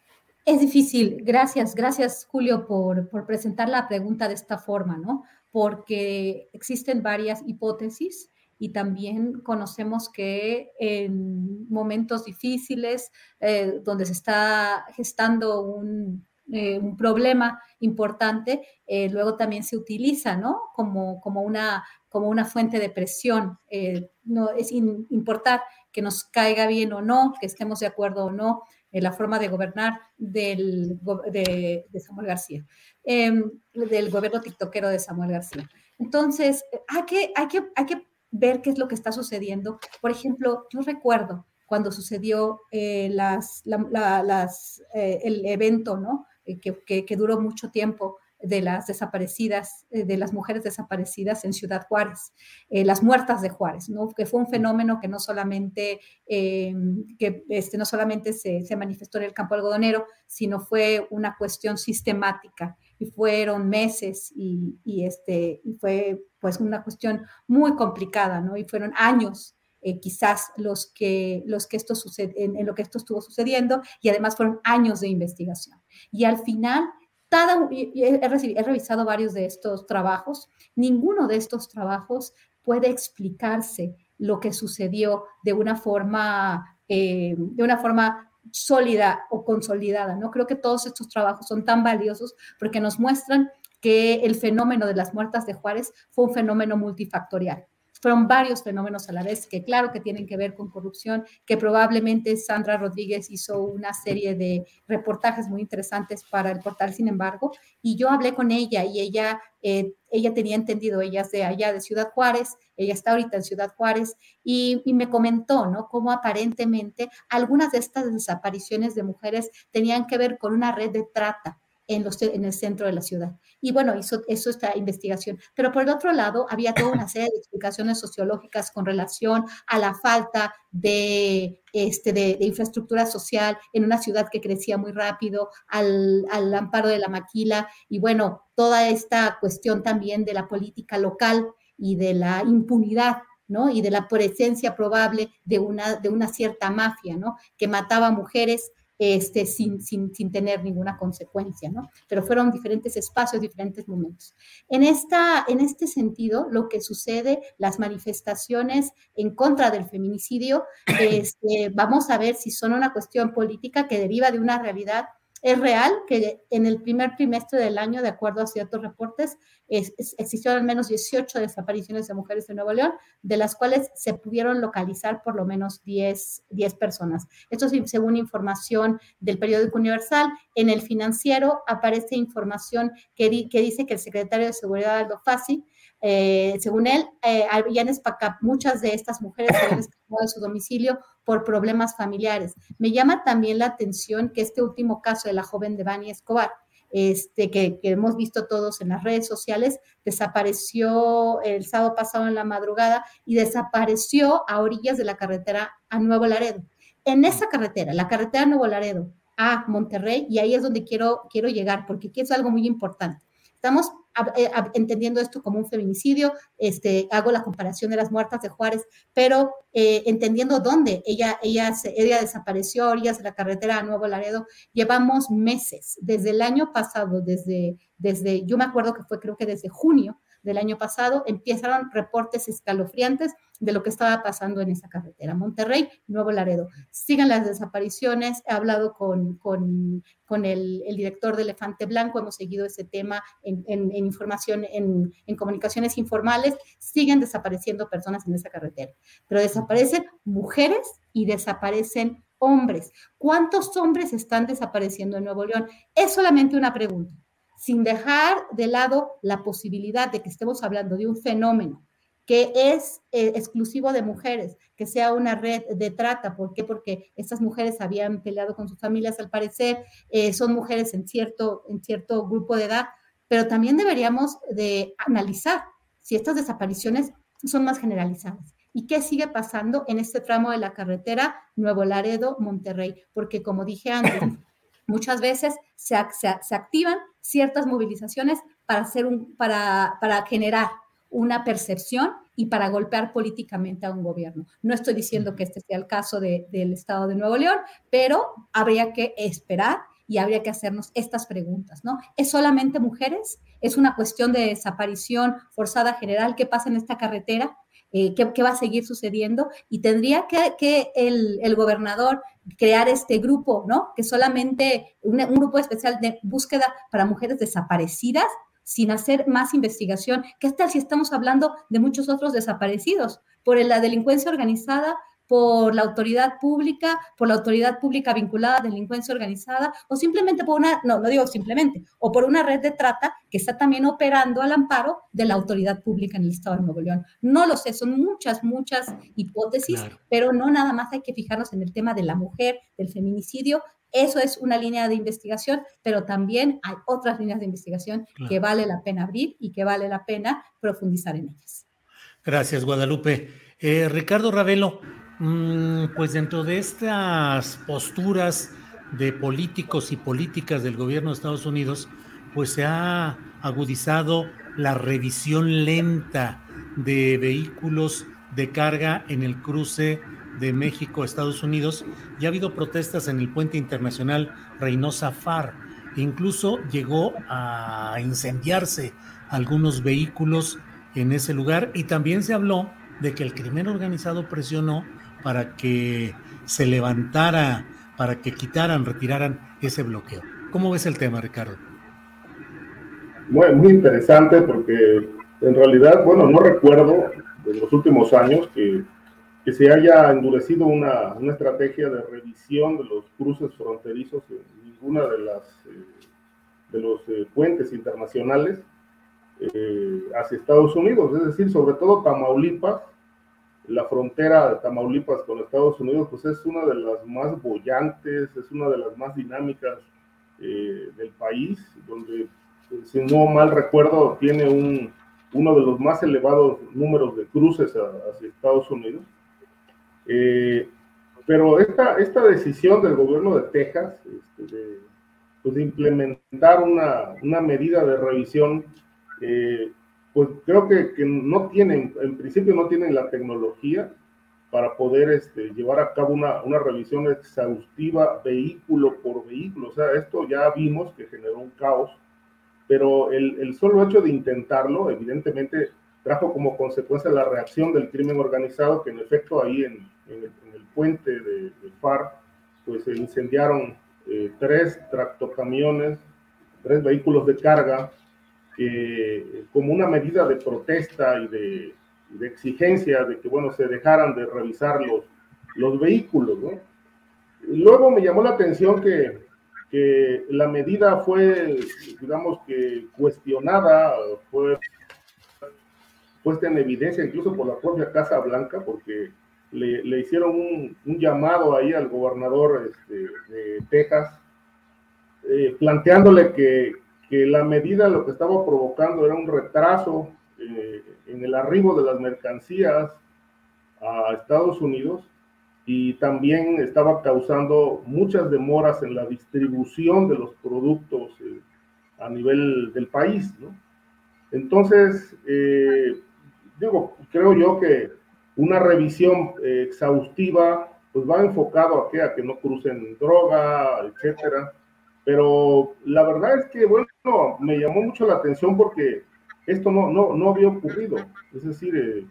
Es difícil. Gracias, gracias, Julio, por, por presentar la pregunta de esta forma, ¿no? Porque existen varias hipótesis y también conocemos que en momentos difíciles, eh, donde se está gestando un eh, un problema importante, eh, luego también se utiliza, ¿no? Como, como, una, como una fuente de presión. Eh, no es importar que nos caiga bien o no, que estemos de acuerdo o no en la forma de gobernar del, de, Samuel García, em, del gobierno tiktokero de Samuel García. Entonces, hay que, hay, que, hay que ver qué es lo que está sucediendo. Por ejemplo, yo recuerdo cuando sucedió las, las, el evento, ¿no? Eh, que, duró mucho tiempo de las desaparecidas, eh, de las mujeres desaparecidas en Ciudad Juárez, eh, las muertas de Juárez, ¿no? que fue un fenómeno que no solamente, que este, no solamente se, se, manifestó en el campo algodonero, sino fue una cuestión sistemática y fueron meses y, y, este, fue pues una cuestión muy complicada, ¿no? y fueron años eh, quizás los que, los que esto sucede, en, lo que esto estuvo sucediendo y además fueron años de investigación. Y al final, he, revisado varios de estos trabajos, ninguno de estos trabajos puede explicarse lo que sucedió de una forma eh, de una forma sólida o consolidada, ¿no? Creo que todos estos trabajos son tan valiosos porque nos muestran que el fenómeno de las muertas de Juárez fue un fenómeno multifactorial. Fueron varios fenómenos a la vez que claro que tienen que ver con corrupción, que probablemente Sandra Rodríguez hizo una serie de reportajes muy interesantes para el portal, sin embargo, y yo hablé con ella y ella, eh, ella tenía entendido, ella es de allá de Ciudad Juárez, ella está ahorita en Ciudad Juárez, y, y me comentó, ¿no? Cómo aparentemente algunas de estas desapariciones de mujeres tenían que ver con una red de trata en, el centro de la ciudad. Y bueno, hizo eso esta investigación. Pero por el otro lado, había toda una serie de explicaciones sociológicas con relación a la falta de, este, de, infraestructura social en una ciudad que crecía muy rápido, al, al amparo de la maquila y bueno, toda esta cuestión también de la política local y de la impunidad ¿no? Y de la presencia probable de una, de una cierta mafia, ¿no? Que mataba mujeres este, sin, sin, sin, tener ninguna consecuencia, ¿no? Pero fueron diferentes espacios, diferentes momentos. En, esta, en este sentido, lo que sucede, las manifestaciones en contra del feminicidio, este, vamos a ver si son una cuestión política que deriva de una realidad es real que en el primer trimestre del año, de acuerdo a ciertos reportes, existieron al menos 18 desapariciones de mujeres en Nuevo León, de las cuales se pudieron localizar por lo menos 10, 10 personas. Esto es según información del periódico Universal. En el financiero aparece información que, que dice que el secretario de Seguridad, Aldo Fassi, eh, según él, eh, habían muchas de estas mujeres habían escapado de su domicilio por problemas familiares. Me llama también la atención que este último caso de la joven de Bani Escobar, este, que, hemos visto todos en las redes sociales, desapareció el sábado pasado en la madrugada y desapareció a orillas de la carretera a Nuevo Laredo. En esa carretera, la carretera Nuevo Laredo a Monterrey, y ahí es donde quiero, quiero llegar, porque aquí es algo muy importante. Estamos eh, entendiendo esto como un feminicidio, este, hago la comparación de las muertas de Juárez, pero eh, entendiendo dónde ella, ella, ella desapareció, orillas de la carretera a Nuevo Laredo, llevamos meses, desde el año pasado, desde, desde, yo me acuerdo que fue creo que desde junio, del año pasado, empezaron reportes escalofriantes de lo que estaba pasando en esa carretera. Monterrey, Nuevo Laredo. Sigan las desapariciones. He hablado con, con, el, director de Elefante Blanco, hemos seguido ese tema en, información, en comunicaciones informales. Siguen desapareciendo personas en esa carretera, pero desaparecen mujeres y desaparecen hombres. ¿Cuántos hombres están desapareciendo en Nuevo León? Es solamente una pregunta sin dejar de lado la posibilidad de que estemos hablando de un fenómeno que es eh, exclusivo de mujeres, que sea una red de trata. ¿Por qué? Porque estas mujeres habían peleado con sus familias, al parecer, eh, son mujeres en cierto, en cierto grupo de edad, pero también deberíamos de analizar si estas desapariciones son más generalizadas. ¿Y qué sigue pasando en este tramo de la carretera Nuevo Laredo, Monterrey? Porque como dije antes, muchas veces se, se, activan ciertas movilizaciones para, hacer un, para, para generar una percepción y para golpear políticamente a un gobierno. No estoy diciendo que este sea el caso de, del Estado de Nuevo León, pero habría que esperar y habría que hacernos estas preguntas, ¿no? ¿Es solamente mujeres? ¿Es una cuestión de desaparición forzada general? ¿Qué pasa en esta carretera? Eh, qué, va a seguir sucediendo y tendría que, el, gobernador crear este grupo, ¿no? Que solamente un, grupo especial de búsqueda para mujeres desaparecidas sin hacer más investigación. ¿Qué tal si estamos hablando de muchos otros desaparecidos por la delincuencia organizada, por la autoridad pública, por la autoridad pública vinculada a delincuencia organizada, o simplemente por una, no, no digo simplemente, o por una red de trata que está también operando al amparo de la autoridad pública en el Estado de Nuevo León. No lo sé, son muchas, muchas hipótesis, pero no nada más hay que fijarnos en el tema de la mujer, del feminicidio. Eso es una línea de investigación, pero también hay otras líneas de investigación que vale la pena abrir y que vale la pena profundizar en ellas. Gracias, Guadalupe. Eh, Ricardo Ravelo, pues dentro de estas posturas de políticos y políticas del gobierno de Estados Unidos, pues se ha agudizado la revisión lenta de vehículos de carga en el cruce de México Estados Unidos y ha habido protestas en el puente internacional Reynosa Far. Incluso llegó a incendiarse algunos vehículos en ese lugar y también se habló de que el crimen organizado presionó para que se levantara para que quitaran, retiraran ese bloqueo. ¿Cómo ves el tema, Ricardo? Muy, interesante porque en realidad, bueno, no recuerdo en los últimos años que, que se haya endurecido una, una, estrategia de revisión de los cruces fronterizos en ninguna de las eh, de los eh, puentes internacionales eh, hacia Estados Unidos, es decir, sobre todo Tamaulipas, la frontera de Tamaulipas con Estados Unidos, pues es una de las más bollantes, es una de las más dinámicas eh, del país, donde, si no mal recuerdo, tiene un, uno de los más elevados números de cruces hacia Estados Unidos. pero esta, esta decisión del gobierno de Texas, este, de, pues, de implementar una, una medida de revisión, eh, pues creo que, que, no tienen, en principio no tienen la tecnología para poder este, llevar a cabo una, una revisión exhaustiva vehículo por vehículo. O sea, esto ya vimos que generó un caos, pero el, el solo hecho de intentarlo, evidentemente, trajo como consecuencia la reacción del crimen organizado, que en efecto ahí en, en, el, en el, puente de, de FAR, pues se incendiaron eh, tres tractocamiones, tres vehículos de carga, como una medida de protesta y de, exigencia de que, bueno, se dejaran de revisar los, los vehículos, luego me llamó la atención que, que la medida fue, digamos que cuestionada, fue puesta en evidencia incluso por la propia Casa Blanca, porque le, le hicieron un, un, llamado ahí al gobernador este, de Texas, eh, planteándole que, que, la medida lo que estaba provocando era un retraso eh, en el arribo de las mercancías a Estados Unidos y también estaba causando muchas demoras en la distribución de los productos eh, a nivel del país. Entonces, eh, digo, creo yo que una revisión exhaustiva, pues va enfocado a que, a que no crucen droga, etcétera. Pero la verdad es que, bueno, me llamó mucho la atención porque esto no, no, no había ocurrido. Es decir, eh,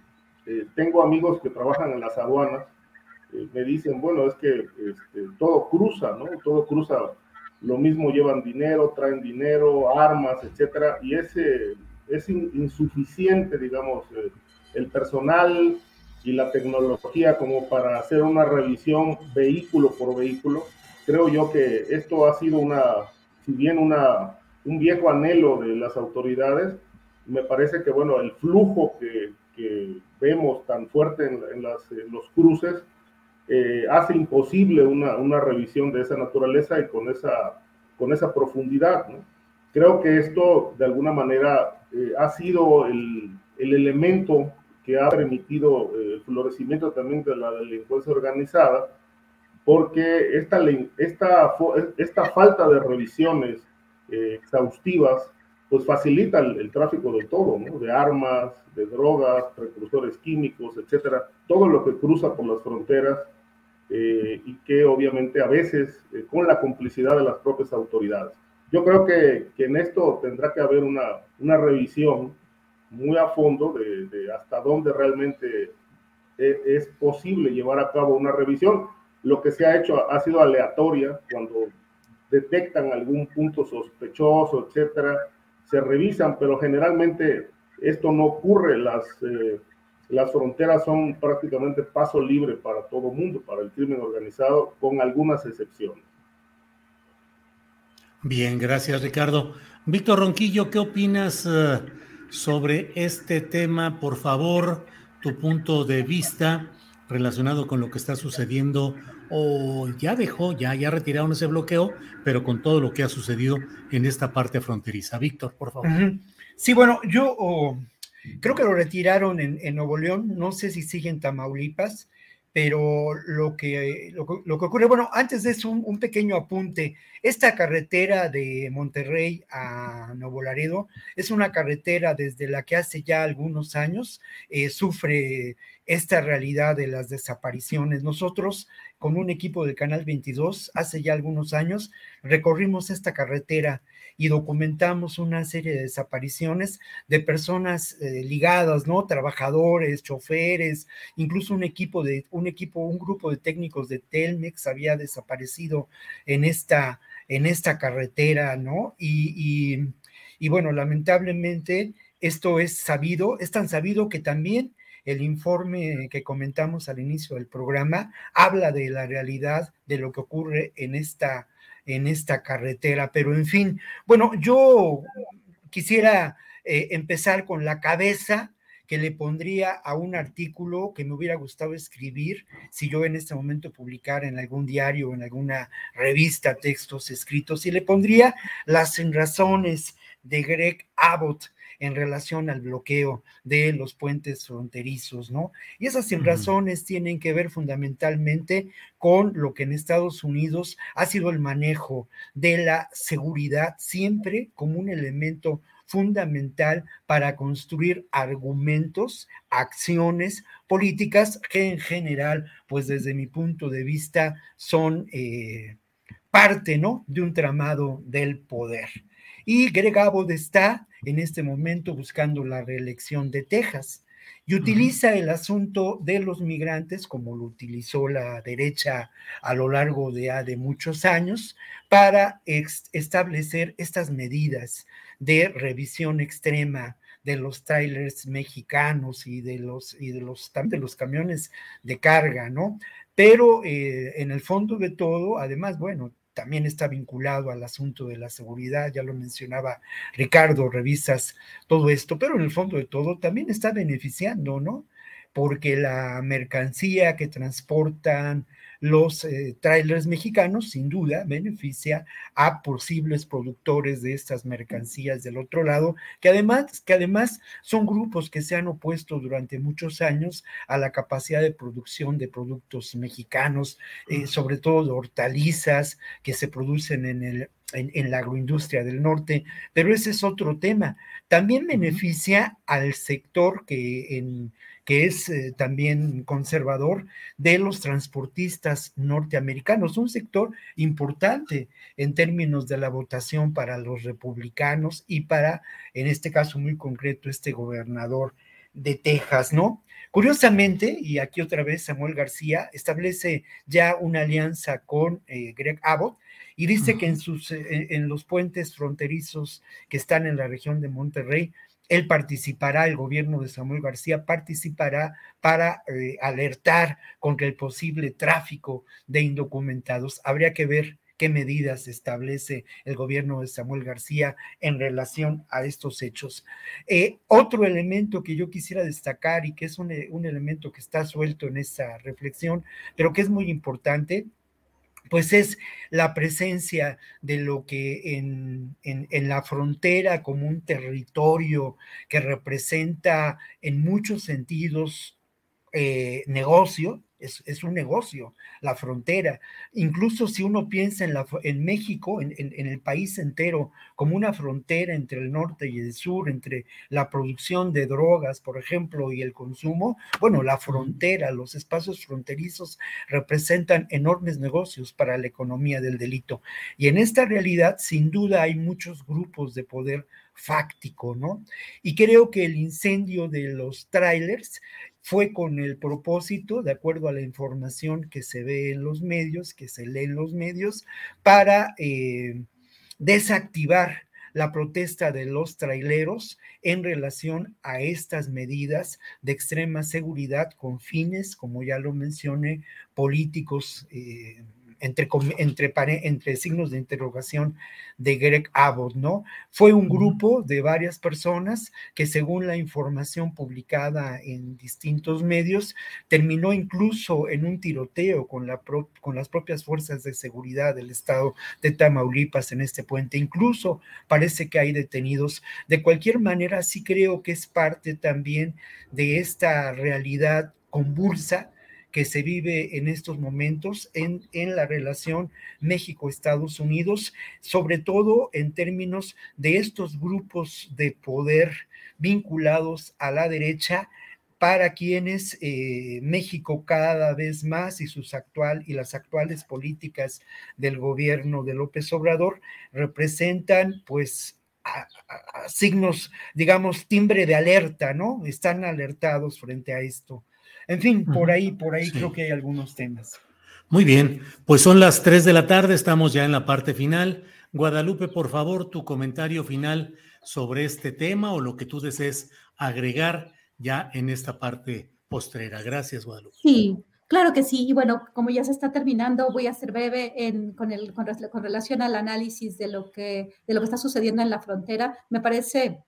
eh, tengo amigos que trabajan en las aduanas, eh, me dicen, bueno, es que este, todo cruza, ¿no? Todo cruza, lo mismo llevan dinero, traen dinero, armas, etcétera, y ese es insuficiente, digamos, el personal, y la tecnología como para hacer una revisión vehículo por vehículo. Creo yo que esto ha sido una, si bien una, un viejo anhelo de las autoridades, me parece que bueno, el flujo que, que vemos tan fuerte en, en, los cruces eh, hace imposible una, una, revisión de esa naturaleza y con esa, con esa profundidad. Creo que esto de alguna manera eh, ha sido el, el elemento que ha permitido eh, el florecimiento también de la delincuencia organizada, porque esta, esta, esta falta de revisiones eh, exhaustivas pues facilita el, el, tráfico de todo, ¿no? de armas, de drogas, precursores químicos, etcétera, todo lo que cruza por las fronteras eh, y que obviamente a veces eh, con la complicidad de las propias autoridades. Yo creo que, que en esto tendrá que haber una, una revisión muy a fondo de, de hasta dónde realmente es, es, posible llevar a cabo una revisión. Lo que se ha hecho ha sido aleatoria cuando detectan algún punto sospechoso, etcétera, se revisan, pero generalmente esto no ocurre. Las, eh, las fronteras son prácticamente paso libre para todo mundo, para el crimen organizado, con algunas excepciones. Bien, gracias Ricardo. Víctor Ronquillo, ¿qué opinas? Uh sobre este tema, por favor, tu punto de vista relacionado con lo que está sucediendo o ya dejó, ya, ya retiraron ese bloqueo, pero con todo lo que ha sucedido en esta parte fronteriza. Víctor, por favor. Sí, bueno, yo oh, creo que lo retiraron en, en, Nuevo León, no sé si sigue en Tamaulipas, pero lo que, lo, que ocurre, bueno, antes de eso, un, un, pequeño apunte. Esta carretera de Monterrey a Nuevo Laredo es una carretera desde la que hace ya algunos años eh, sufre esta realidad de las desapariciones. Nosotros con un equipo del Canal 22 hace ya algunos años, recorrimos esta carretera y documentamos una serie de desapariciones de personas eh, ligadas, ¿no? Trabajadores, choferes, incluso un equipo de, un equipo, un grupo de técnicos de Telmex había desaparecido en esta, en esta carretera, ¿no? Y, y bueno, lamentablemente esto es sabido, es tan sabido que también el informe que comentamos al inicio del programa habla de la realidad de lo que ocurre en esta en esta carretera. Pero en fin, bueno, yo quisiera eh, empezar con la cabeza que le pondría a un artículo que me hubiera gustado escribir si yo en este momento publicara en algún diario o en alguna revista textos escritos y le pondría las razones de Greg Abbott en relación al bloqueo de los puentes fronterizos, ¿no? Y esas razones tienen que ver fundamentalmente con lo que en Estados Unidos ha sido el manejo de la seguridad siempre como un elemento fundamental para construir argumentos, acciones políticas que en general, pues desde mi punto de vista, son eh, parte, ¿no? De un tramado del poder. Y Greg Abbott está en este momento buscando la reelección de Texas y utiliza el asunto de los migrantes, como lo utilizó la derecha a lo largo de, ah, de muchos años, para establecer estas medidas de revisión extrema de los trailers mexicanos y de los, y de los, de los camiones de carga, ¿no? Pero eh, en el fondo de todo, además, bueno, también está vinculado al asunto de la seguridad, ya lo mencionaba Ricardo, revisas todo esto, pero en el fondo de todo también está beneficiando, ¿no? Porque la mercancía que transportan los eh, trailers mexicanos, sin duda, beneficia a posibles productores de estas mercancías del otro lado, que además, que además son grupos que se han opuesto durante muchos años a la capacidad de producción de productos mexicanos, eh, sobre todo de hortalizas que se producen en el en, la agroindustria del norte, pero ese es otro tema. También beneficia al sector que en, que es eh, también conservador de los transportistas norteamericanos, un sector importante en términos de la votación para los republicanos y para, en este caso muy concreto, este gobernador de Texas, ¿no? Curiosamente, y aquí otra vez Samuel García establece ya una alianza con eh, Greg Abbott y dice que en, sus, eh, en los puentes fronterizos que están en la región de Monterrey, él participará, el gobierno de Samuel García participará para eh, alertar contra el posible tráfico de indocumentados. Habría que ver qué medidas establece el gobierno de Samuel García en relación a estos hechos. Eh, otro elemento que yo quisiera destacar y que es un, un elemento que está suelto en esta reflexión, pero que es muy importante, pues es la presencia de lo que en, la frontera como un territorio que representa en muchos sentidos eh, negocio, es, un negocio, la frontera. Incluso si uno piensa en, la, en México, en, el país entero, como una frontera entre el norte y el sur, entre la producción de drogas, por ejemplo, y el consumo, bueno, la frontera, los espacios fronterizos representan enormes negocios para la economía del delito. Y en esta realidad, sin duda, hay muchos grupos de poder fáctico, ¿no? Y creo que el incendio de los trailers fue con el propósito, de acuerdo a la información que se ve en los medios, que se lee en los medios, para eh, desactivar la protesta de los traileros en relación a estas medidas de extrema seguridad con fines, como ya lo mencioné, políticos. Eh, entre, entre, entre signos de interrogación de Greg Abbott, ¿no? Fue un grupo de varias personas que según la información publicada en distintos medios, terminó incluso en un tiroteo con, la con las propias fuerzas de seguridad del estado de Tamaulipas en este puente. Incluso parece que hay detenidos. De cualquier manera, sí creo que es parte también de esta realidad convulsa que se vive en estos momentos en, en la relación México-Estados Unidos, sobre todo en términos de estos grupos de poder vinculados a la derecha para quienes eh, México cada vez más y sus actual y las actuales políticas del gobierno de López Obrador representan pues signos, digamos, timbre de alerta, ¿no? Están alertados frente a esto. En fin, por ahí, por ahí creo que hay algunos temas. Muy bien, pues son las 3 de la tarde, estamos ya en la parte final. Guadalupe, por favor, tu comentario final sobre este tema o lo que tú desees agregar ya en esta parte postrera. Gracias, Guadalupe. Sí, claro que sí. Y bueno, como ya se está terminando, voy a ser breve con, el, con, relación al análisis de lo, que, de lo que está sucediendo en la frontera. Me parece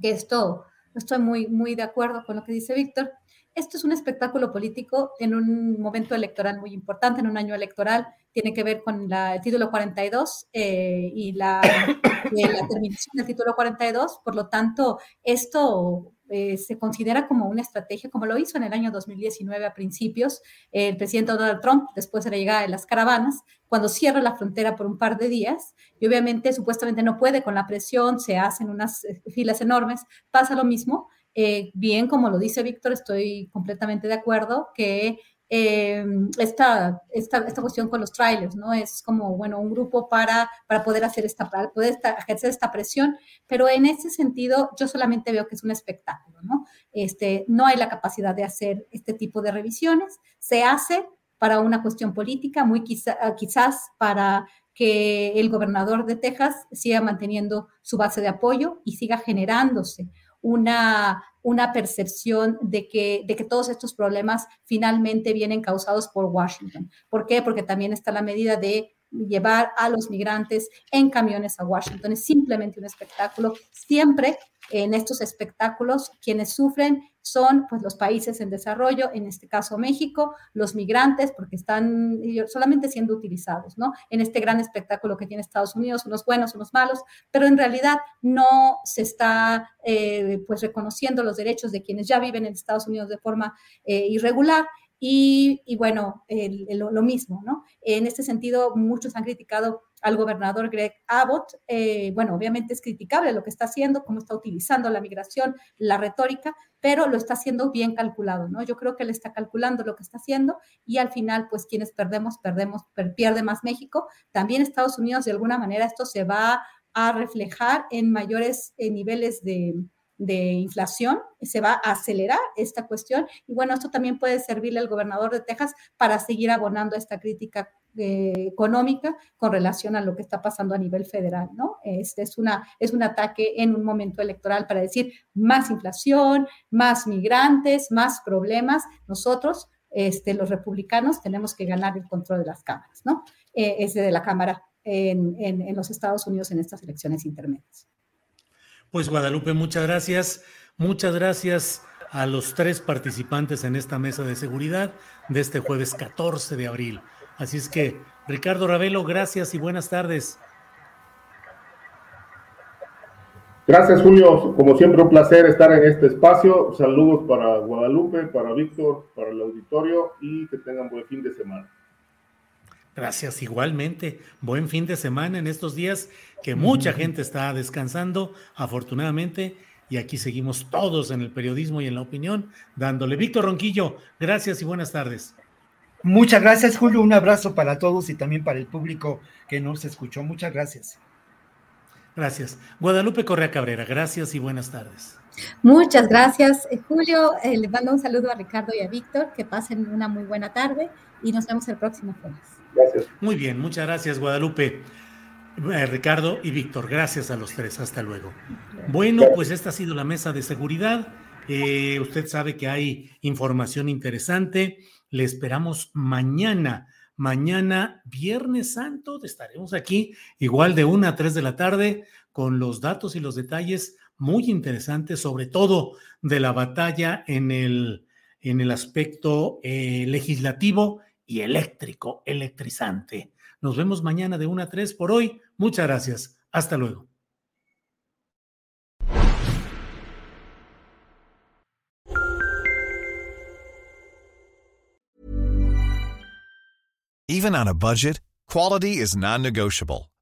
que esto, estoy muy, muy de acuerdo con lo que dice Víctor. Esto es un espectáculo político en un momento electoral muy importante, en un año electoral. Tiene que ver con el título 42 eh, y la, la terminación del título 42. Por lo tanto, esto eh, se considera como una estrategia, como lo hizo en el año 2019 a principios el presidente Donald Trump, después de la llegada de las caravanas, cuando cierra la frontera por un par de días y obviamente supuestamente no puede con la presión, se hacen unas eh, filas enormes, pasa lo mismo. Eh, bien, como lo dice Víctor, estoy completamente de acuerdo que eh, esta, esta, esta, cuestión con los trailers, ¿no? Es como, bueno, un grupo para, para poder hacer esta, para poder ejercer esta presión, pero en ese sentido yo solamente veo que es un espectáculo, ¿no? Este, no hay la capacidad de hacer este tipo de revisiones, se hace para una cuestión política, muy quizás para que el gobernador de Texas siga manteniendo su base de apoyo y siga generándose una, una percepción de que, de que todos estos problemas finalmente vienen causados por Washington. ¿Por qué? Porque también está la medida de llevar a los migrantes en camiones a Washington. Es simplemente un espectáculo. Siempre en estos espectáculos quienes sufren son pues los países en desarrollo, en este caso México, los migrantes, porque están solamente siendo utilizados, ¿no? En este gran espectáculo que tiene Estados Unidos, unos buenos, unos malos, pero en realidad no se está eh, pues reconociendo los derechos de quienes ya viven en Estados Unidos de forma eh, irregular y, bueno, lo mismo, ¿no? En este sentido, muchos han criticado al gobernador Greg Abbott. Eh, bueno, obviamente es criticable lo que está haciendo, cómo está utilizando la migración, la retórica, pero lo está haciendo bien calculado, ¿no? Yo creo que él está calculando lo que está haciendo y al final, pues quienes perdemos, perdemos, pierde más México. También Estados Unidos, de alguna manera, esto se va a reflejar en mayores eh, niveles de, de inflación, se va a acelerar esta cuestión y bueno, esto también puede servirle al gobernador de Texas para seguir abonando esta crítica eh, económica con relación a lo que está pasando a nivel federal, ¿no? Este es, una, es un ataque en un momento electoral para decir más inflación, más migrantes, más problemas. Nosotros, este, los republicanos, tenemos que ganar el control de las cámaras, ¿no? Eh, ese de la Cámara en, en los Estados Unidos en estas elecciones intermedias. Pues Guadalupe, muchas gracias. Muchas gracias a los tres participantes en esta mesa de seguridad de este jueves 14 de abril. Así es que, Ricardo Ravelo, gracias y buenas tardes. Gracias, Julio. Como siempre, un placer estar en este espacio. Saludos para Guadalupe, para Víctor, para el auditorio y que tengan buen fin de semana. Gracias, igualmente. Buen fin de semana en estos días que mucha gente está descansando, afortunadamente, y aquí seguimos todos en el periodismo y en la opinión, dándole. Víctor Ronquillo, gracias y buenas tardes. Muchas gracias, Julio. Un abrazo para todos y también para el público que nos escuchó. Muchas gracias. Gracias. Guadalupe Correa Cabrera, gracias y buenas tardes. Muchas gracias, eh, Julio. Eh, le mando un saludo a Ricardo y a Víctor. Que pasen una muy buena tarde y nos vemos el próximo jueves. Gracias. Muy bien, muchas gracias, Guadalupe. Eh, Ricardo y Víctor, gracias a los tres. Hasta luego. Bueno, pues esta ha sido la mesa de seguridad. Eh, usted sabe que hay información interesante. Le esperamos mañana. Mañana, Viernes Santo, estaremos aquí igual de una a tres de la tarde con los datos y los detalles muy interesantes, sobre todo de la batalla en el, en el aspecto eh, legislativo y eléctrico, electrizante. Nos vemos mañana de 1 a 3 por hoy. Muchas gracias. Hasta luego. Even on a budget, quality is non-negotiable.